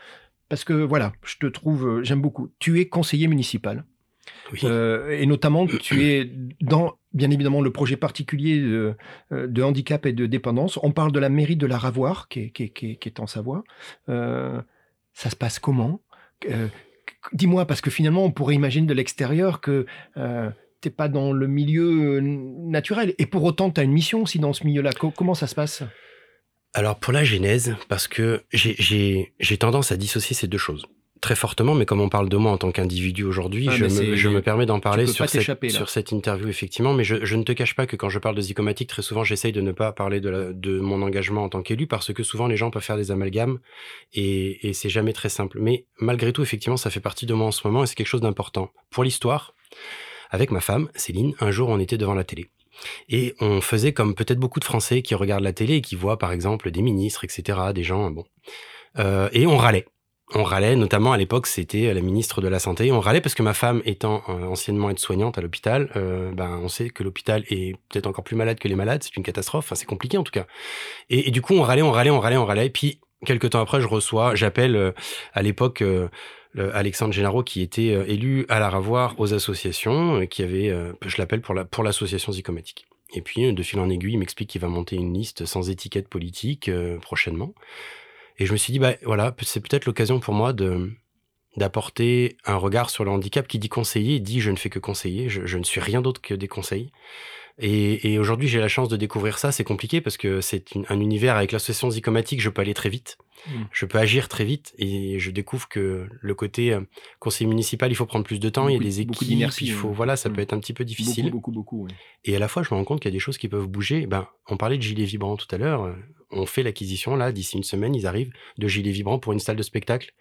parce que, voilà, je te trouve, euh, j'aime beaucoup. Tu es conseiller municipal. Oui. Euh, et notamment, tu es dans, bien évidemment, le projet particulier de, euh, de handicap et de dépendance. On parle de la mairie de la Ravoire, qui est, qui est- qui est- qui est en Savoie. Euh, ça se passe comment? Euh, Dis-moi, parce que finalement, on pourrait imaginer de l'extérieur que euh, t'es pas dans le milieu euh, naturel. Et pour autant, tu as une mission aussi dans ce milieu-là. Co- comment ça se passe? Alors pour la genèse, parce que j'ai tendance à dissocier ces deux choses très fortement, mais comme on parle de moi en tant qu'individu aujourd'hui, Ah, je, me, c'est- je me permets d'en parler sur cette, là. sur cette interview effectivement, mais je, je ne te cache pas que quand je parle de zygomatique, très souvent j'essaye de ne pas parler de, la- de mon engagement en tant qu'élu, parce que souvent les gens peuvent faire des amalgames et, et c'est jamais très simple. Mais malgré tout, effectivement, ça fait partie de moi en ce moment et c'est quelque chose d'important. Pour l'histoire, avec ma femme, Céline, un jour on était devant la télé. Et on faisait comme peut-être beaucoup de Français qui regardent la télé et qui voient par exemple des ministres, etc., des gens, bon. Euh, et on râlait. On râlait, notamment à l'époque, c'était la ministre de la Santé. On râlait parce que ma femme, étant euh, anciennement aide-soignante à l'hôpital, euh, ben, on sait que l'hôpital est peut-être encore plus malade que les malades. C'est une catastrophe. Enfin, c'est compliqué en tout cas. Et, et du coup, on râlait, on râlait, on râlait, on râlait. Puis, quelques temps après, je reçois, j'appelle euh, à l'époque euh, le Alexandre Génaro qui était euh, élu à la Ravoir aux associations, euh, qui avait, euh, je l'appelle pour la pour l'association Zygomatique. Et puis, euh, de fil en aiguille, il m'explique qu'il va monter une liste sans étiquette politique euh, prochainement. Et je me suis dit, bah voilà, c'est peut-être l'occasion pour moi de d'apporter un regard sur le handicap qui dit conseiller, dit je ne fais que conseiller, je, je ne suis rien d'autre que des conseils. Et, et aujourd'hui, j'ai la chance de découvrir ça. C'est compliqué parce que c'est un univers avec l'association zygomatique, je peux aller très vite, Mm. je peux agir très vite, et je découvre que le côté euh, conseiller municipal, il faut prendre plus de temps, il y a Beaucoup- des beaucoup équipes, il faut ouais. voilà, ça Mm. peut être un petit peu difficile. Beaucoup, beaucoup, beaucoup. ouais. Et à la fois, je me rends compte qu'il y a des choses qui peuvent bouger. Ben, on parlait de gilets vibrants tout à l'heure. On fait l'acquisition là. D'ici une semaine, ils arrivent de gilets vibrants pour une salle de spectacle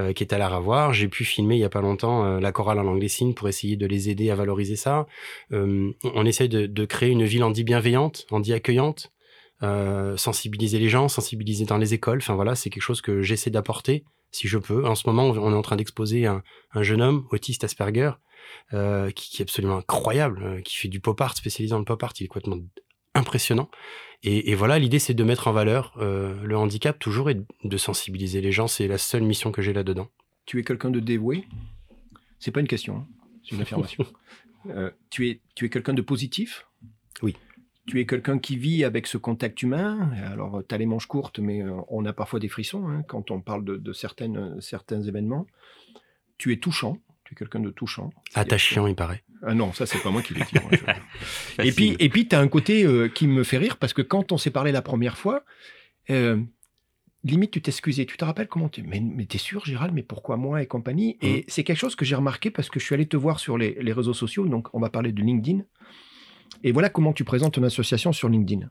euh, qui est à la Ravoir. J'ai pu filmer il y a pas longtemps euh, la chorale en langue des signes pour essayer de les aider à valoriser ça. Euh, on essaye de, de créer une ville handi bienveillante, handi accueillante, euh, sensibiliser les gens, sensibiliser dans les écoles. Enfin voilà, c'est quelque chose que j'essaie d'apporter si je peux. En ce moment, on est en train d'exposer un, un jeune homme autiste Asperger euh, qui, qui est absolument incroyable, euh, qui fait du pop art, spécialisé dans le pop art, il est complètement impressionnant. Et, et voilà, l'idée c'est de mettre en valeur euh, le handicap toujours et de sensibiliser les gens. C'est la seule mission que j'ai là-dedans. Tu es quelqu'un de dévoué? C'est pas une question, hein, c'est une affirmation. (laughs) Euh, tu es, tu es quelqu'un de positif? Oui. Tu es quelqu'un qui vit avec ce contact humain? Alors, tu as les manches courtes, mais euh, on a parfois des frissons hein, quand on parle de, de certaines, euh, certains événements. Tu es touchant? Quelqu'un de touchant. Attachant, il paraît. Ah non, ça, c'est pas moi qui l'ai dit. moi, je- (laughs) Et puis, et puis tu as un côté euh, qui me fait rire parce que quand on s'est parlé la première fois, euh, limite, tu t'excusais. Tu te rappelles comment tu. Mais, mais t'es sûr, Gérald, mais pourquoi moi et compagnie? Et Mmh. c'est quelque chose que j'ai remarqué parce que je suis allé te voir sur les, les réseaux sociaux. Donc, on va parler de LinkedIn. Et voilà comment tu présentes ton association sur LinkedIn.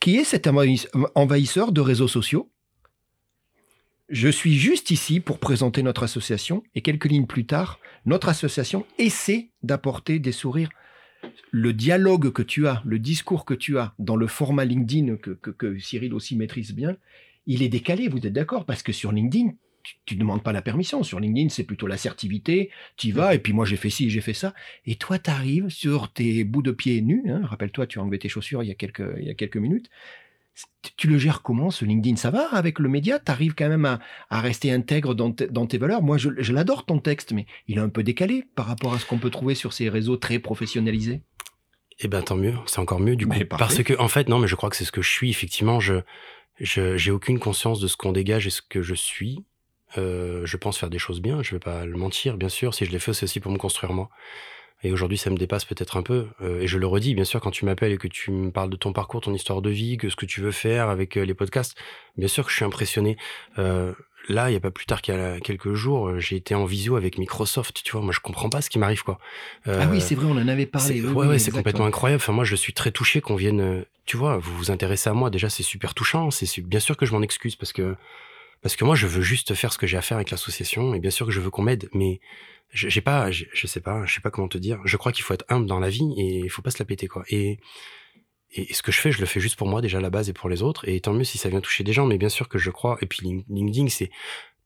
Qui est cet envahis- envahisseur de réseaux sociaux? Je suis juste ici pour présenter notre association. Et quelques lignes plus tard, notre association essaie d'apporter des sourires. Le dialogue que tu as, le discours que tu as dans le format LinkedIn que, que- que Cyril aussi maîtrise bien, il est décalé, vous êtes d'accord? Parce que sur LinkedIn, tu ne demandes pas la permission. Sur LinkedIn, c'est plutôt l'assertivité. Tu y vas, et puis moi, j'ai fait ci, j'ai fait ça. Et toi, tu arrives sur tes bouts de pieds nus. hein. Rappelle-toi, tu as enlevé tes chaussures il y a quelques, il y a quelques minutes. Tu- le gères comment, ce LinkedIn? Ça va avec le média? Tu arrives quand même à, à rester intègre dans, te- dans tes valeurs? Moi, je, je l'adore, ton texte, mais il est un peu décalé par rapport à ce qu'on peut trouver sur ces réseaux très professionnalisés. Eh ben tant mieux, c'est encore mieux du coup. Parce que en fait, non, mais je crois que c'est ce que je suis. Effectivement, je je- j'ai aucune conscience de ce qu'on dégage et ce que je suis. Euh, je pense faire des choses bien. Je vais pas le mentir, bien sûr. Si je l'ai fait, c'est aussi pour me construire moi. Et aujourd'hui, ça me dépasse peut-être un peu. Euh, et je le redis, bien sûr, quand tu m'appelles et que tu me parles de ton parcours, ton histoire de vie, que ce que tu veux faire avec euh, les podcasts, bien sûr que je suis impressionné. Euh, là, il y a pas plus tard qu'il y a quelques jours, euh, j'ai été en visio avec Microsoft. Tu vois, moi, je comprends pas ce qui m'arrive, quoi. Euh, ah oui, c'est vrai, on en avait parlé. oui, ouais, oui, c'est complètement incroyable. Enfin, moi, je suis très touché qu'on vienne. Tu vois, vous vous intéressez à moi. Déjà, c'est super touchant. C'est c'est- bien sûr que je m'en excuse parce que parce que moi, je veux juste faire ce que j'ai à faire avec l'association et bien sûr que je veux qu'on m'aide. Mais j'ai pas, je, sais pas, je sais pas comment te dire. Je crois qu'il faut être humble dans la vie et il faut pas se la péter quoi. Et et ce que je fais, je le fais juste pour moi déjà à la base et pour les autres. Et tant mieux si ça vient toucher des gens. Mais bien sûr que je crois. Et puis Lin- LinkedIn, c'est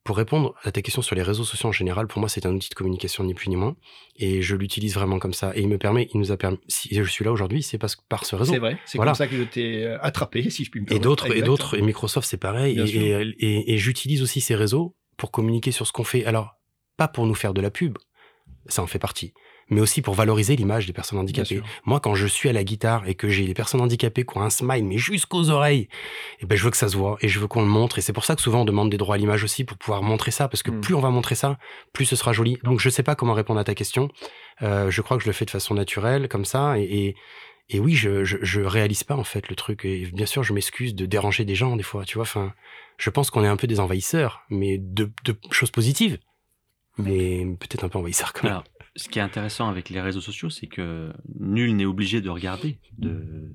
pour répondre à ta question sur les réseaux sociaux en général, pour moi, c'est un outil de communication ni plus ni moins. Et je l'utilise vraiment comme ça. Et il me permet, il nous a permis, si je suis là aujourd'hui, c'est parce que par ce réseau. C'est vrai, c'est Voilà. comme ça que je t'ai euh, attrapé, si je puis me Et permettre. d'autres, et d'autres, et Microsoft, c'est pareil. Bien Et, et, et- et j'utilise aussi ces réseaux pour communiquer sur ce qu'on fait. Alors, pas pour nous faire de la pub, ça en fait partie, mais aussi pour valoriser l'image des personnes handicapées. Moi, quand je suis à la guitare et que j'ai des personnes handicapées qui ont un smile, mais jusqu'aux oreilles, eh ben, je veux que ça se voit et je veux qu'on le montre. Et c'est pour ça que souvent on demande des droits à l'image aussi pour pouvoir montrer ça, parce que Mm. plus on va montrer ça, plus ce sera joli. Donc, je sais pas comment répondre à ta question. Euh, je crois que je le fais de façon naturelle, comme ça, et, et, et oui, je, je, je réalise pas en fait le truc. Et bien sûr, je m'excuse de déranger des gens des fois, tu vois. Enfin, je pense qu'on est un peu des envahisseurs, mais de, de choses positives, mais peut-être un peu envahisseurs quand même. Alors, ce qui est intéressant avec les réseaux sociaux, c'est que nul n'est obligé de regarder. De...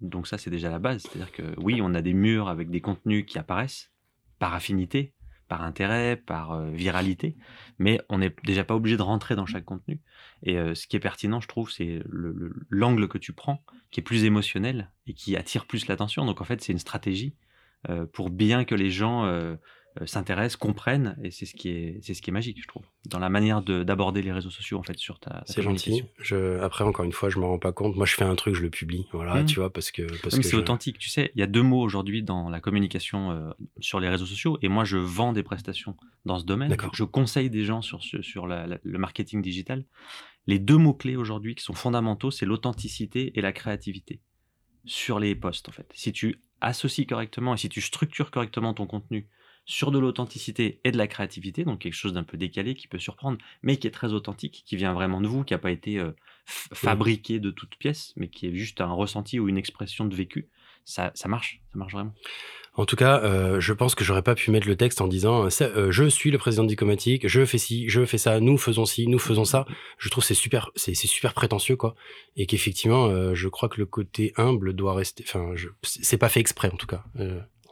Donc ça, c'est déjà la base. C'est-à-dire que oui, on a des murs avec des contenus qui apparaissent par affinité, par intérêt, par euh, viralité, mais on n'est déjà pas obligé de rentrer dans chaque contenu. Et euh, ce qui est pertinent, je trouve, c'est le- le- l'angle que tu prends, qui est plus émotionnel et qui attire plus l'attention. Donc en fait, c'est une stratégie euh, pour bien que les gens s'intéressent, comprennent, et c'est ce qui est, c'est ce qui est magique, je trouve, dans la manière de- d'aborder les réseaux sociaux en fait sur ta, ta C'est gentil. Je, après, encore une fois, je m'en rends pas compte. Moi, je fais un truc, je le publie. Voilà, Mhm. tu vois, parce que. Parce Oui, c'est je- authentique, tu sais. Il y a deux mots aujourd'hui dans la communication euh, sur les réseaux sociaux, et moi je vends des prestations dans ce domaine. D'accord. Je conseille des gens sur, sur la- la- le marketing digital. Les deux mots clés aujourd'hui qui sont fondamentaux, c'est l'authenticité et la créativité sur les posts en fait. Si tu associes correctement et si tu structures correctement ton contenu sur de l'authenticité et de la créativité, donc quelque chose d'un peu décalé qui peut surprendre, mais qui est très authentique, qui vient vraiment de vous, qui n'a pas été euh, fabriqué de toutes pièces, mais qui est juste un ressenti ou une expression de vécu, ça, ça marche, ça marche vraiment. En tout cas, euh, je pense que j'aurais pas pu mettre le texte en disant euh, je suis le président d'Icomatic, je fais ci, je fais ça, nous faisons ci, nous faisons ça. (laughs) Je trouve que c'est super, c'est super prétentieux quoi, et qu'effectivement, euh, je crois que le côté humble doit rester. Enfin, c'est pas fait exprès en tout cas.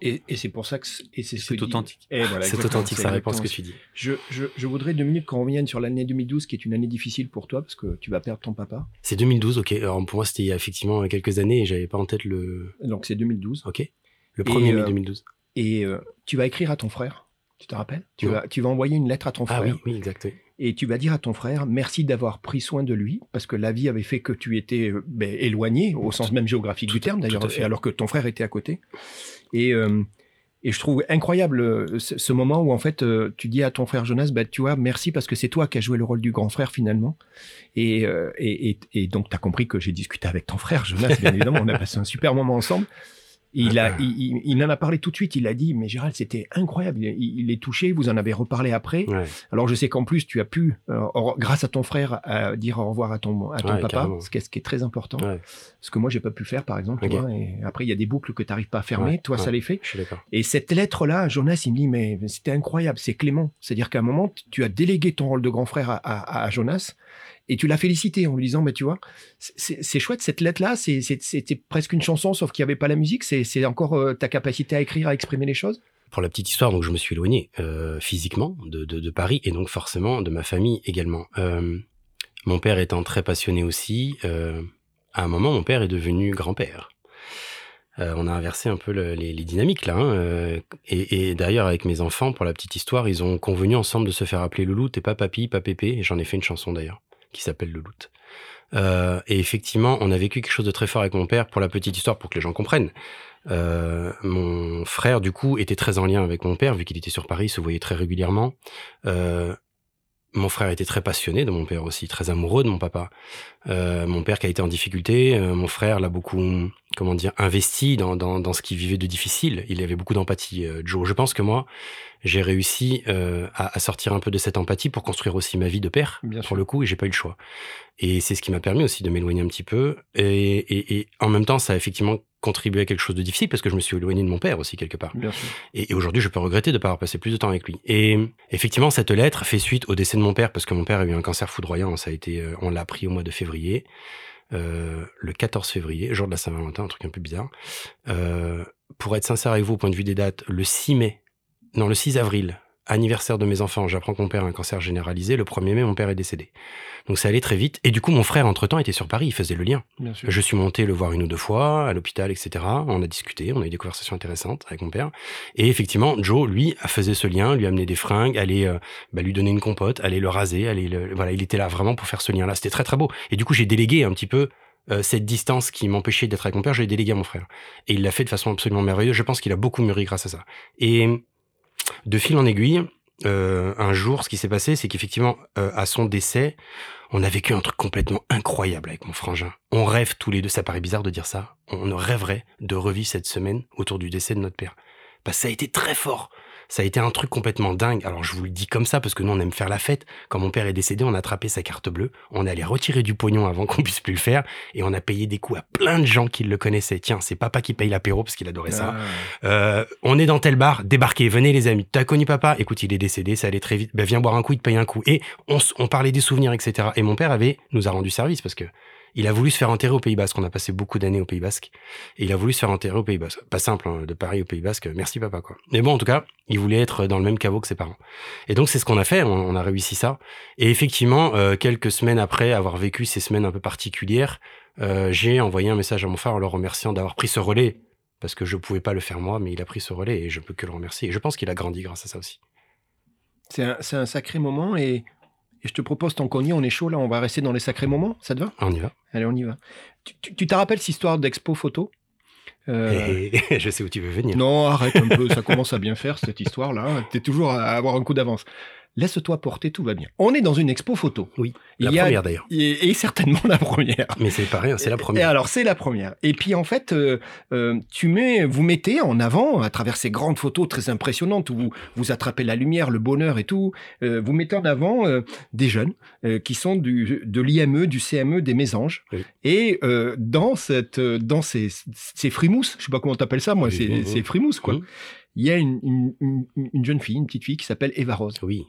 Euh, Et, et c'est pour ça que c'est ce authentique. Voilà, c'est authentique, c'est ça répond à ce que tu dis. Je, je, je voudrais deux minutes qu'on revienne sur l'année 2012, qui est une année difficile pour toi, parce que tu vas perdre ton papa. C'est 2012, ok. Alors pour moi, c'était il y a effectivement quelques années et j'avais pas en tête le. Donc c'est 2012. Ok. Le 1er mai euh, 2012. Et euh, tu vas écrire à ton frère. Tu te rappelles? Tu Non. vas, tu vas envoyer une lettre à ton Ah frère. oui, oui, exact. oui. Et tu vas dire à ton frère merci d'avoir pris soin de lui, parce que la vie avait fait que tu étais euh, ben, éloigné, au sens même géographique du terme d'ailleurs, alors que ton frère était à côté. Et, euh, et je trouve incroyable euh, ce, ce moment où en fait euh, tu dis à ton frère Jonas, bah, tu vois, merci parce que c'est toi qui as joué le rôle du grand frère finalement. Et, euh, et, et, et donc tu as compris que j'ai discuté avec ton frère Jonas, bien évidemment, on a passé un super moment ensemble. Il, a, il, il, en a parlé tout de suite. Il a dit, mais Gérald, c'était incroyable. Il, il, est touché. Vous en avez reparlé après. Ouais. Alors, je sais qu'en plus, tu as pu, euh, grâce à ton frère, euh, dire au revoir à ton, à ton Ouais, papa, ce qui, est, ce qui est très important. Ouais. Ce que moi, j'ai pas pu faire, par exemple. et après, il y a des boucles que tu n'arrives pas à fermer. Toi, ça les fait. Et cette lettre-là, Jonas, il me dit, mais c'était incroyable, c'est Clément. C'est-à-dire qu'à un moment, tu as délégué ton rôle de grand frère à, à- à Jonas et tu l'as félicité en lui disant, mais tu vois, c'est chouette, cette lettre-là, c'était presque une chanson, sauf qu'il n'y avait pas la musique. C'est encore euh, ta capacité à écrire, à exprimer les choses? Pour la petite histoire, donc je me suis éloigné euh, physiquement de, Paris et donc forcément de ma famille également. Euh, mon père étant très passionné aussi, à un moment, mon père est devenu grand-père. On a inversé un peu le- les, dynamiques là. hein, et d'ailleurs, avec mes enfants, pour la petite histoire, ils ont convenu ensemble de se faire appeler Louloute et pas Papy, pas Pépé. Et j'en ai fait une chanson d'ailleurs qui s'appelle Louloute. Euh, et effectivement, on a vécu quelque chose de très fort avec mon père pour la petite histoire, pour que les gens comprennent. Euh, mon frère, du coup, était très en lien avec mon père, vu qu'il était sur Paris, il se voyait très régulièrement. Euh, mon frère était très passionné de mon père aussi, très amoureux de mon papa. Mon père qui a été en difficulté, mon frère l'a beaucoup, comment dire, investi dans, dans, dans ce qu'il vivait de difficile. Il avait beaucoup d'empathie, euh, Joe. Je pense que moi, j'ai réussi euh, à, à sortir un peu de cette empathie pour construire aussi ma vie de père, Bien pour sûr. le coup, et j'ai pas eu le choix. Et c'est ce qui m'a permis aussi de m'éloigner un petit peu. Et, et, et en même temps, ça a effectivement contribué à quelque chose de difficile parce que je me suis éloigné de mon père aussi quelque part. Bien sûr. Et, et aujourd'hui, je peux regretter de ne pas avoir passé plus de temps avec lui. Et effectivement, cette lettre fait suite au décès de mon père parce que mon père a eu un cancer foudroyant. Ça a été, euh, on l'a appris au mois de février, le 14 février, jour de la Saint-Valentin, un truc un peu bizarre. Euh, pour être sincère avec vous, au point de vue des dates, le 6 mai, non, le 6 avril, anniversaire de mes enfants, j'apprends que mon père a un cancer généralisé. Le 1er mai, mon père est décédé. Donc ça allait très vite. Et du coup, mon frère, entre-temps, était sur Paris, il faisait le lien. Bien sûr. Je suis monté le voir une ou deux fois à l'hôpital, etc. On a discuté, on a eu des conversations intéressantes avec mon père. Et effectivement, Joe, lui, faisait ce lien, lui amenait des fringues, allait euh, bah, lui donner une compote, allait le raser, allait le... voilà, il était là vraiment pour faire ce lien-là. C'était très très beau. Et du coup, j'ai délégué un petit peu euh, cette distance qui m'empêchait d'être avec mon père, je l'ai délégué à mon frère. Et il l'a fait de façon absolument merveilleuse. Je pense qu'il a beaucoup mûri grâce à ça. Et de fil en aiguille, euh, un jour, ce qui s'est passé, c'est qu'effectivement, euh, à son décès, on a vécu un truc complètement incroyable avec mon frangin. On rêve tous les deux, ça paraît bizarre de dire ça, on rêverait de revivre cette semaine autour du décès de notre père. Parce que ça a été très fort. Ça a été un truc complètement dingue. Alors je vous le dis comme ça parce que nous on aime faire la fête. Quand mon père est décédé, on a attrapé sa carte bleue, on est allé retirer du pognon avant (laughs) qu'on puisse plus le faire et on a payé des coups à plein de gens qui le connaissaient. Tiens, c'est papa qui paye l'apéro parce qu'il adorait ça. Ah, Euh, on est dans tel bar, débarquez, venez les amis. T'as connu papa Écoute, il est décédé, ça allait très vite. Ben, viens boire un coup, il te paye un coup. Et on, on parlait des souvenirs, etc. Et mon père avait, nous a rendu service parce que il a voulu se faire enterrer au Pays Basque. On a passé beaucoup d'années au Pays Basque. Et il a voulu se faire enterrer au Pays Basque. Pas simple, hein, de Paris au Pays Basque. Merci papa, quoi. Mais bon, en tout cas, il voulait être dans le même caveau que ses parents. Et donc, c'est ce qu'on a fait. On, a réussi ça. Et effectivement, euh, quelques semaines après avoir vécu ces semaines un peu particulières, euh, j'ai envoyé un message à mon frère en le remerciant d'avoir pris ce relais parce que je pouvais pas le faire moi, mais il a pris ce relais et je peux que le remercier. Et je pense qu'il a grandi grâce à ça aussi. C'est un, un sacré moment et, et je te propose, tant qu'on y est, on est chaud là, on va rester dans les sacrés moments. Ça te va? On y va. Allez, on y va. Tu- te rappelles cette histoire d'expo photo? Euh, Et je sais où tu veux venir. Non, arrête un peu, ça commence à bien faire cette histoire-là. T'es toujours à avoir un coup d'avance. Laisse-toi porter, tout va bien. On est dans une expo photo. Oui, Il la y a- première d'ailleurs. Et, et certainement la première. Mais c'est pas rien, c'est la Et première. alors, c'est la première. Et puis, en fait, euh, euh, tu mets, vous mettez en avant, à travers ces grandes photos très impressionnantes où vous, vous attrapez la lumière, le bonheur et tout, euh, vous mettez en avant euh, des jeunes euh, qui sont du, de l'IME, du CME, des Mésanges. Oui. Et euh, dans, cette, dans ces, ces frimousses, je sais pas comment t'appelles ça, moi, Oui, c'est oui, oui. ces frimouses, quoi. Oui. Il y a une, une, une- une jeune fille, une petite fille qui s'appelle Eva Rose. Oui,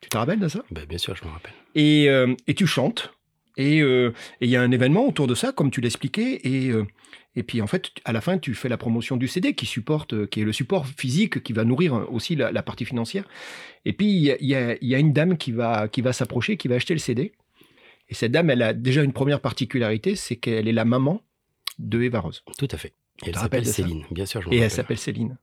Tu te rappelles de ça? Bah, bien sûr, je me rappelle. et, euh, et tu chantes. Et euh, et il y a un événement autour de ça, comme tu l'expliquais. Et, euh, et puis, en fait, à la fin, tu fais la promotion du CD qui supporte, qui est le support physique qui va nourrir euh, aussi la, la partie financière. Et puis, il y y y a une dame qui va, qui va s'approcher, qui va acheter le CD. Et cette dame, elle a déjà une première particularité, c'est qu'elle est la maman de Eva Rose. Tout à fait. Et elle s'appelle Céline, bien sûr, je me Et elle rappelle. s'appelle Céline.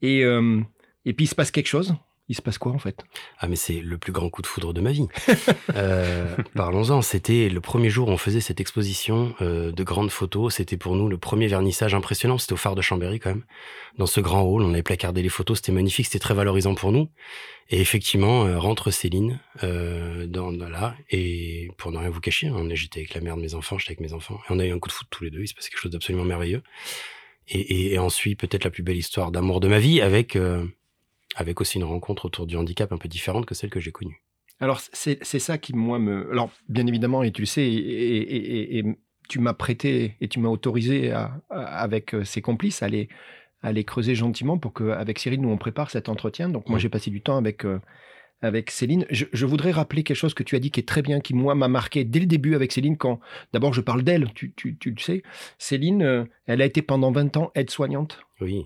Et, euh, et puis, il se passe quelque chose. Il se passe quoi, en fait? Ah, mais c'est le plus grand coup de foudre de ma vie. (laughs) Euh, Parlons-en. C'était le premier jour où on faisait cette exposition euh, de grandes photos. C'était pour nous le premier vernissage impressionnant. C'était au phare de Chambéry, quand même. Dans ce grand hall, on avait placardé les photos. C'était magnifique. C'était très valorisant pour nous. Et effectivement, euh, rentre Céline euh, dans, dans là. Et pour ne rien vous cacher, hein, j'étais avec la mère de mes enfants, j'étais avec mes enfants. Et on a eu un coup de foudre tous les deux. Il se passait quelque chose d'absolument merveilleux. et, et, ensuite peut-être la plus belle histoire d'amour de ma vie avec avec aussi une rencontre autour du handicap un peu différente que celle que j'ai connue. Alors, c'est ça qui, moi, me. Alors, bien évidemment, et tu le sais, et, tu m'as prêté et tu m'as autorisé avec euh, ses complices à à creuser gentiment pour qu'avec Cyril, nous, on prépare cet entretien. Donc, moi, mmh. j'ai passé du temps avec. Euh, avec Céline. Je, voudrais rappeler quelque chose que tu as dit qui est très bien, qui moi m'a marqué dès le début avec Céline, quand d'abord je parle d'elle, tu, tu, tu, le sais. Céline, euh, elle a été pendant 20 ans aide-soignante. Oui.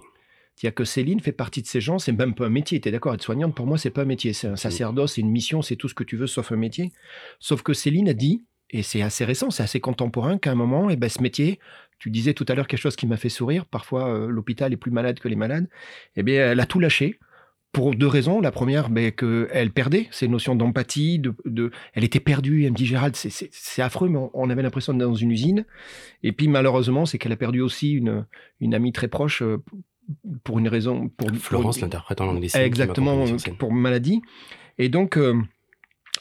C'est-à-dire que Céline fait partie de ces gens, c'est même pas un métier, tu es d'accord, être soignante, pour moi, c'est pas un métier, c'est un sacerdoce, c'est une mission, c'est tout ce que tu veux sauf un métier. Sauf que Céline a dit, et c'est assez récent, c'est assez contemporain, qu'à un moment, et eh ben, ce métier, tu disais tout à l'heure quelque chose qui m'a fait sourire, parfois euh, l'hôpital est plus malade que les malades, eh bien, elle a tout lâché, pour deux raisons. La première, ben, qu'elle perdait ces notions d'empathie, de, elle était perdue. Elle me dit, Gérald, c'est affreux, mais on, avait l'impression d'être dans une usine. Et puis, malheureusement, c'est qu'elle a perdu aussi une, une amie très proche euh, pour une raison. Pour, Florence, l'interprète en langue Exactement, pour maladie. Et donc, euh,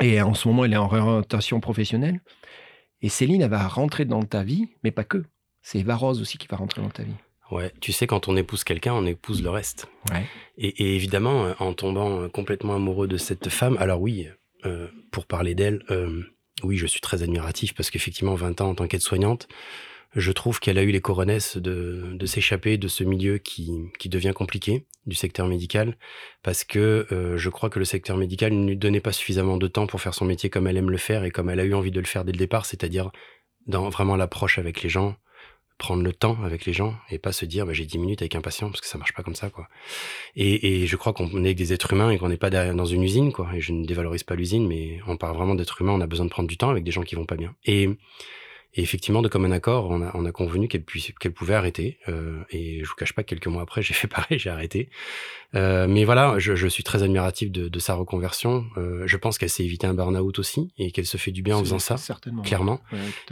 et en ce moment, elle est en réorientation professionnelle. Et Céline, elle va rentrer dans ta vie, mais pas que. C'est Eva Rose aussi qui va rentrer dans ta vie. Ouais, tu sais, quand on épouse quelqu'un, on épouse le reste. Ouais. Et, évidemment, euh, en tombant euh, complètement amoureux de cette femme, alors oui, pour parler d'elle, oui, je suis très admiratif parce qu'effectivement, 20 ans en tant qu'aide-soignante, je trouve qu'elle a eu les coronesses de, de s'échapper de ce milieu qui, qui, devient compliqué, du secteur médical, parce que euh, je crois que le secteur médical ne lui donnait pas suffisamment de temps pour faire son métier comme elle aime le faire et comme elle a eu envie de le faire dès le départ, c'est-à-dire dans vraiment l'approche avec les gens, prendre le temps avec les gens et pas se dire bah, j'ai 10 minutes avec un patient parce que ça marche pas comme ça quoi. Et, et je crois qu'on est des êtres humains et qu'on n'est pas dans une usine quoi. Et je ne dévalorise pas l'usine, mais on parle vraiment d'êtres humains. On a besoin de prendre du temps avec des gens qui vont pas bien. Et et effectivement, de commun accord, on a, on a convenu qu'elle qu'elle pouvait arrêter. Euh, et je vous cache pas que quelques mois après, (laughs) j'ai fait pareil, j'ai arrêté. Euh, mais voilà, je, je, suis très admiratif de, de sa reconversion. Euh, je pense qu'elle s'est évité un burn-out aussi et qu'elle se fait du bien en faisant ça, clairement.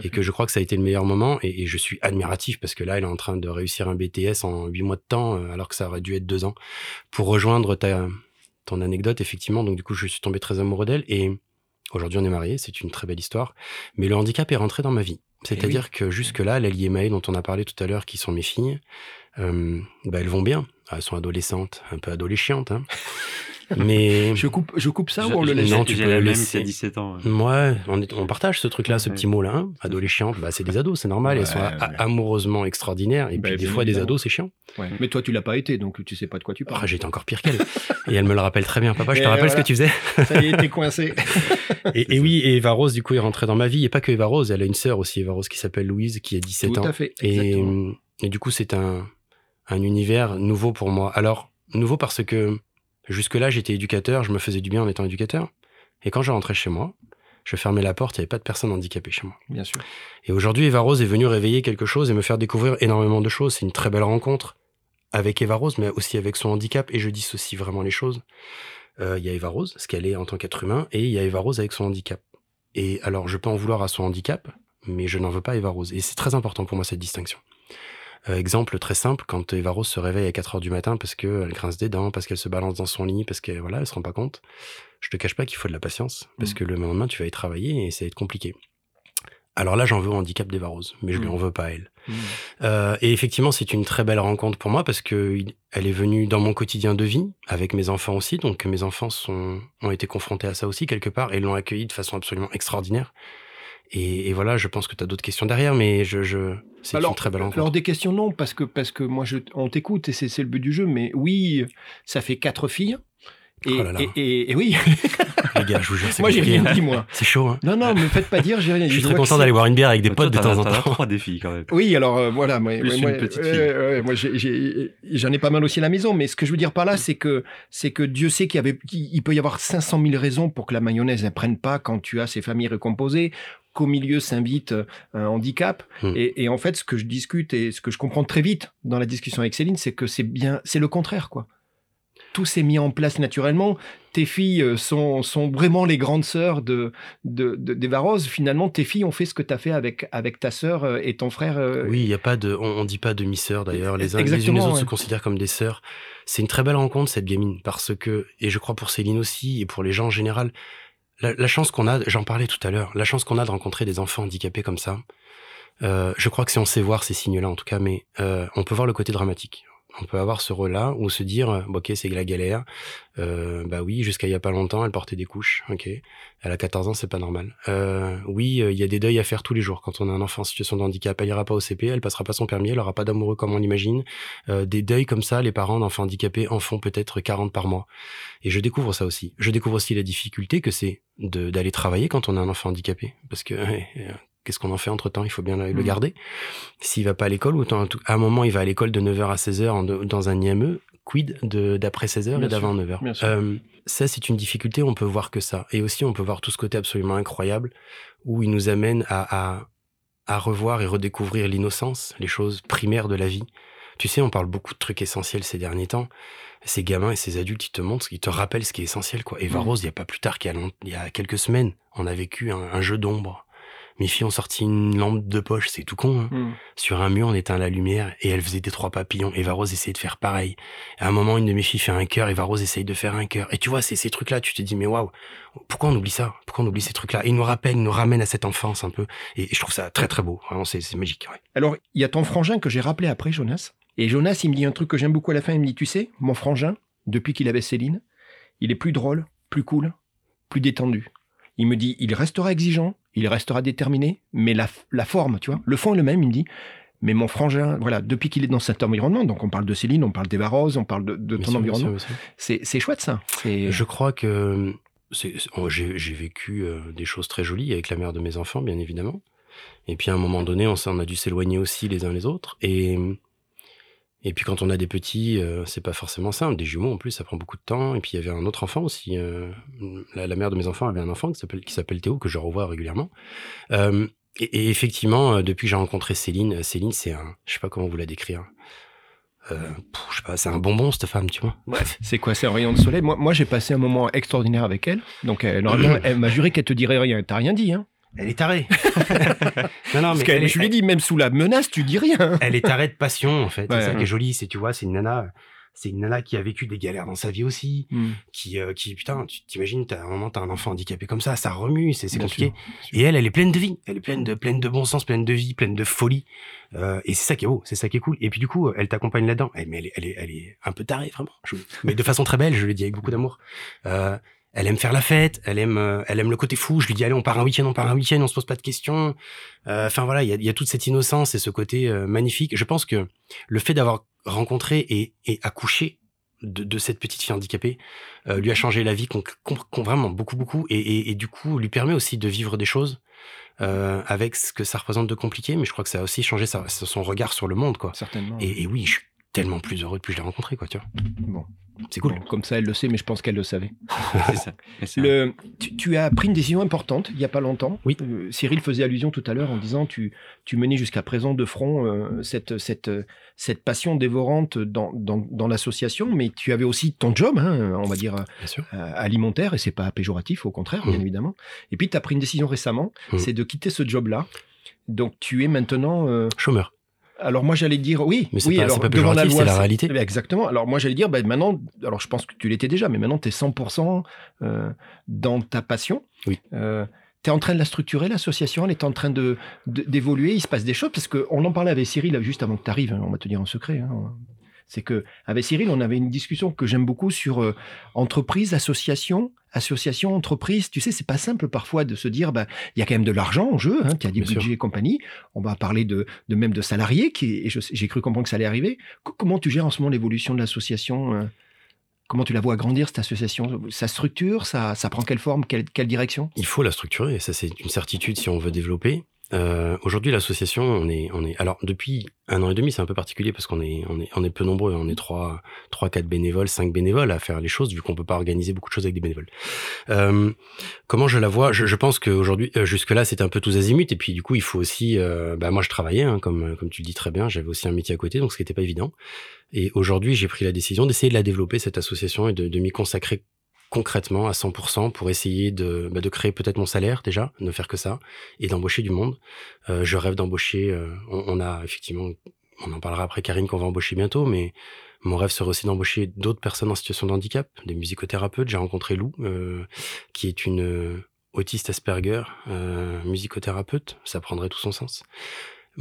et que je crois que ça a été le meilleur moment. Et, et, je suis admiratif parce que là, elle est en train de réussir un BTS en huit mois de temps, euh, alors que ça aurait dû être deux ans. Pour rejoindre ta, ton anecdote, effectivement, donc du coup, je suis tombé très amoureux d'elle et Aujourd'hui, on est mariés, c'est une très belle histoire. Mais le handicap est rentré dans ma vie. Eh C'est-à-dire que jusque-là, l'allié Maë dont on a parlé tout à l'heure, qui sont mes filles, euh, bah, elles vont bien. Elles sont adolescentes, un peu adolescentes. Hein. (laughs) Mais (laughs) je coupe, je coupe ça ou on le laisse Non, tu peux le laisser. 17 ans. Ouais, on, on partage ce truc-là, ce petit mot-là. Hein. Adolescente, bah, c'est des ados, c'est normal. elles sont amoureusement extraordinaires. Et bah, puis des fois, des ados, c'est chiant. Ouais. Mais toi, tu l'as pas été, donc tu sais pas de quoi tu parles. Ah, J'étais encore pire qu'elle. et elle me le rappelle très bien. Papa, je te rappelle ce que tu faisais. ça y est, t'es coincé. (laughs) et, et, oui, et Eva Rose, du coup, est rentrée dans ma vie. Et pas que Eva Rose, elle a une sœur aussi, Eva Rose, qui s'appelle Louise, qui a 17 ans. Tout à fait. Et, et du coup, c'est un, un univers nouveau pour moi. Alors, nouveau parce que Jusque-là, j'étais éducateur, je me faisais du bien en étant éducateur. Et quand je rentrais chez moi, je fermais la porte, il n'y avait pas de personne handicapée chez moi. Bien sûr. Et aujourd'hui, Eva Rose est venue réveiller quelque chose et me faire découvrir énormément de choses. C'est une très belle rencontre avec Eva Rose, mais aussi avec son handicap. Et je dissocie vraiment les choses. Euh, il y a Eva Rose, ce qu'elle est en tant qu'être humain, et il y a Eva Rose avec son handicap. Et alors, je peux en vouloir à son handicap, mais je n'en veux pas à Eva Rose. Et c'est très important pour moi, cette distinction. Euh, exemple très simple, quand Eva Rose se réveille à 4 heures du matin parce qu'elle grince des dents, parce qu'elle se balance dans son lit, parce qu'elle voilà, elle se rend pas compte, je te cache pas qu'il faut de la patience, parce mmh. que le lendemain, tu vas y travailler et ça va être compliqué. Alors là, j'en veux au handicap d'Eva Rose, mais je lui mmh. en veux pas à elle. Mmh. Euh, et effectivement, c'est une très belle rencontre pour moi parce que elle est venue dans mon quotidien de vie, avec mes enfants aussi. Donc mes enfants sont, ont été confrontés à ça aussi quelque part et l'ont accueilli de façon absolument extraordinaire. Et, voilà, je pense que tu as d'autres questions derrière, mais je, je c'est une très belle rencontre. Alors des questions non, parce que parce que moi je, on t'écoute et c'est le but du jeu, mais oui, ça fait quatre filles. Et, oh Et, oui. (laughs) Les gars, je vous jure, c'est Moi, j'ai rien dit, moi. C'est chaud, hein. Non, non, me faites pas dire, j'ai rien dit. Je suis très content d'aller boire une bière avec des potes de temps en temps. trois défis, quand même. Oui, alors, euh, voilà. Moi, Plus une petite fille. moi, j'en ai, pas mal aussi à la maison, mais ce que je veux dire par là, c'est que, c'est que Dieu sait qu'il y avait, il peut y avoir 500 000 raisons pour que la mayonnaise ne prenne pas quand tu as ces familles recomposées, qu'au milieu s'invite euh, un handicap. Hmm. Et, et, en fait, ce que je discute et ce que je comprends très vite dans la discussion avec Céline, c'est que c'est bien, c'est le contraire, quoi tout s'est mis en place naturellement. Tes filles euh, sont, sont vraiment les grandes sœurs de, de, de Finalement, tes filles ont fait ce que tu as fait avec, avec ta sœur euh, et ton frère. Oui, il y a pas de, on, dit pas demi-sœurs d'ailleurs. Les uns les, unes les autres se considèrent comme des sœurs. C'est une très belle rencontre cette gamine parce que, et je crois pour Céline aussi et pour les gens en général, la, chance qu'on a, j'en parlais tout à l'heure, la chance qu'on a de rencontrer des enfants handicapés comme ça, Euh, je crois que si on sait voir ces signes-là, en tout cas, mais euh, on peut voir le côté dramatique. On peut avoir ce rôle-là ou se dire, euh, ok, c'est la galère. Euh, bah oui, jusqu'à il y a pas longtemps, elle portait des couches. Ok, elle a 14 ans, c'est pas normal. Euh, oui, il y a des deuils à faire tous les jours. Quand on a un enfant en situation de handicap, elle ira pas au CP, elle passera pas son permis, elle aura pas d'amoureux comme on l'imagine. des deuils comme ça, les parents d'enfants handicapés en font peut-être 40 par mois. Et je découvre ça aussi. Je découvre aussi la difficulté que c'est d'aller travailler quand on a un enfant handicapé, parce que qu'est-ce qu'on en fait entre temps Il faut bien le mmh. garder. S'il va pas à l'école, ou à un moment il va à l'école de 9h à 16h dans un IME, quid d'après 16h et d'avant 9h euh, Ça, c'est une difficulté, on peut voir que ça. Et aussi, on peut voir tout ce côté absolument incroyable où il nous amène à, à, revoir et redécouvrir l'innocence, les choses primaires de la vie. Tu sais, on parle beaucoup de trucs essentiels ces derniers temps. Ces gamins et ces adultes, ils te montrent, ils te rappellent ce qui est essentiel. Quoi. Eva mmh. Rose, il n'y a pas plus tard qu'il y, a quelques semaines, on a vécu un jeu d'ombre mes filles ont sorti une lampe de poche, c'est tout con. Hein. Hmm. Sur un mur, on éteint la lumière et elle faisait des trois papillons. Eva Rose essayait de faire pareil. À un moment, une de mes filles fait un cœur, Eva Rose essaye de faire un cœur. Et tu vois, c'est ces trucs-là, tu te dis, mais waouh, pourquoi on oublie ça? Pourquoi on oublie ces trucs-là? Ils nous rappellent, ils nous ramènent à cette enfance un peu. Et, je trouve ça très très beau. Vraiment, c'est magique. Alors, il y a ton frangin que j'ai rappelé après, Jonas. Et Jonas, il me dit un truc que j'aime beaucoup à la fin. Il me dit, tu sais, mon frangin, depuis qu'il avait Céline, il est plus drôle, plus cool, plus détendu. Il me dit, il restera exigeant, il restera déterminé, mais la, forme, tu vois, le fond est le même, il me dit. Mais mon frangin, voilà, depuis qu'il est dans cet environnement, donc on parle de Céline, on parle d'Eva Rose, on parle de, ton environnement, c'est chouette ça. Je crois que oh, j'ai vécu euh, des choses très jolies avec la mère de mes enfants, bien évidemment. Et puis à un moment donné, on, on a dû s'éloigner aussi les uns les autres. Et et puis quand on a des petits, euh, c'est pas forcément simple. Des jumeaux en plus, ça prend beaucoup de temps. Et puis il y avait un autre enfant aussi. Euh, la, mère de mes enfants avait un enfant qui s'appelle Théo que je revois régulièrement. Euh, et, effectivement, depuis que j'ai rencontré Céline, Céline c'est un, je sais pas comment vous la décrire. je sais pas, c'est un bonbon cette femme, tu vois. Bref. (laughs) C'est quoi, c'est un rayon de soleil? Moi, moi j'ai passé un moment extraordinaire avec elle. Donc, elle, (clears throat) elle m'a juré qu'elle te dirait rien. T'as rien dit, hein? Elle est tarée. (laughs) non, non, mais je lui dis, même sous la menace, tu dis rien. elle est tarée de passion, en fait. c'est ça qui est joli. C'est, tu vois, c'est une nana, c'est une nana qui a vécu des galères dans sa vie aussi. Hmm. Qui, euh, qui, putain, tu t'imagines, t'as un moment, t'as un enfant handicapé comme ça, ça remue, c'est, compliqué. Et elle, elle est pleine de vie. Elle est pleine de, pleine de bon sens, pleine de vie, pleine de folie. Euh, et c'est ça qui est beau, c'est ça qui est cool. Et puis, du coup, elle t'accompagne là-dedans. Elle, mais elle, elle, est, elle est un peu tarée, vraiment. mais de façon très belle, je l'ai dit avec beaucoup d'amour. Euh, elle aime faire la fête, elle aime, euh, elle aime le côté fou. Je lui dis allez, on part un week-end, on part un week-end, on se pose pas de questions. Euh, enfin voilà, il y a, y a, toute cette innocence et ce côté euh, magnifique. Je pense que le fait d'avoir rencontré et, et accouché de, de, cette petite fille handicapée lui a changé la vie, vraiment beaucoup beaucoup, et, et, et, du coup lui permet aussi de vivre des choses avec ce que ça représente de compliqué. Mais je crois que ça a aussi changé sa, son regard sur le monde, quoi. Certainement. Et, et oui, je suis tellement plus heureux depuis que je l'ai rencontré, quoi, tu vois. Bon. C'est cool. comme ça, elle le sait, mais je pense qu'elle le savait. (laughs) ça. Le, tu, as pris une décision importante il n'y a pas longtemps. Oui. Euh, Cyril faisait allusion tout à l'heure en disant tu, tu menais jusqu'à présent de front euh, cette, cette, cette passion dévorante dans, dans, dans l'association, mais tu avais aussi ton job, hein, on va dire, euh, alimentaire, et c'est pas péjoratif, au contraire, bien mmh. évidemment. Et puis, tu as pris une décision récemment, mmh. c'est de quitter ce job-là. Donc, tu es maintenant. Chômeur. Alors moi j'allais dire oui, mais oui, pas, alors, pas devant la loi, c'est la réalité. Eh exactement. Alors moi j'allais dire ben, maintenant, alors je pense que tu l'étais déjà, mais maintenant tu es 100% euh, dans ta passion. Oui. Euh, tu es en train de la structurer, l'association, elle est en train de, d'évoluer, il se passe des choses, parce qu'on en parlait avec Cyril juste avant que tu arrives, hein, on va te dire en secret. Hein. C'est que avec Cyril, on avait une discussion que j'aime beaucoup sur euh, entreprise, association, association, entreprise. Tu sais, c'est pas simple parfois de se dire, bah, il y a quand même de l'argent en jeu, hein, il y a des budgets et compagnie. On va parler de, de même de salariés, qui, et j'ai cru comprendre que ça allait arriver. comment tu gères en ce moment l'évolution de l'association euh? Comment tu la vois grandir, cette association? Sa structure, ça, ça prend quelle forme, quelle, quelle direction? Il faut la structurer, ça c'est une certitude si on veut développer. Euh, Aujourd'hui, l'association, on est, on est. Alors, depuis un an et demi, c'est un peu particulier parce qu'on est, on est, on est peu nombreux. On est trois, trois, quatre bénévoles, cinq bénévoles à faire les choses, vu qu'on peut pas organiser beaucoup de choses avec des bénévoles. Euh, comment je la vois? Je, je, pense qu'aujourd'hui, euh, jusque-là, c'était un peu tous azimuts. Et puis, du coup, il faut aussi. Euh, bah, moi, je travaillais, hein, comme, comme tu le dis très bien. J'avais aussi un métier à côté, donc ce qui n'était pas évident. Et aujourd'hui, j'ai pris la décision d'essayer de la développer cette association et de, de m'y consacrer concrètement à 100% pour essayer de, bah, de créer peut-être mon salaire déjà, ne faire que ça, et d'embaucher du monde. Euh, je rêve d'embaucher, euh, on, a effectivement, on en parlera après Karine qu'on va embaucher bientôt, mais mon rêve serait aussi d'embaucher d'autres personnes en situation de handicap, des musicothérapeutes. J'ai rencontré Lou, euh, qui est une autiste Asperger, musicothérapeute, ça prendrait tout son sens.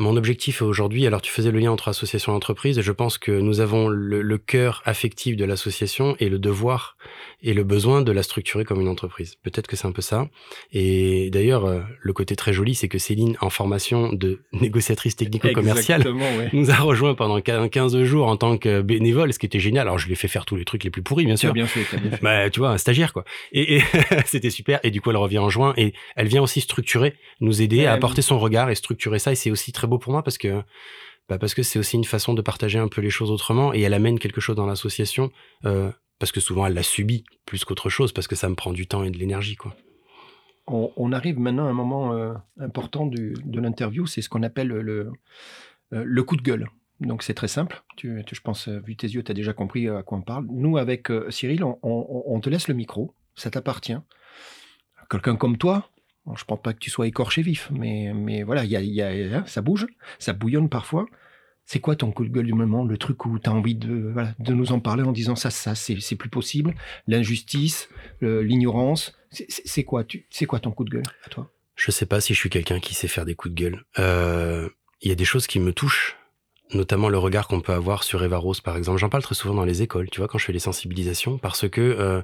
Mon objectif aujourd'hui, alors tu faisais le lien entre association et entreprise, et je pense que nous avons le, le cœur affectif de l'association et le devoir et le besoin de la structurer comme une entreprise. Peut-être que c'est un peu ça. Et d'ailleurs, euh, le côté très joli, c'est que Céline, en formation de (laughs) négociatrice technico-commerciale, ouais. nous a rejoint pendant 15 jours en tant que bénévole, ce qui était génial. Alors, je lui ai fait faire tous les trucs les plus pourris, bien sûr. bien fait, bien fait. Bah, tu vois, un stagiaire, quoi. Et, et (laughs) c'était super. Et du coup, elle revient en juin et elle vient aussi structurer, nous aider Ouais, à elle- apporter son regard et structurer ça. Et c'est aussi très beau pour moi parce que, bah, parce que c'est aussi une façon de partager un peu les choses autrement et elle amène quelque chose dans l'association, euh, parce que souvent elle l'a subi plus qu'autre chose parce que ça me prend du temps et de l'énergie, quoi. On, arrive maintenant à un moment euh, important de l'interview, c'est ce qu'on appelle le, le, euh, le coup de gueule. Donc c'est très simple. Tu, je pense, vu tes yeux, tu as déjà compris à quoi on parle. Nous, avec Cyril, on- on te laisse le micro, ça t'appartient. Quelqu'un comme toi, je ne pense pas que tu sois écorché vif, mais, mais voilà, il y y a- hein, ça bouge, ça bouillonne parfois. C'est quoi ton coup de gueule du moment, le truc où tu as envie de, voilà, de nous en parler en disant ça, ça, c'est plus possible, l'injustice, l'ignorance, c'est- quoi, quoi ton coup de gueule à toi? Je sais pas si je suis quelqu'un qui sait faire des coups de gueule. Euh, Il y a des choses qui me touchent, notamment le regard qu'on peut avoir sur Eva Rose, par exemple. J'en parle très souvent dans les écoles, tu vois, quand je fais les sensibilisations, parce que euh,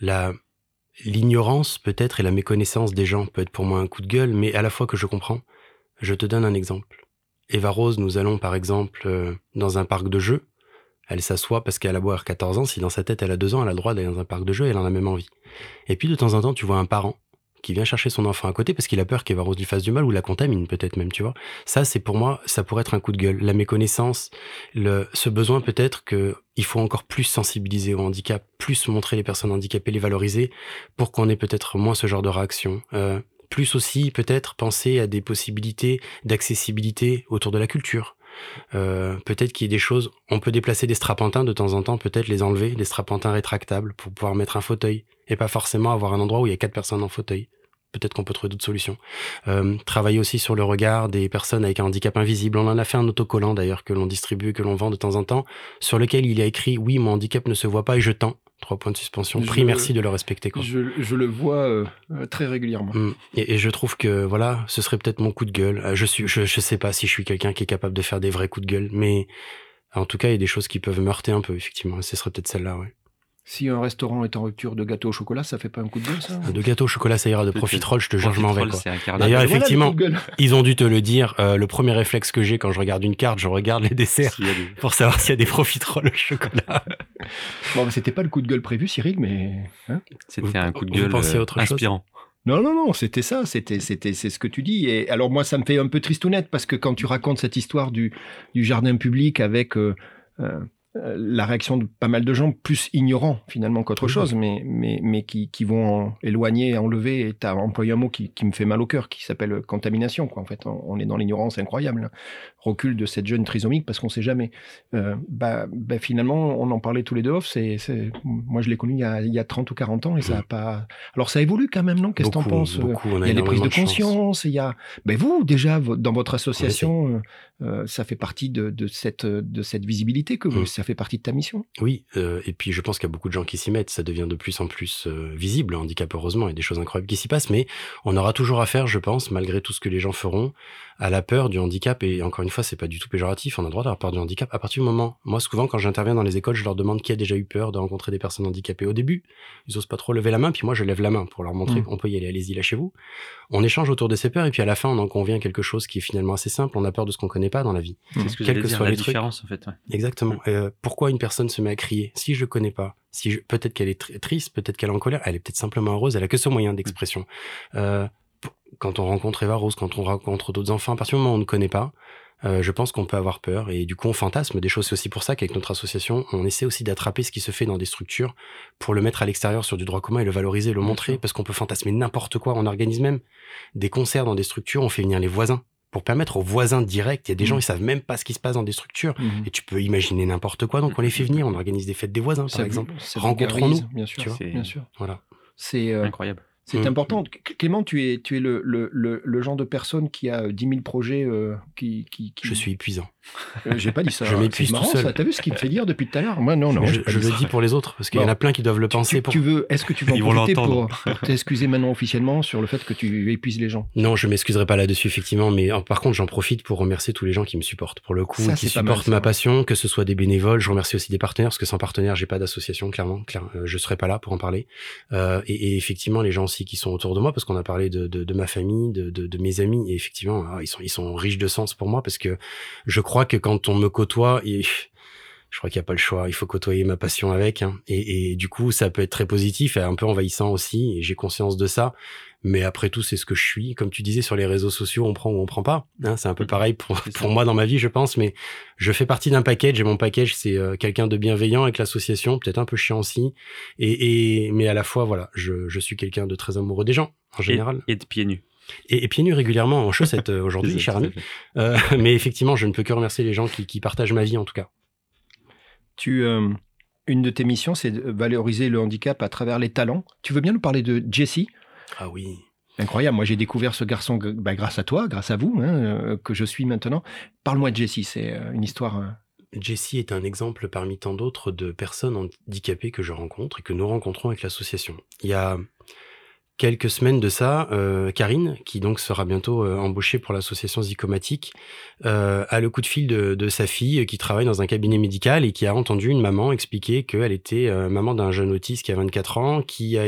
la l'ignorance peut-être et la méconnaissance des gens peut être pour moi un coup de gueule, mais à la fois que je comprends. Je te donne un exemple. Eva Rose, nous allons par exemple euh, dans un parc de jeux. Elle s'assoit parce qu'elle a beau avoir 14 ans, si dans sa tête elle a 2 ans, elle a le droit d'aller dans un parc de jeux elle en a même envie. Et puis de temps en temps, tu vois un parent qui vient chercher son enfant à côté parce qu'il a peur qu'Eva Rose lui fasse du mal ou la contamine peut-être même, tu vois. Ça, c'est pour moi, ça pourrait être un coup de gueule. La méconnaissance, le, ce besoin peut-être que il faut encore plus sensibiliser au handicap, plus montrer les personnes handicapées, les valoriser pour qu'on ait peut-être moins ce genre de réaction. Euh, plus aussi peut-être penser à des possibilités d'accessibilité autour de la culture. Euh, peut-être qu'il y ait des choses, on peut déplacer des strapantins de temps en temps, peut-être les enlever, des strapantins rétractables pour pouvoir mettre un fauteuil et pas forcément avoir un endroit où il y a quatre personnes en fauteuil. Peut-être qu'on peut trouver d'autres solutions. Euh, travailler aussi sur le regard des personnes avec un handicap invisible. On en a fait un autocollant d'ailleurs que l'on distribue, que l'on vend de temps en temps, sur lequel il y a écrit oui, mon handicap ne se voit pas et je tends. Trois points de suspension. Je- Prie, merci de le respecter. Quoi. je, je le vois euh, euh, très régulièrement. Mm. Et, et je trouve que voilà, ce serait peut-être mon coup de gueule. Je suis, je, je sais pas si je suis quelqu'un qui est capable de faire des vrais coups de gueule, mais en tout cas, il y a des choses qui peuvent me heurter un peu, effectivement. Ce serait peut-être celle-là, ouais. Si un restaurant est en rupture de gâteau au chocolat, ça fait pas un coup de gueule, ça De gâteau au chocolat, ça ira. De profiterole, je te jure, je m'en vais. D'ailleurs. Voilà, effectivement. (laughs) Ils ont dû te le dire. euh, le premier réflexe que j'ai quand je regarde une carte, je regarde les desserts des- pour savoir s'il y a des profiteroles au chocolat. (laughs) Bon, mais c'était pas le coup de gueule prévu, Cyril, mais hein C'était un coup de gueule euh, autre chose inspirant. Non, non, non, c'était ça, c'était, c'était, c'est ce que tu dis. Et alors moi, ça me fait un peu tristounette parce que quand tu racontes cette histoire du, du jardin public avec euh, la réaction de pas mal de gens plus ignorants finalement qu'autre chose, mais, mais, mais qui, qui vont en éloigner, enlever. Et tu as employé un mot qui, qui me fait mal au cœur, qui s'appelle contamination. Quoi. En fait, on, on est dans l'ignorance incroyable. Recul de cette jeune trisomique parce qu'on sait jamais. Euh, bah, bah, finalement, on en parlait tous les deux off. C'est. Moi, je l'ai connu il y, a, il y a 30 ou 40 ans et ça a pas. Alors ça évolue quand même, non? Qu'est-ce que t'en penses? beaucoup. Il y a des prises de conscience, il y a. Ben vous, déjà, dans votre association, euh, euh, ça fait partie de, de cette, de cette visibilité que vous, Mm. ça fait partie de ta mission. Oui, euh, et puis je pense qu'il y a beaucoup de gens qui s'y mettent. Ça devient de plus en plus visible, le handicap, heureusement. Il y a des choses incroyables qui s'y passent, mais on aura toujours à faire, je pense, malgré tout ce que les gens feront, à la peur du handicap. Et encore une fois, c'est pas du tout péjoratif. On a le droit d'avoir peur du handicap à partir du moment. Moi, souvent, quand j'interviens dans les écoles, je leur demande qui a déjà eu peur de rencontrer des personnes handicapées. Au début, ils osent pas trop lever la main, puis moi, je lève la main pour leur montrer Mm. qu'on peut y aller. Allez-y, lâchez-vous. On échange autour de ces peurs, et puis à la fin, on en convient quelque chose qui est finalement assez simple. On a peur de ce qu'on connaît pas dans la vie. C'est ce que Quels j'allais que soient la les trucs. différence en fait. ouais. Exactement. Euh, pourquoi une personne se met à crier Si je connais pas, si je... peut-être qu'elle est tr- triste, peut-être qu'elle est en colère, elle est peut-être simplement heureuse, elle a que ce moyen d'expression. Euh, quand on rencontre Eva Rose, quand on rencontre d'autres enfants, à partir du moment où on ne connaît pas, euh, je pense qu'on peut avoir peur et du coup on fantasme des choses. C'est aussi pour ça qu'avec notre association, on essaie aussi d'attraper ce qui se fait dans des structures pour le mettre à l'extérieur sur du droit commun et le valoriser, le montrer, parce qu'on peut fantasmer n'importe quoi. On organise même des concerts dans des structures, on fait venir les voisins pour permettre aux voisins directs. Il y a des gens, Mhm. ils savent même pas ce qui se passe dans des structures. Et tu peux imaginer n'importe quoi, donc on les fait venir, on organise des fêtes des voisins, par exemple. Rencontrons-nous, Bien sûr, tu vois. C'est- bien sûr. Voilà. C'est euh, Incroyable. C'est Mm. important. Clément, tu es, tu es le, le, le, le genre de personne qui a 10 000 projets euh, qui, qui, qui- Je suis épuisant. Euh, J'ai pas dit ça. Je m'épuise tout seul. T'as vu ce qu'il me fait dire depuis tout à l'heure? Moi, non, non. je le dis pour les autres, parce qu'il y en a plein qui doivent le penser. Tu, pour... tu veux, est-ce que tu (laughs) veux en profiter pour, (laughs) t'excuser maintenant officiellement sur le fait que tu épuises les gens? Non, je m'excuserai pas là-dessus, effectivement, mais euh, par contre, j'en profite pour remercier tous les gens qui me supportent, pour le coup, Ça, qui mal, supportent ma passion, que ce soit des bénévoles. Je remercie aussi des partenaires, parce que sans partenaires, j'ai pas d'association, clairement. Claire, euh, je serais pas là pour en parler. Euh, et, et effectivement, les gens aussi qui sont autour de moi, parce qu'on a parlé de, de, de ma famille, de, mes amis, et effectivement, ah, ils sont, ils sont riches de sens pour moi, parce que je crois que quand on me côtoie, et je crois qu'il n'y a pas le choix. Il faut côtoyer ma passion avec. hein. Et, et du coup, ça peut être très positif et un peu envahissant aussi. Et j'ai conscience de ça. Mais après tout, c'est ce que je suis. Comme tu disais sur les réseaux sociaux, on prend ou on prend pas. hein. c'est un peu pareil pour, moi dans ma vie, je pense. Mais je fais partie d'un package. Et mon package, c'est euh, quelqu'un de bienveillant avec l'association, peut-être un peu chiant aussi. Et, et mais à la fois, voilà, je, je suis quelqu'un de très amoureux des gens en général. Et de pieds nus. Et, et pieds nus régulièrement en chaussettes euh, (laughs) aujourd'hui, cher ami. Euh, (laughs) mais effectivement, je ne peux que remercier les gens qui, qui partagent ma vie en tout cas. Tu, euh, une de tes missions, c'est de valoriser le handicap à travers les talents. Tu veux bien nous parler de Jesse? Ah oui. Incroyable. Moi, j'ai découvert ce garçon bah, grâce à toi, grâce à vous, hein, euh, que je suis maintenant. Parle-moi de Jesse. C'est euh, une histoire. euh, Jessie est un exemple parmi tant d'autres de personnes handicapées que je rencontre et que nous rencontrons avec l'association. Il y a quelques semaines de ça, euh, Karine, qui donc sera bientôt euh, embauchée pour l'association Zicomatique, euh, a le coup de fil de, de sa fille euh, qui travaille dans un cabinet médical et qui a entendu une maman expliquer qu'elle était euh, maman d'un jeune autiste qui a 24 ans, qui a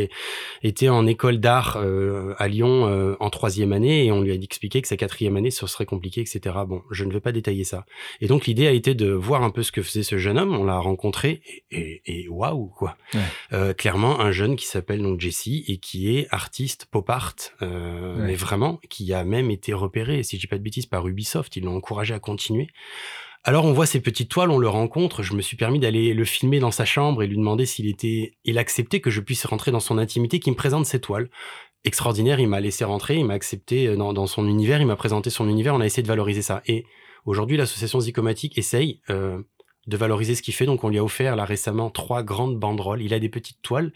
été en école d'art euh, à Lyon euh, en troisième année et on lui a expliqué que sa quatrième année ce serait compliqué, etc. Bon, je ne vais pas détailler ça. Et donc l'idée a été de voir un peu ce que faisait ce jeune homme. On l'a rencontré et, et, et waouh quoi. Ouais. Euh, clairement un jeune qui s'appelle donc Jesse et qui est artiste pop art, euh, Ouais. mais vraiment qui a même été repéré, si je dis pas de bêtises, par Ubisoft. Ils l'ont encouragé à continuer. Alors on voit ces petites toiles, on le rencontre. Je me suis permis d'aller le filmer dans sa chambre et lui demander s'il était, il acceptait que je puisse rentrer dans son intimité, qu'il me présente ses toiles. Extraordinaire, il m'a laissé rentrer, il m'a accepté dans, dans son univers, il m'a présenté son univers, on a essayé de valoriser ça. Et aujourd'hui, l'association Zicomatique essaye euh, de valoriser ce qu'il fait. Donc on lui a offert là récemment trois grandes banderoles. Il a des petites toiles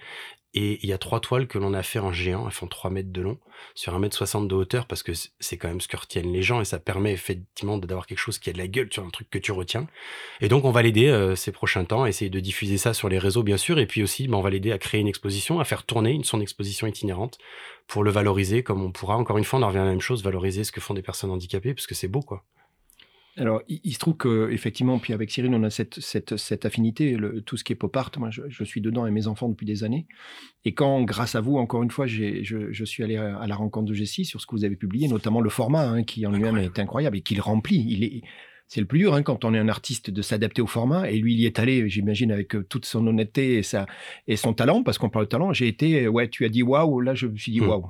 et il y a trois toiles que l'on a fait en géant. Elles font 3 mètres de long sur 1 mètre 60 de hauteur parce que c'est quand même ce que retiennent les gens et ça permet effectivement d'avoir quelque chose qui a de la gueule sur un truc que tu retiens. Et donc on va l'aider euh, ces prochains temps, à essayer de diffuser ça sur les réseaux bien sûr et puis aussi ben, on va l'aider à créer une exposition, à faire tourner une, son exposition itinérante pour le valoriser comme on pourra. Encore une fois, on en revient à la même chose, valoriser ce que font des personnes handicapées parce que c'est beau quoi. Alors, il, il se trouve que effectivement, puis avec Cyril, on a cette, cette, cette affinité, le- tout ce qui est pop art. Moi, je, je suis dedans et mes enfants depuis des années. Et quand, grâce à vous, encore une fois, je, je suis allé à la rencontre de Jessie sur ce que vous avez publié, notamment le format, hein, qui en lui-même est incroyable et qu'il remplit. Il est, c'est le plus dur hein, quand on est un artiste de s'adapter au format. Et lui, il y est allé, j'imagine, avec euh, toute son honnêteté et, sa, et son talent, parce qu'on parle de talent. J'ai été, ouais, tu as dit waouh, là, je me suis dit Hmm. waouh.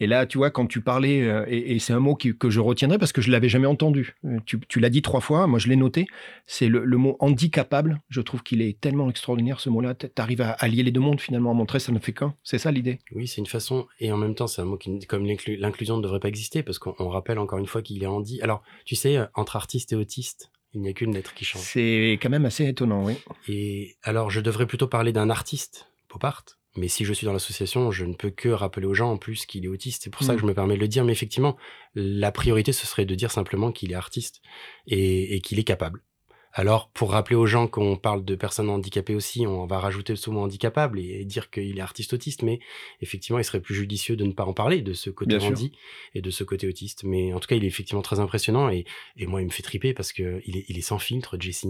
Et là, tu vois, quand tu parlais, euh, et, et c'est un mot qui- que je retiendrai parce que je l'avais jamais entendu. Euh, Tu, tu l'as dit trois fois, moi je l'ai noté. C'est le, le mot handicapable. Je trouve qu'il est tellement extraordinaire ce mot-là. Tu arrives à allier les deux mondes finalement, à montrer ça ne fait qu'un. C'est ça l'idée? Oui, c'est une façon, et en même temps, c'est un mot qui, comme l'inclu- l'inclusion ne devrait pas exister, parce qu'on on rappelle encore une fois qu'il est handi. Alors, tu sais, euh, entre artiste et autiste, il n'y a qu'une lettre qui change. C'est quand même assez étonnant, oui. Et alors, je devrais plutôt parler d'un artiste, pop art, mais si je suis dans l'association, je ne peux que rappeler aux gens en plus qu'il est autiste. C'est pour ça Mm. que je me permets de le dire, mais effectivement, la priorité, ce serait de dire simplement qu'il est artiste et, et qu'il est capable. Alors, pour rappeler aux gens qu'on parle de personnes handicapées aussi, on va rajouter ce mot handicapable et dire qu'il est artiste autiste, mais effectivement, il serait plus judicieux de ne pas en parler de ce côté Bien sûr. handi et de ce côté autiste. Mais en tout cas, il est effectivement très impressionnant et, et moi, il me fait triper parce que il est, il est sans filtre, Jesse.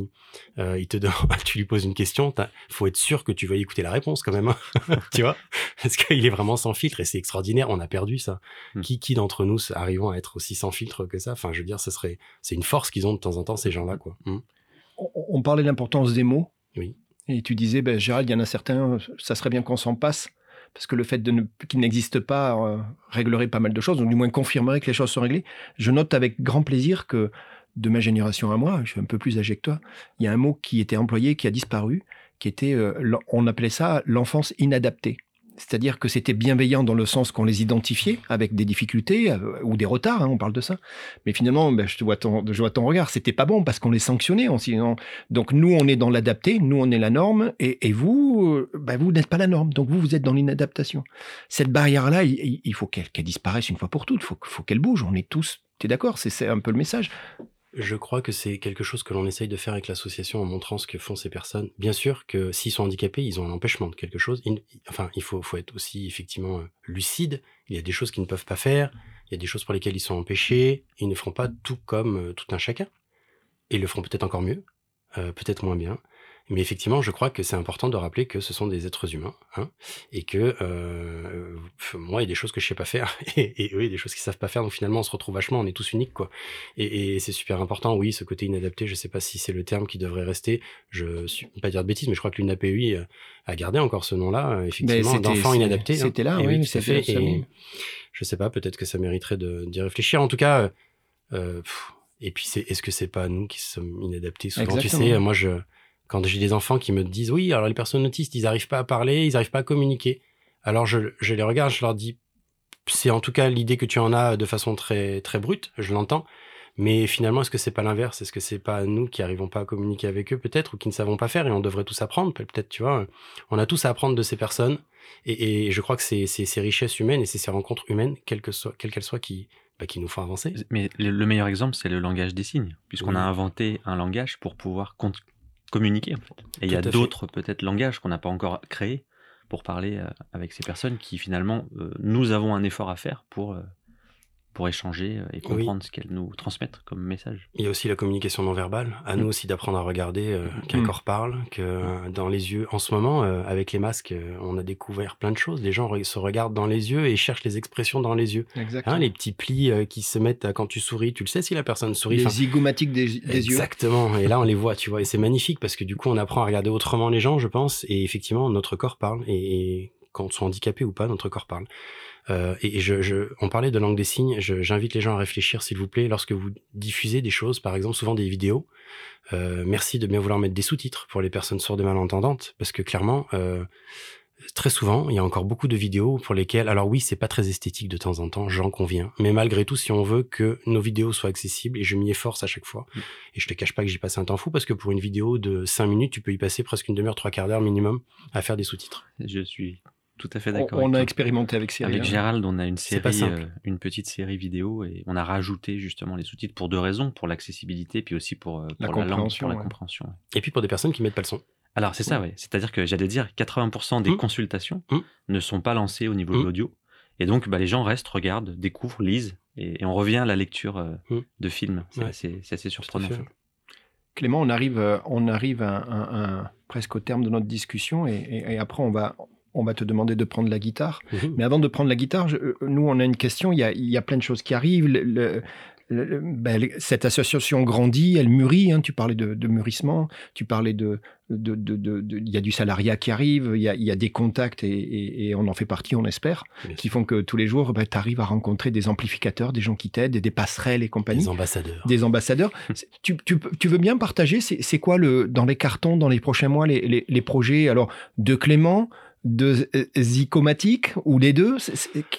Euh, il te (laughs) donne, tu lui poses une question, t'as- faut être sûr que tu vas écouter la réponse quand même, hein. (laughs) tu vois, parce qu'il est vraiment sans filtre et c'est extraordinaire. On a perdu ça. Hmm. Qui, qui d'entre nous arrivons à être aussi sans filtre que ça? Enfin, je veux dire, ce serait, c'est une force qu'ils ont de temps en temps ces gens-là, quoi. Hmm. On, on parlait de l'importance des mots. Oui. Et tu disais, ben, Gérald, il y en a certains, ça serait bien qu'on s'en passe. Parce que le fait de ne, qu'il n'existe pas euh, réglerait pas mal de choses, ou du moins confirmerait que les choses sont réglées. Je note avec grand plaisir que de ma génération à moi, je suis un peu plus âgé que toi, il y a un mot qui était employé, qui a disparu, qui était, euh, on appelait ça l'enfance inadaptée. C'est-à-dire que c'était bienveillant dans le sens qu'on les identifiait avec des difficultés euh, ou des retards, hein, on parle de ça. Mais finalement, ben, je, vois ton, je vois ton regard, c'était pas bon parce qu'on les sanctionnait. On, donc nous, on est dans l'adapté, nous, on est la norme, et, vous, ben, vous n'êtes pas la norme. Donc vous, vous êtes dans l'inadaptation. Cette barrière-là, il, faut qu'elle disparaisse une fois pour toutes, il faut, faut qu'elle bouge. On est tous, tu es d'accord C'est un peu le message. Je crois que c'est quelque chose que l'on essaye de faire avec l'association en montrant ce que font ces personnes. Bien sûr que s'ils sont handicapés, ils ont un empêchement de quelque chose. enfin, il faut, être aussi effectivement euh, lucide. Il y a des choses qu'ils ne peuvent pas faire. Il y a des choses pour lesquelles ils sont empêchés. Ils ne feront pas tout comme euh, tout un chacun. ils le feront peut-être encore mieux, euh, peut-être moins bien. Mais effectivement, je crois que c'est important de rappeler que ce sont des êtres humains, hein, et que euh, moi, il y a des choses que je sais pas faire, (laughs) et, et eux, il y a des choses qu'ils savent pas faire. Donc finalement, on se retrouve vachement, on est tous uniques, quoi. Et, et c'est super important. Oui, ce côté inadapté, je sais pas si c'est le terme qui devrait rester. Je suis pas dire de bêtises, mais je crois que l'UNAPUI euh, a gardé encore ce nom-là, euh, effectivement, d'enfant inadapté. Hein. C'était là, oui, c'est fait. Et je sais pas, peut-être que ça mériterait d'y réfléchir. En tout cas, euh, et puis c'est, est-ce que c'est pas nous qui sommes inadaptés? Souvent Tu sais, moi je quand j'ai des enfants qui me disent oui, alors les personnes autistes, ils n'arrivent pas à parler, ils n'arrivent pas à communiquer. Alors je, je, les regarde, je leur dis, c'est en tout cas l'idée que tu en as de façon très très brute, je l'entends. Mais finalement, est-ce que c'est pas l'inverse? Est-ce que c'est pas nous qui arrivons pas à communiquer avec eux peut-être ou qui ne savons pas faire et on devrait tous apprendre? Peut-être, tu vois, on a tous à apprendre de ces personnes et, et je crois que c'est ces richesses humaines et c'est ces rencontres humaines, quelles qu'elles soient, quelles qu'elles soient, qui bah, qui nous font avancer. Mais le, meilleur exemple, c'est le langage des signes, puisqu'on a inventé un langage pour pouvoir communiquer. En fait. Et il y a d'autres peut-être langages qu'on n'a pas encore créés pour parler euh, avec ces personnes qui finalement, euh, nous avons un effort à faire pour euh, pour échanger euh, et comprendre ce qu'elles nous transmettent comme message. Il y a aussi la communication non verbale. À nous mm. aussi d'apprendre à regarder euh, qu'un mm. corps parle, que dans les yeux. En ce moment, euh, avec les masques, on a découvert plein de choses. Les gens se regardent dans les yeux et cherchent les expressions dans les yeux. Hein, les petits plis qui se mettent à, quand tu souris, tu le sais si la personne sourit. Les zygomatiques des, yeux. Exactement. Et là, on les voit, tu vois. Et c'est magnifique parce que du coup, on apprend à regarder autrement les gens, je pense. Et effectivement, notre corps parle. Et, et quand on soit handicapé ou pas, notre corps parle. Euh, et je, je, on parlait de langue des signes. J'invite les gens à réfléchir, s'il vous plaît, lorsque vous diffusez des choses, par exemple, souvent des vidéos. Euh, merci de bien vouloir mettre des sous-titres pour les personnes sourdes et malentendantes, parce que clairement, euh, très souvent, il y a encore beaucoup de vidéos pour lesquelles, alors oui, c'est pas très esthétique de temps en temps, j'en conviens, mais malgré tout, si on veut que nos vidéos soient accessibles, et je m'y efforce à chaque fois, mm. et je te cache pas que j'y passe un temps fou, parce que pour une vidéo de 5 minutes, tu peux y passer presque une demi-heure, trois quarts d'heure minimum à faire des sous-titres. Je suis tout à fait d'accord. On, a expérimenté avec Cyril. Avec Gérald, on a une série, euh, une petite série vidéo et on a rajouté justement les sous-titres pour deux raisons, pour l'accessibilité puis aussi pour, euh, la, langue, pour la compréhension. Et puis pour des personnes qui mettent pas le son. Alors c'est ça, oui. C'est-à-dire que j'allais dire 80% des mmh. consultations mmh. ne sont pas lancées au niveau de mmh. l'audio. Et donc bah, les gens restent, regardent, découvrent, lisent et, on revient à la lecture euh, de films. C'est assez, surprenant. Clément, on arrive, on arrive à, presque au terme de notre discussion et après on va, on va te demander de prendre la guitare. Mhm. Mais avant de prendre la guitare, euh, nous, on a une question. Il y a, plein de choses qui arrivent. Ben, cette association grandit, elle mûrit. Hein. tu parlais de, mûrissement, tu parlais de, il y a du salariat qui arrive, il y a, des contacts et, on en fait partie, on espère, qui font que tous les jours, ben, tu arrives à rencontrer des amplificateurs, des gens qui t'aident, des passerelles et compagnie. Des ambassadeurs. Des ambassadeurs. (laughs) tu, veux bien partager, c'est quoi le, dans les cartons, dans les prochains mois, les, les projets? Alors de Clément de euh, zycomatique ou les deux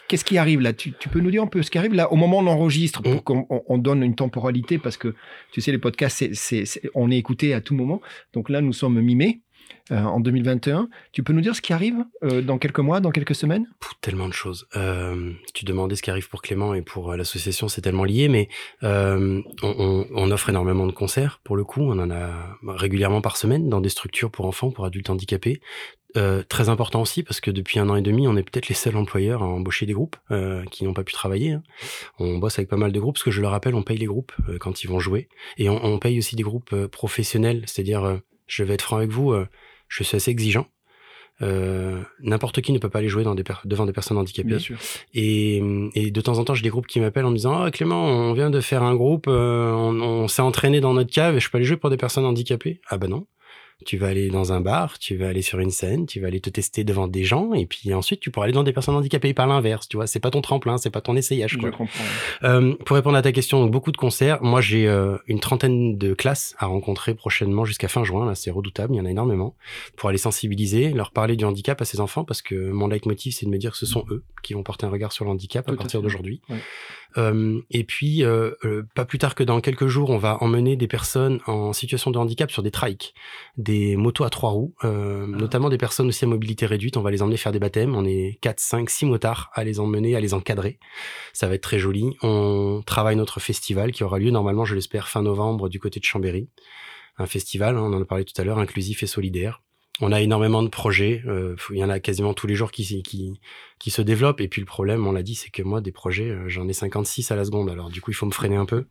Qu'est-ce qui arrive là? Tu, peux nous dire un peu ce qui arrive là au moment où on enregistre pour mm. qu'on donne une temporalité parce que tu sais les podcasts c'est on est écouté à tout moment. Donc là nous sommes mi-mai euh, en 2021 tu peux nous dire ce qui arrive euh, dans quelques mois dans quelques semaines? Tellement de choses. Tu demandais ce qui arrive pour Clément et pour l'association c'est tellement lié mais on, on, offre énormément de concerts pour le coup. On en a régulièrement par semaine dans des structures pour enfants pour adultes handicapés euh, très important aussi parce que depuis un an et demi, on est peut-être les seuls employeurs à embaucher des groupes euh, qui n'ont pas pu travailler. Hein. On bosse avec pas mal de groupes parce que je le rappelle, on paye les groupes euh, quand ils vont jouer et on, on paye aussi des groupes professionnels. C'est-à-dire, je vais être franc avec vous, je suis assez exigeant. N'importe qui ne peut pas aller jouer dans des devant des personnes handicapées. Bien sûr. Et, et, de temps en temps, j'ai des groupes qui m'appellent en me disant oh, Clément, on vient de faire un groupe, on, on s'est entraîné dans notre cave et je peux aller jouer pour des personnes handicapées. Ah bah non tu vas aller dans un bar, tu vas aller sur une scène, tu vas aller te tester devant des gens, et puis ensuite tu pourras aller dans des personnes handicapées par l'inverse, tu vois. C'est pas ton tremplin, c'est pas ton essayage. Quoi. Je comprends. Euh, pour répondre à ta question, donc beaucoup de concerts. Moi, j'ai euh, une trentaine de classes à rencontrer prochainement jusqu'à fin juin. Là, c'est redoutable, il y en a énormément. Pour aller sensibiliser, leur parler du handicap à ces enfants, parce que mon leitmotiv, c'est de me dire que ce sont eux qui vont porter un regard sur le handicap à Tout partir d'aujourd'hui. Ouais. Euh, et puis, euh, euh, pas plus tard que dans quelques jours, on va emmener des personnes en situation de handicap sur des trikes, des motos à trois roues, euh, notamment des personnes aussi à mobilité réduite. On va les emmener faire des baptêmes. On est 4, 5, 6 motards à les emmener, à les encadrer. Ça va être très joli. On travaille notre festival qui aura lieu normalement, je l'espère, fin novembre du côté de Chambéry. Un festival, hein, on en a parlé tout à l'heure, inclusif et solidaire. On a énormément de projets. euh, il y en a quasiment tous les jours qui, qui, qui se développent. Et puis le problème, on l'a dit, c'est que moi, des projets, euh, j'en ai 56 à la seconde. Alors du coup, il faut me freiner un peu.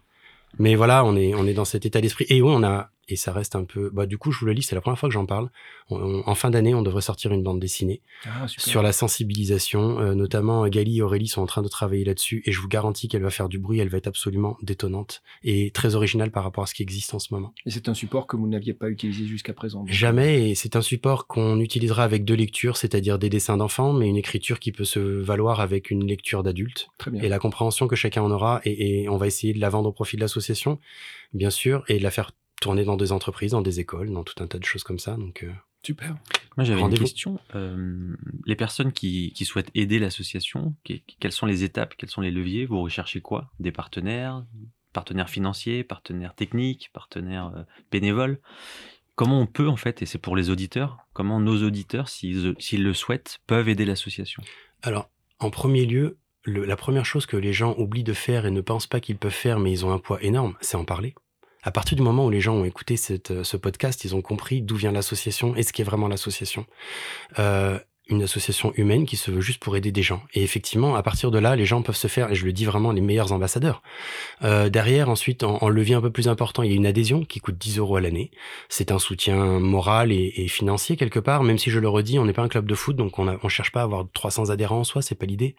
Mais voilà, on est, on est dans cet état d'esprit. Et oui, on a, et ça reste un peu. Bah, du coup, je vous le lis, c'est la première fois que j'en parle. On- on- en fin d'année, on devrait sortir une bande dessinée Ah, sur la sensibilisation. Euh, notamment, Gali et Aurélie sont en train de travailler là-dessus. Et je vous garantis qu'elle va faire du bruit. Elle va être absolument détonnante et très originale par rapport à ce qui existe en ce moment. Et c'est un support que vous n'aviez pas utilisé jusqu'à présent. Jamais, et c'est un support qu'on utilisera avec deux lectures, c'est-à-dire des dessins d'enfants, mais une écriture qui peut se valoir avec une lecture d'adulte, Très bien. et la compréhension que chacun en aura, et, et on va essayer de la vendre au profit de l'association, bien sûr, et de la faire tourner dans des entreprises, dans des écoles, dans tout un tas de choses comme ça. Donc, euh, Super. Moi, j'avais une question. Euh, les personnes qui, qui souhaitent aider l'association, que- quelles sont les étapes, quels sont les leviers? Vous recherchez quoi? Des partenaires Partenaires financiers, partenaires techniques, partenaires euh, bénévoles? Comment on peut, en fait, et c'est pour les auditeurs, comment nos auditeurs, s'ils s'ils le souhaitent, peuvent aider l'association? Alors, en premier lieu, le- la première chose que les gens oublient de faire et ne pensent pas qu'ils peuvent faire, mais ils ont un poids énorme, c'est en parler. À partir du moment où les gens ont écouté euh, ce podcast, ils ont compris d'où vient l'association et ce qu'est vraiment l'association. Euh, une association humaine qui se veut juste pour aider des gens. Et effectivement, à partir de là, les gens peuvent se faire, et je le dis vraiment, les meilleurs ambassadeurs. Euh, derrière, ensuite, en, en levier un peu plus important, il y a une adhésion qui coûte 10 euros à l'année. C'est un soutien moral et, et financier quelque part, même si je le redis, on n'est pas un club de foot, donc on ne cherche pas à avoir 300 adhérents en soi, c'est pas l'idée.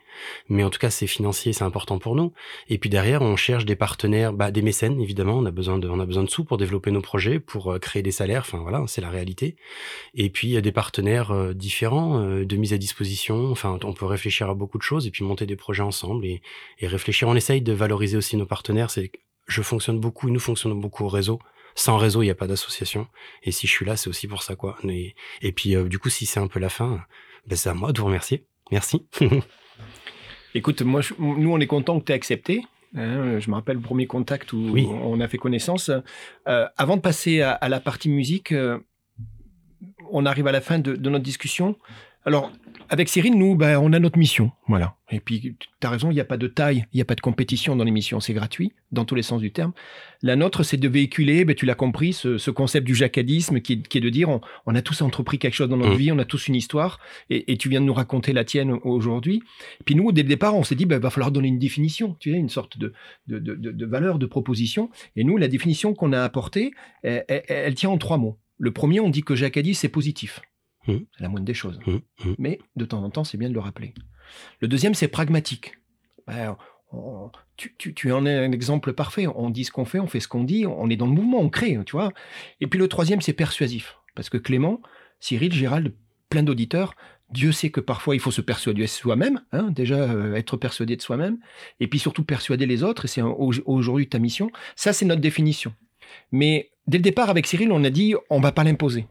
Mais en tout cas, c'est financier, c'est important pour nous. Et puis derrière, on cherche des partenaires, bah, des mécènes, évidemment. On a besoin de, on a besoin de sous pour développer nos projets, pour euh, créer des salaires. Enfin voilà, c'est la réalité. Et puis il y a des partenaires euh, différents euh, de mise à disposition. Enfin, on peut réfléchir à beaucoup de choses et puis monter des projets ensemble et, et réfléchir. On essaye de valoriser aussi nos partenaires. C'est, je fonctionne beaucoup, nous fonctionnons beaucoup au réseau. Sans réseau, il n'y a pas d'association. Et si je suis là, c'est aussi pour ça, quoi. Et, et puis, euh, du coup, si c'est un peu la fin, ben, c'est à moi de vous remercier. Merci. (laughs) Écoute, moi, je- nous, on est content que tu aies accepté. Hein, je me rappelle le premier contact où Oui. on a fait connaissance. Euh, avant de passer à, à la partie musique, euh, on arrive à la fin de, de notre discussion. Alors, avec Cyril, nous, ben, on a notre mission. Voilà. Et puis, tu as raison, il n'y a pas de taille, il n'y a pas de compétition dans l'émission, c'est gratuit, dans tous les sens du terme. La nôtre, c'est de véhiculer, ben, tu l'as compris, ce, ce concept du jacadisme qui est, qui est de dire on, on a tous entrepris quelque chose dans notre Mm. vie, on a tous une histoire, et, et tu viens de nous raconter la tienne aujourd'hui. Puis nous, dès le départ, on s'est dit, il va falloir donner une définition, tu sais, une sorte de, de, de, valeur, de proposition. Et nous, la définition qu'on a apportée, elle, elle- elle tient en trois mots. Le premier, on dit que Jacadi, c'est positif. Mhm. C'est la moindre des choses. Hum, hum. Mais de temps en temps, c'est bien de le rappeler. Le deuxième, c'est pragmatique. Ben, on- tu, tu, tu en es un exemple parfait. On dit ce qu'on fait, on fait ce qu'on dit, on est dans le mouvement, on crée, tu vois. Et puis le troisième, c'est persuasif. Parce que Clément, Cyril, Gérald, plein d'auditeurs, Dieu sait que parfois il faut se persuader soi-même, hein, déjà euh, être persuadé de soi-même, et puis surtout persuader les autres, et c'est aujourd'hui ta mission. Ça, c'est notre définition. Mais dès le départ, avec Cyril, on a dit on va pas l'imposer.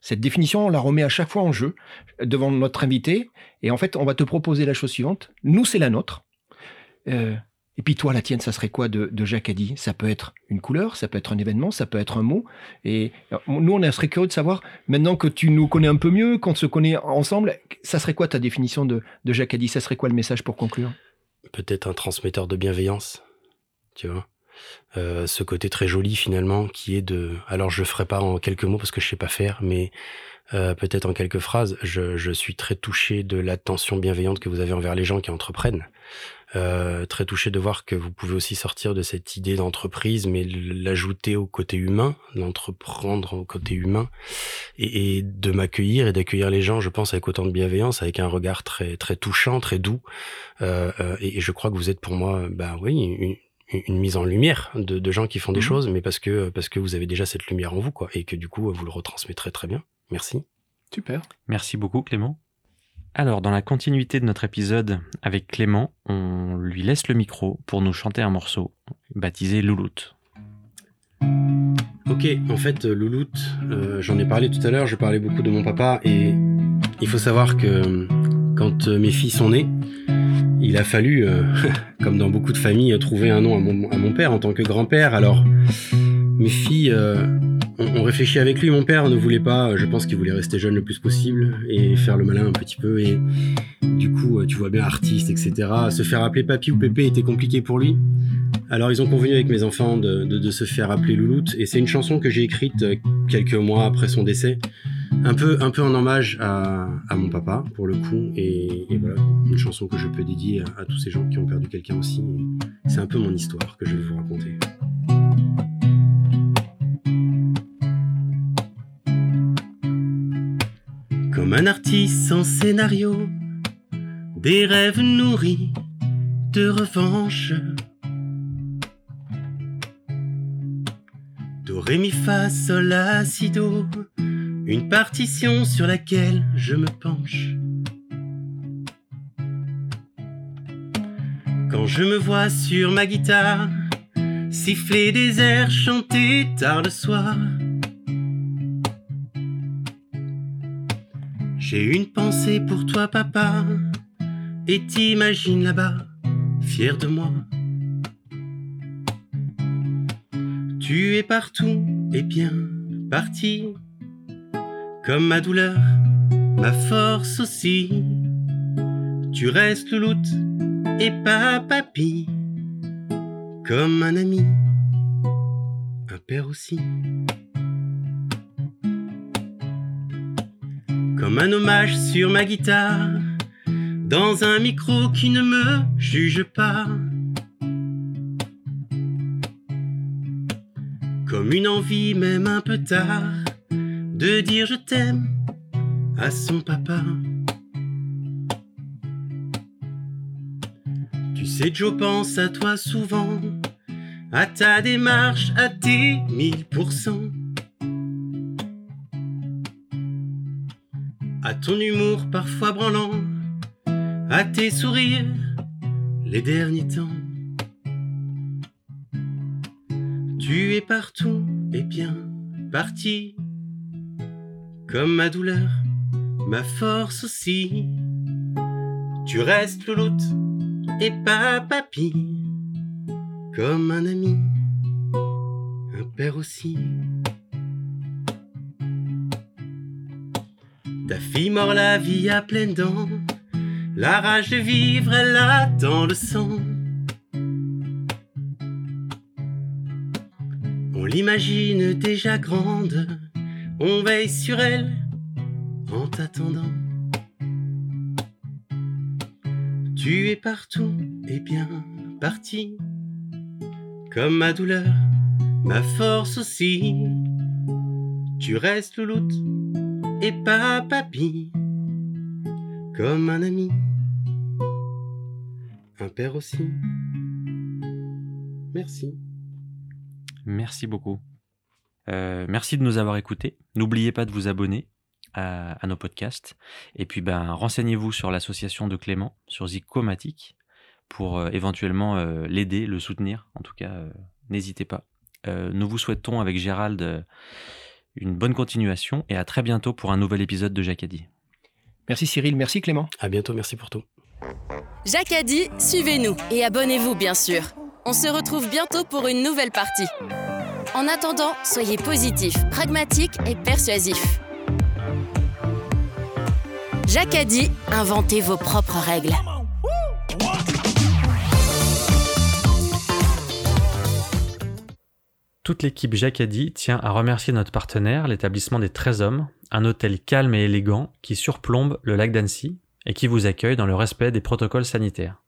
Cette définition, on la remet à chaque fois en jeu devant notre invité, et en fait, on va te proposer la chose suivante. Nous, c'est la nôtre. Euh, et puis toi, la tienne, ça serait quoi de, de Jacques Addy Ça peut être une couleur, ça peut être un événement, ça peut être un mot. Et nous, on serait curieux de savoir, maintenant que tu nous connais un peu mieux, qu'on se connaît ensemble, ça serait quoi ta définition de, de Jacques Addy Ça serait quoi le message pour conclure? Peut-être un transmetteur de bienveillance, tu vois? Euh, ce côté très joli finalement qui est de alors je ferai pas en quelques mots parce que je sais pas faire mais euh, peut-être en quelques phrases je, je suis très touché de l'attention bienveillante que vous avez envers les gens qui entreprennent. Euh, très touché de voir que vous pouvez aussi sortir de cette idée d'entreprise mais l'ajouter au côté humain d'entreprendre au côté humain et, et de m'accueillir et d'accueillir les gens je pense avec autant de bienveillance avec un regard très très touchant très doux. Euh, euh, et, et je crois que vous êtes pour moi bah oui une, une mise en lumière de, gens qui font des Mhm. choses, mais parce que, parce que vous avez déjà cette lumière en vous, quoi, et que du coup, vous le retransmettrez très bien. Merci. Super. Merci beaucoup Clément. Alors, dans la continuité de notre épisode avec Clément, on lui laisse le micro pour nous chanter un morceau baptisé Louloute. Ok, en fait, euh, Louloute, euh, j'en ai parlé tout à l'heure, je parlais beaucoup de mon papa, et il faut savoir que euh, quand mes filles sont nées, il a fallu, euh, (laughs) comme dans beaucoup de familles, trouver un nom à mon, à mon père en tant que grand-père. Alors, mes filles euh, ont, ont réfléchi avec lui. Mon père ne voulait pas, je pense qu'il voulait rester jeune le plus possible et faire le malin un petit peu. Et du coup, euh, tu vois bien, artiste, etc. Se faire appeler papy ou pépé était compliqué pour lui. Alors, ils ont convenu avec mes enfants de, se faire appeler Louloute. Et c'est une chanson que j'ai écrite euh, quelques mois après son décès. Un peu, un peu en hommage à, mon papa, pour le coup. Et, voilà, une chanson que je peux dédier à, tous ces gens qui ont perdu quelqu'un aussi. C'est un peu mon histoire que je vais vous raconter. Comme un artiste sans scénario, des rêves nourris de revanche. Do, ré, mi, fa, sol, la, si, do. Une partition sur laquelle je me penche. Quand je me vois sur ma guitare, siffler des airs chantés tard le soir. J'ai une pensée pour toi, papa, et t'imagines là-bas, fier de moi. Tu es partout et bien parti, comme ma douleur, ma force aussi. Tu restes louloute et pas papy, comme un ami, un père aussi. comme un hommage sur ma guitare, dans un micro qui ne me juge pas. Comme une envie, même un peu tard, de dire je t'aime à son papa. Tu sais, Joe pense à toi souvent, à ta démarche, à tes 1000%. À ton humour parfois branlant, à tes sourires les derniers temps. Tu es partout et bien parti, comme ma douleur, ma force aussi. Tu restes louloute et pas papy, comme un ami, un père aussi. Ta fille mord la vie à pleines dents, la rage de vivre elle a dans le sang. On l'imagine déjà grande, on veille sur elle en t'attendant. Tu es partout et bien parti, comme ma douleur, ma force aussi. Tu restes louloute et pas papy, comme un ami, un père aussi. Merci. Merci beaucoup. Euh, merci de nous avoir écoutés. N'oubliez pas de vous abonner à, nos podcasts. Et puis, ben, renseignez-vous sur l'association de Clément, sur Zicomatic, pour euh, éventuellement euh, l'aider, le soutenir. En tout cas, n'hésitez pas. Nous vous souhaitons avec Gérald une bonne continuation et à très bientôt pour un nouvel épisode de Jacadi. Merci Cyril, merci Clément. À bientôt, merci pour tout. Dit, suivez-nous et abonnez-vous bien sûr. On se retrouve bientôt pour une nouvelle partie. En attendant, soyez positifs, pragmatiques et persuasifs. Dit, inventez vos propres règles. Toute l'équipe Jacadi tient à remercier notre partenaire, l'établissement des 13 hommes, un hôtel calme et élégant qui surplombe le lac d'Annecy et qui vous accueille dans le respect des protocoles sanitaires.